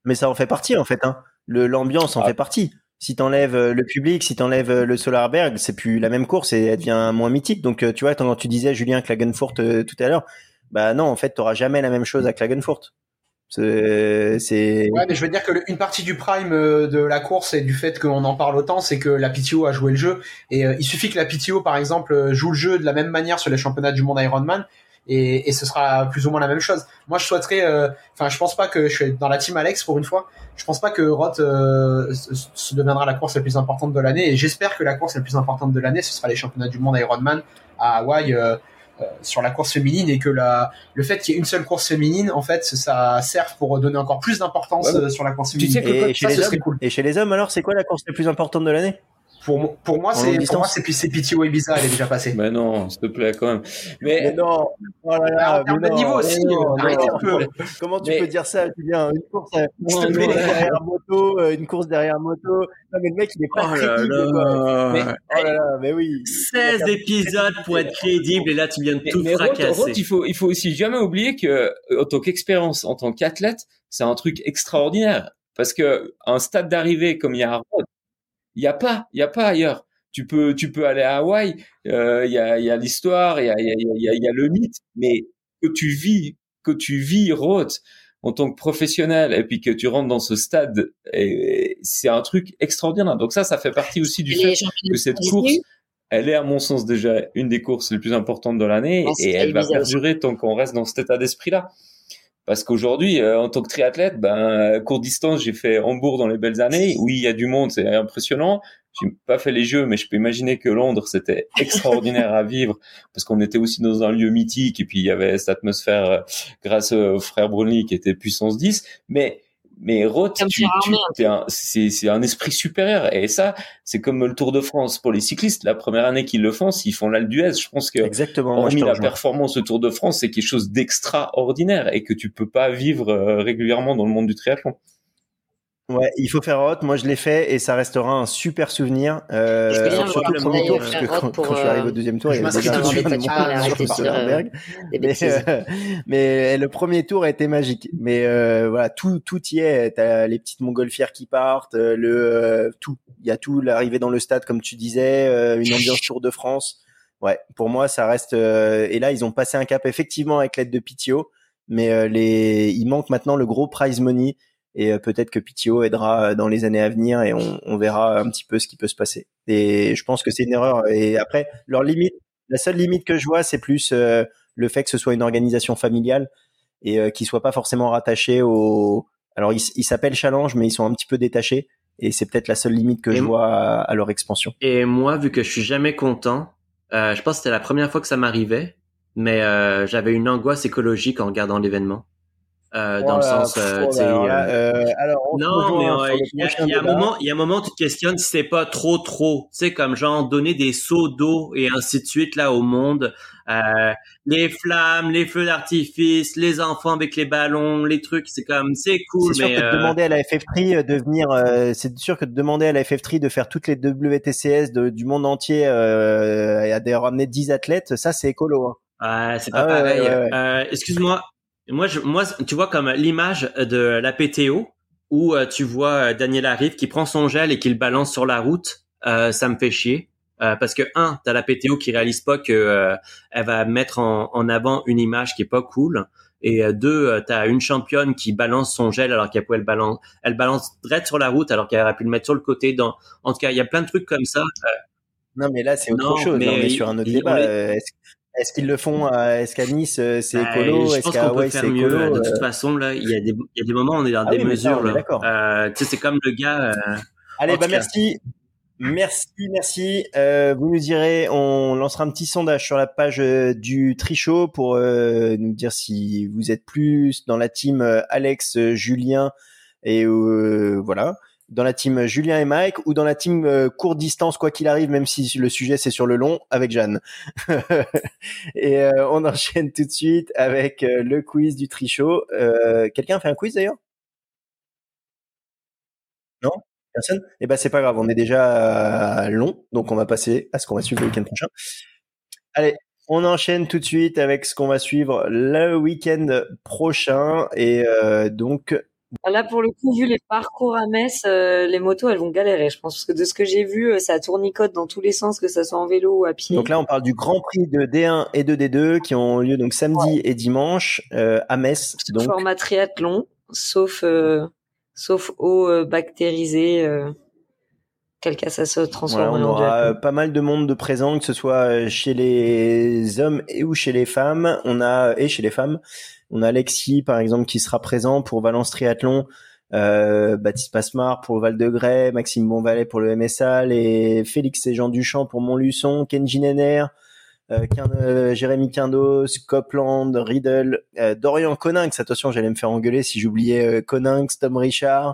Mais ça en fait partie en fait. Hein l'ambiance en ah. fait partie. Si t'enlèves le public, si t'enlèves le Solarberg, c'est plus la même course et elle devient moins mythique. Donc tu vois, tu disais Julien Klagenfurt tout à l'heure, bah non, en fait, t'auras jamais la même chose à Klagenfurt. C'est. Ouais, mais je veux dire que une partie du prime euh, de la course et du fait qu'on en parle autant, c'est que la PTO a joué le jeu. Et euh, il suffit que la PTO, par exemple, euh, joue le jeu de la même manière sur les championnats du monde Ironman. Et, et ce sera plus ou moins la même chose. Moi, je souhaiterais, enfin, je pense pas que je suis dans la team Alex pour une fois. Je pense pas que Roth se deviendra la course la plus importante de l'année. Et j'espère que la course la plus importante de l'année, ce sera les championnats du monde Ironman à Hawaï euh, sur la course féminine et que la, le fait qu'il y ait une seule course féminine, en fait, ça sert pour donner encore plus d'importance euh, sur la course féminine. et, chez les hommes, et chez les hommes, alors, c'est quoi la course la plus importante de l'année? Pour, pour moi, c'est pour moi c'est c'est PTO Ibiza, elle est déjà passée. Mais non, s'il te plaît quand même. Mais, non, oh là là, en termes de niveau aussi, arrêtez un peu. Comment tu peux dire ça, Julien Une course non, derrière moto, euh, une course derrière moto. Non mais le mec, il est pas oh crédible. Là mais, oh là là, mais oui. 16 épisodes pour être crédible et là tu viens de tout mais fracasser. il faut il faut aussi jamais oublier que euh, en tant qu'expérience en tant qu'athlète, c'est un truc extraordinaire parce que un stade d'arrivée comme il y a à Rhodes, il y a pas, il y a pas ailleurs. Tu peux, tu peux aller à Hawaï. Euh, il y a, il y a l'histoire, il y a, il y a, il y a le mythe, mais que tu vis, que tu vis Roth en tant que professionnel et puis que tu rentres dans ce stade, c'est un truc extraordinaire. Donc ça, ça fait partie aussi du fait que cette course, elle est à mon sens déjà une des courses les plus importantes de l'année et elle va perdurer tant qu'on reste dans cet état d'esprit-là. Parce qu'aujourd'hui, euh, en tant que triathlète, ben, court distance, j'ai fait Hambourg dans les belles années. Oui, il y a du monde, c'est impressionnant. J'ai pas fait les jeux, mais je peux imaginer que Londres, c'était extraordinaire à vivre parce qu'on était aussi dans un lieu mythique et puis il y avait cette atmosphère euh, grâce au frère Brunley qui était puissance 10. Mais mais Roth, c'est un esprit supérieur. Et ça, c'est comme le Tour de France pour les cyclistes. La première année qu'ils le font, s'ils font l'Alpe d'Huez, je pense que Exactement, hormis la performance au Tour de France, c'est quelque chose d'extraordinaire et que tu peux pas vivre euh, régulièrement dans le monde du triathlon. Ouais, il faut faire hot. Moi, je l'ai fait et ça restera un super souvenir. Euh, surtout le premier tour, parce que quand, je suis arrivé au deuxième tour, il y avait déjà un mais, euh, mais le premier tour a été magique. Mais euh, voilà, tout tout y est. T'as les petites montgolfières qui partent, euh, le euh, tout. Il y a tout. L'arrivée dans le stade, comme tu disais, une ambiance Tour de France. Ouais, pour moi, ça reste. et là, ils ont passé un cap effectivement avec l'aide de Pitio, mais les, il manque maintenant le gros prize money et euh, peut-être que PTO aidera euh, dans les années à venir et on, on, verra un petit peu ce qui peut se passer. Et je pense que c'est une erreur. Et après, leur limite, la seule limite que je vois, c'est plus euh, le fait que ce soit une organisation familiale et euh, qu'ils soient pas forcément rattachés au. Alors ils s'appellent Challenge, mais ils sont un petit peu détachés. Et c'est peut-être la seule limite que je vois à, leur expansion. Et moi, vu que je suis jamais content, je pense que c'était la première fois que ça m'arrivait, mais j'avais une angoisse écologique en regardant l'événement. Euh, dans le sens, euh, euh, alors, non, mais il y, a un moment, il y a un moment, tu te questionnes si c'est pas trop, trop, tu sais, comme genre donner des seaux d'eau et ainsi de suite là au monde, les flammes, les feux d'artifice, les enfants avec les ballons, les trucs, c'est comme, c'est cool. C'est sûr que de demander à la FF3 de venir, c'est sûr que de demander à la FF3 de faire toutes les WTCS du monde entier et à ramener 10 athlètes, ça c'est écolo. Hein. c'est pas ah pareil. Excuse-moi, moi, je, moi, tu vois comme l'image de la PTO où euh, tu vois euh, Daniel arrive qui prend son gel et qui le balance sur la route, euh, ça me fait chier. parce que un, t'as la PTO qui réalise pas que elle va mettre en, en, avant une image qui est pas cool. Et deux, t'as une championne qui balance son gel alors qu'elle pouvait le balance, elle balance direct sur la route alors qu'elle aurait pu le mettre sur le côté. Dans, en tout cas, il y a plein de trucs comme ça. non, mais là c'est autre chose. Mais on est sur un autre débat. Est-ce qu'ils le font Est-ce qu'à Nice euh, c'est bah, écolo Est-ce qu'à Hawaï c'est écolo De toute euh? façon, là, il y a des, il y a des moments où on est dans ah des mesures. là. Euh, tu sais, c'est comme le gars. Euh, Allez, bah merci. Merci, merci. Euh, vous nous direz, on lancera un petit sondage sur la page du Trichot pour nous dire si vous êtes plus dans la team Alex, Julien et voilà dans la team Julien et Mike ou dans la team euh, courte distance quoi qu'il arrive même si le sujet c'est sur le long avec Jeanne. et euh, on enchaîne tout de suite avec euh, le quiz du trichot. Quelqu'un fait un quiz d'ailleurs? Non? Personne? Eh ben c'est pas grave, on est déjà long donc on va passer à ce qu'on va suivre le week-end prochain. Allez, on enchaîne tout de suite avec ce qu'on va suivre le week-end prochain et donc là, pour le coup, vu les parcours à Metz, euh, les motos, elles vont galérer, je pense. Parce que de ce que j'ai vu, euh, ça tournicote dans tous les sens, que ça soit en vélo ou à pied. Donc là, on parle du Grand Prix de D1 et de D2 qui ont lieu donc samedi et dimanche euh, à Metz. Donc format triathlon, sauf sauf eau bactérisée. quel cas ça se transforme voilà, on aura pas mal de monde de présent, que ce soit chez les hommes et ou chez les femmes. On a et chez les femmes. On a Alexis, par exemple, qui sera présent pour Valence Triathlon, euh, Baptiste Passemar pour Val de Grès, Maxime Bonvalet pour le MSA, et Félix et Jean Duchamp pour Montluçon, Kenji Nenner, euh, euh, Jérémy Quindos, Copland, Riddle, Dorian Coninx, attention j'allais me faire engueuler si j'oubliais Coninx, Tom Richard,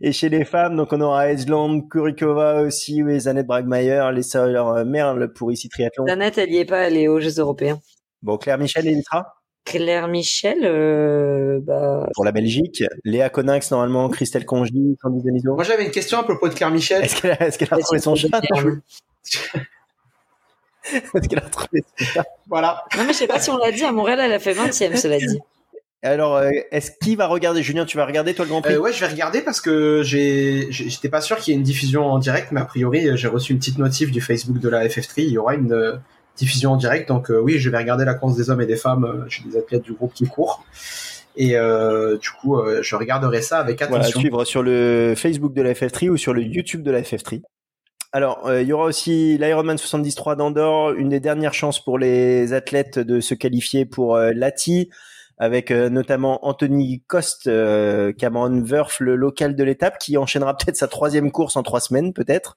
et chez les femmes donc on aura Esland, Kurikova aussi, oui, Zanette Bragmeier, les sœurs Merle pour ici triathlon. Zanette elle y est pas, elle est aux Jeux Européens. Bon Claire Michel y sera Claire Michel, euh, bah... pour la Belgique. Léa Coninx, normalement, Christelle Congy, Candice Deniso. Moi, j'avais une question à propos de Claire Michel. Est-ce qu'elle a, est qu a retrouvé son chat Est-ce qu'elle a retrouvé son chat Voilà. Non, mais je sais pas si on l'a dit. À Montréal, elle a fait 20e, cela dit. Alors, euh, est-ce qui va regarder Julien Tu vas regarder toi le Grand Prix euh, Ouais, je vais regarder parce que j'ai, j'étais pas sûr qu'il y ait une diffusion en direct, mais a priori, j'ai reçu une petite notif du Facebook de la FF3. Il y aura une diffusion en direct. Donc euh, oui, je vais regarder la course des hommes et des femmes chez des athlètes du groupe qui courent. Et euh, du coup, euh, je regarderai ça avec attention. Voilà, suivre sur le Facebook de la FF3 ou sur le YouTube de la FF3. Alors, il y aura aussi l'Ironman 73 d'Andorre, une des dernières chances pour les athlètes de se qualifier pour l'ATI, avec notamment Anthony Coste, Cameron Wurf, le local de l'étape, qui enchaînera peut-être sa troisième course en trois semaines, peut-être.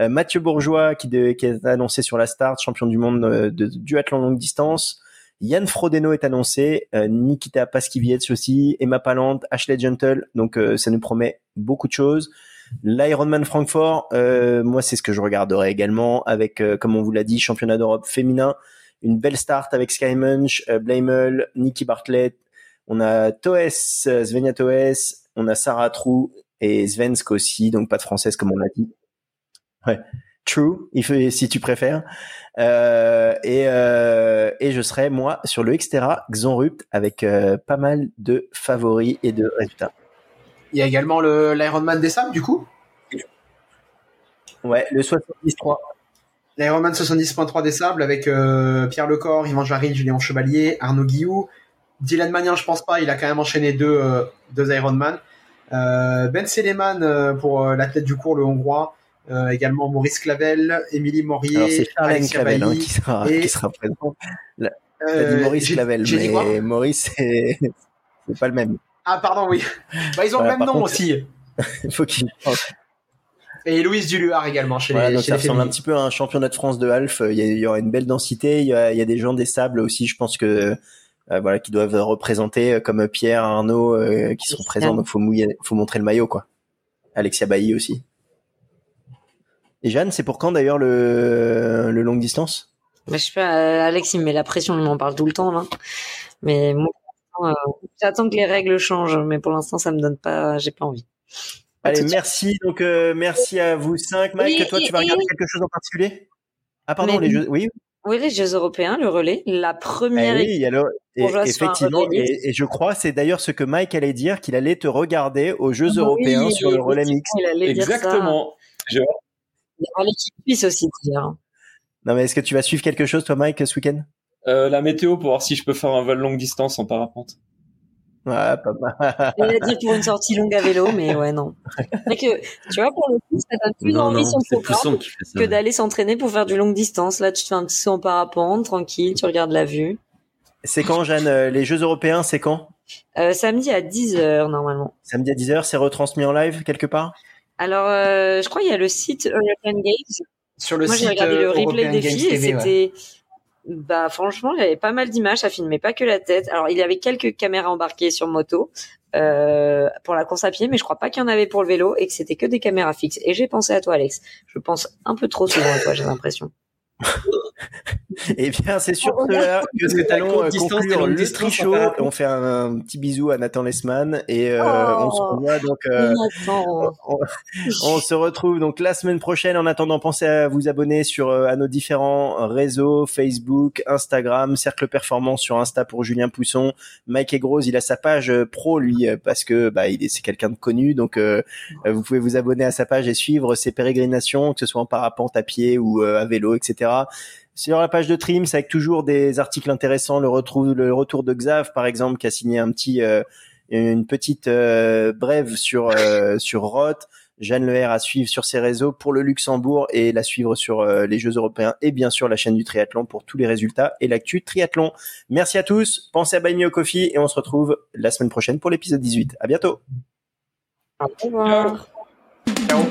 Euh, Mathieu Bourgeois qui, qui, est annoncé sur la start, champion du monde euh, de, duathlon longue distance. Yann Frodeno est annoncé, euh, Nikita Paskiviec aussi, Emma Palland, Ashley Gentle. Donc ça nous promet beaucoup de choses. L'Ironman Francfort, moi c'est ce que je regarderai également avec, comme on vous l'a dit, championnat d'Europe féminin, une belle start avec Sky Munch, Blamel, Nikki Bartlett. On a Toes, Svenja Toes, on a Sarah Trou et Svensk aussi, donc pas de française comme on l'a dit. Ouais. True, si tu préfères. Euh, et, euh, et je serai, moi, sur le Xterra Xonrupt avec euh, pas mal de favoris et de résultats. Il y a également l'Ironman des Sables, du coup? Ouais, le 73. L'Ironman 70.3 des Sables avec euh, Pierre Lecor, Yvan Jarry, Julien Chevalier, Arnaud Guillou. Dylan Magnin, je pense pas, il a quand même enchaîné deux, euh, deux Ironman. ben Seleman pour l'athlète du cours, le Hongrois. Euh, également Maurice Clavel, Émilie Morier, c'est Charlène Clavel hein, qui, sera, qui sera présent. La, euh, dit Maurice Clavel, mais Maurice c'est pas le même. Ah pardon oui. Bah ils ont le même nom aussi. Il faut qu'il et Louise Duluard également chez voilà, les, donc chez ça les ressemble un petit peu à un championnat de France de half. Il y, a, il y aura une belle densité. Il y, a, il y a des gens des sables aussi. Je pense que euh, voilà qui doivent représenter comme Pierre, Arnaud, euh, qui seront présents. Donc faut mouiller, faut montrer le maillot quoi. Alexia Bailly aussi. Et Jeanne, c'est pour quand d'ailleurs le, le longue distance? Bah, Je sais pas, euh, Alex, il me met la pression, il m'en parle tout le temps là. Mais moi, euh, j'attends que les règles changent, mais pour l'instant, ça me donne pas, j'ai pas envie. Allez, merci. Donc, euh, merci à vous cinq. Mike, toi, tu vas regarder quelque chose en particulier? Ah, pardon, les jeux. Oui. Oui, les Jeux européens, le relais, la première. Eh oui, alors, et, effectivement, et, et, je crois, c'est d'ailleurs ce que Mike allait dire, qu'il allait te regarder aux Jeux ah européens sur le relais mix. Exactement. Je, il y l'équipe suisse aussi, d'ailleurs. Non, mais est-ce que tu vas suivre quelque chose, toi, Mike, ce week-end? Euh, La météo pour voir si je peux faire un vol longue distance en parapente. Ouais, pas mal. Il a dit pour une sortie longue à vélo, mais ouais, non. Mais que, tu vois, pour le coup, ça donne plus envie son programme que d'aller s'entraîner pour faire du longue distance. Là, tu te fais un petit saut en parapente, tranquille, tu regardes la vue. C'est quand, Jeanne euh, Les Jeux Européens, c'est quand? Euh, Samedi à 10h, normalement. Samedi à 10h, c'est retransmis en live quelque part? Alors, euh, je crois qu'il y a le site European Games. Sur le Moi, site j'ai regardé le replay des filles et c'était, bah, franchement, il y avait pas mal d'images, ça filmait pas que la tête. Alors, il y avait quelques caméras embarquées sur moto, euh, pour la course à pied, mais je crois pas qu'il y en avait pour le vélo et que c'était que des caméras fixes. Et j'ai pensé à toi, Alex. Je pense un peu trop souvent à toi, j'ai l'impression. Eh bien, c'est sur cela que nous allons conclure le trichot. On fait un, petit bisou à Nathan Lesman et euh, on se oh, revoit donc. Euh, on, se retrouve donc la semaine prochaine. En attendant, pensez à vous abonner sur euh, à nos différents réseaux Facebook, Instagram, Cercle Performance sur Insta pour Julien Pousson. Mike Egros, il a sa page pro lui parce que bah il est c'est quelqu'un de connu donc vous pouvez vous abonner à sa page et suivre ses pérégrinations que ce soit en parapente, à pied ou à vélo, etc sur la page de Trims avec toujours des articles intéressants, le, retour, le retour de Xav par exemple qui a signé un petit euh, une petite euh, brève sur euh, sur Roth, Jeanne Leher à suivre sur ses réseaux pour le Luxembourg et la suivre sur les Jeux européens et bien sûr la chaîne du triathlon pour tous les résultats et l'actu triathlon. Merci à tous, pensez à Buy Me Coffee et on se retrouve la semaine prochaine pour l'épisode 18. À bientôt. Au revoir. Ciao.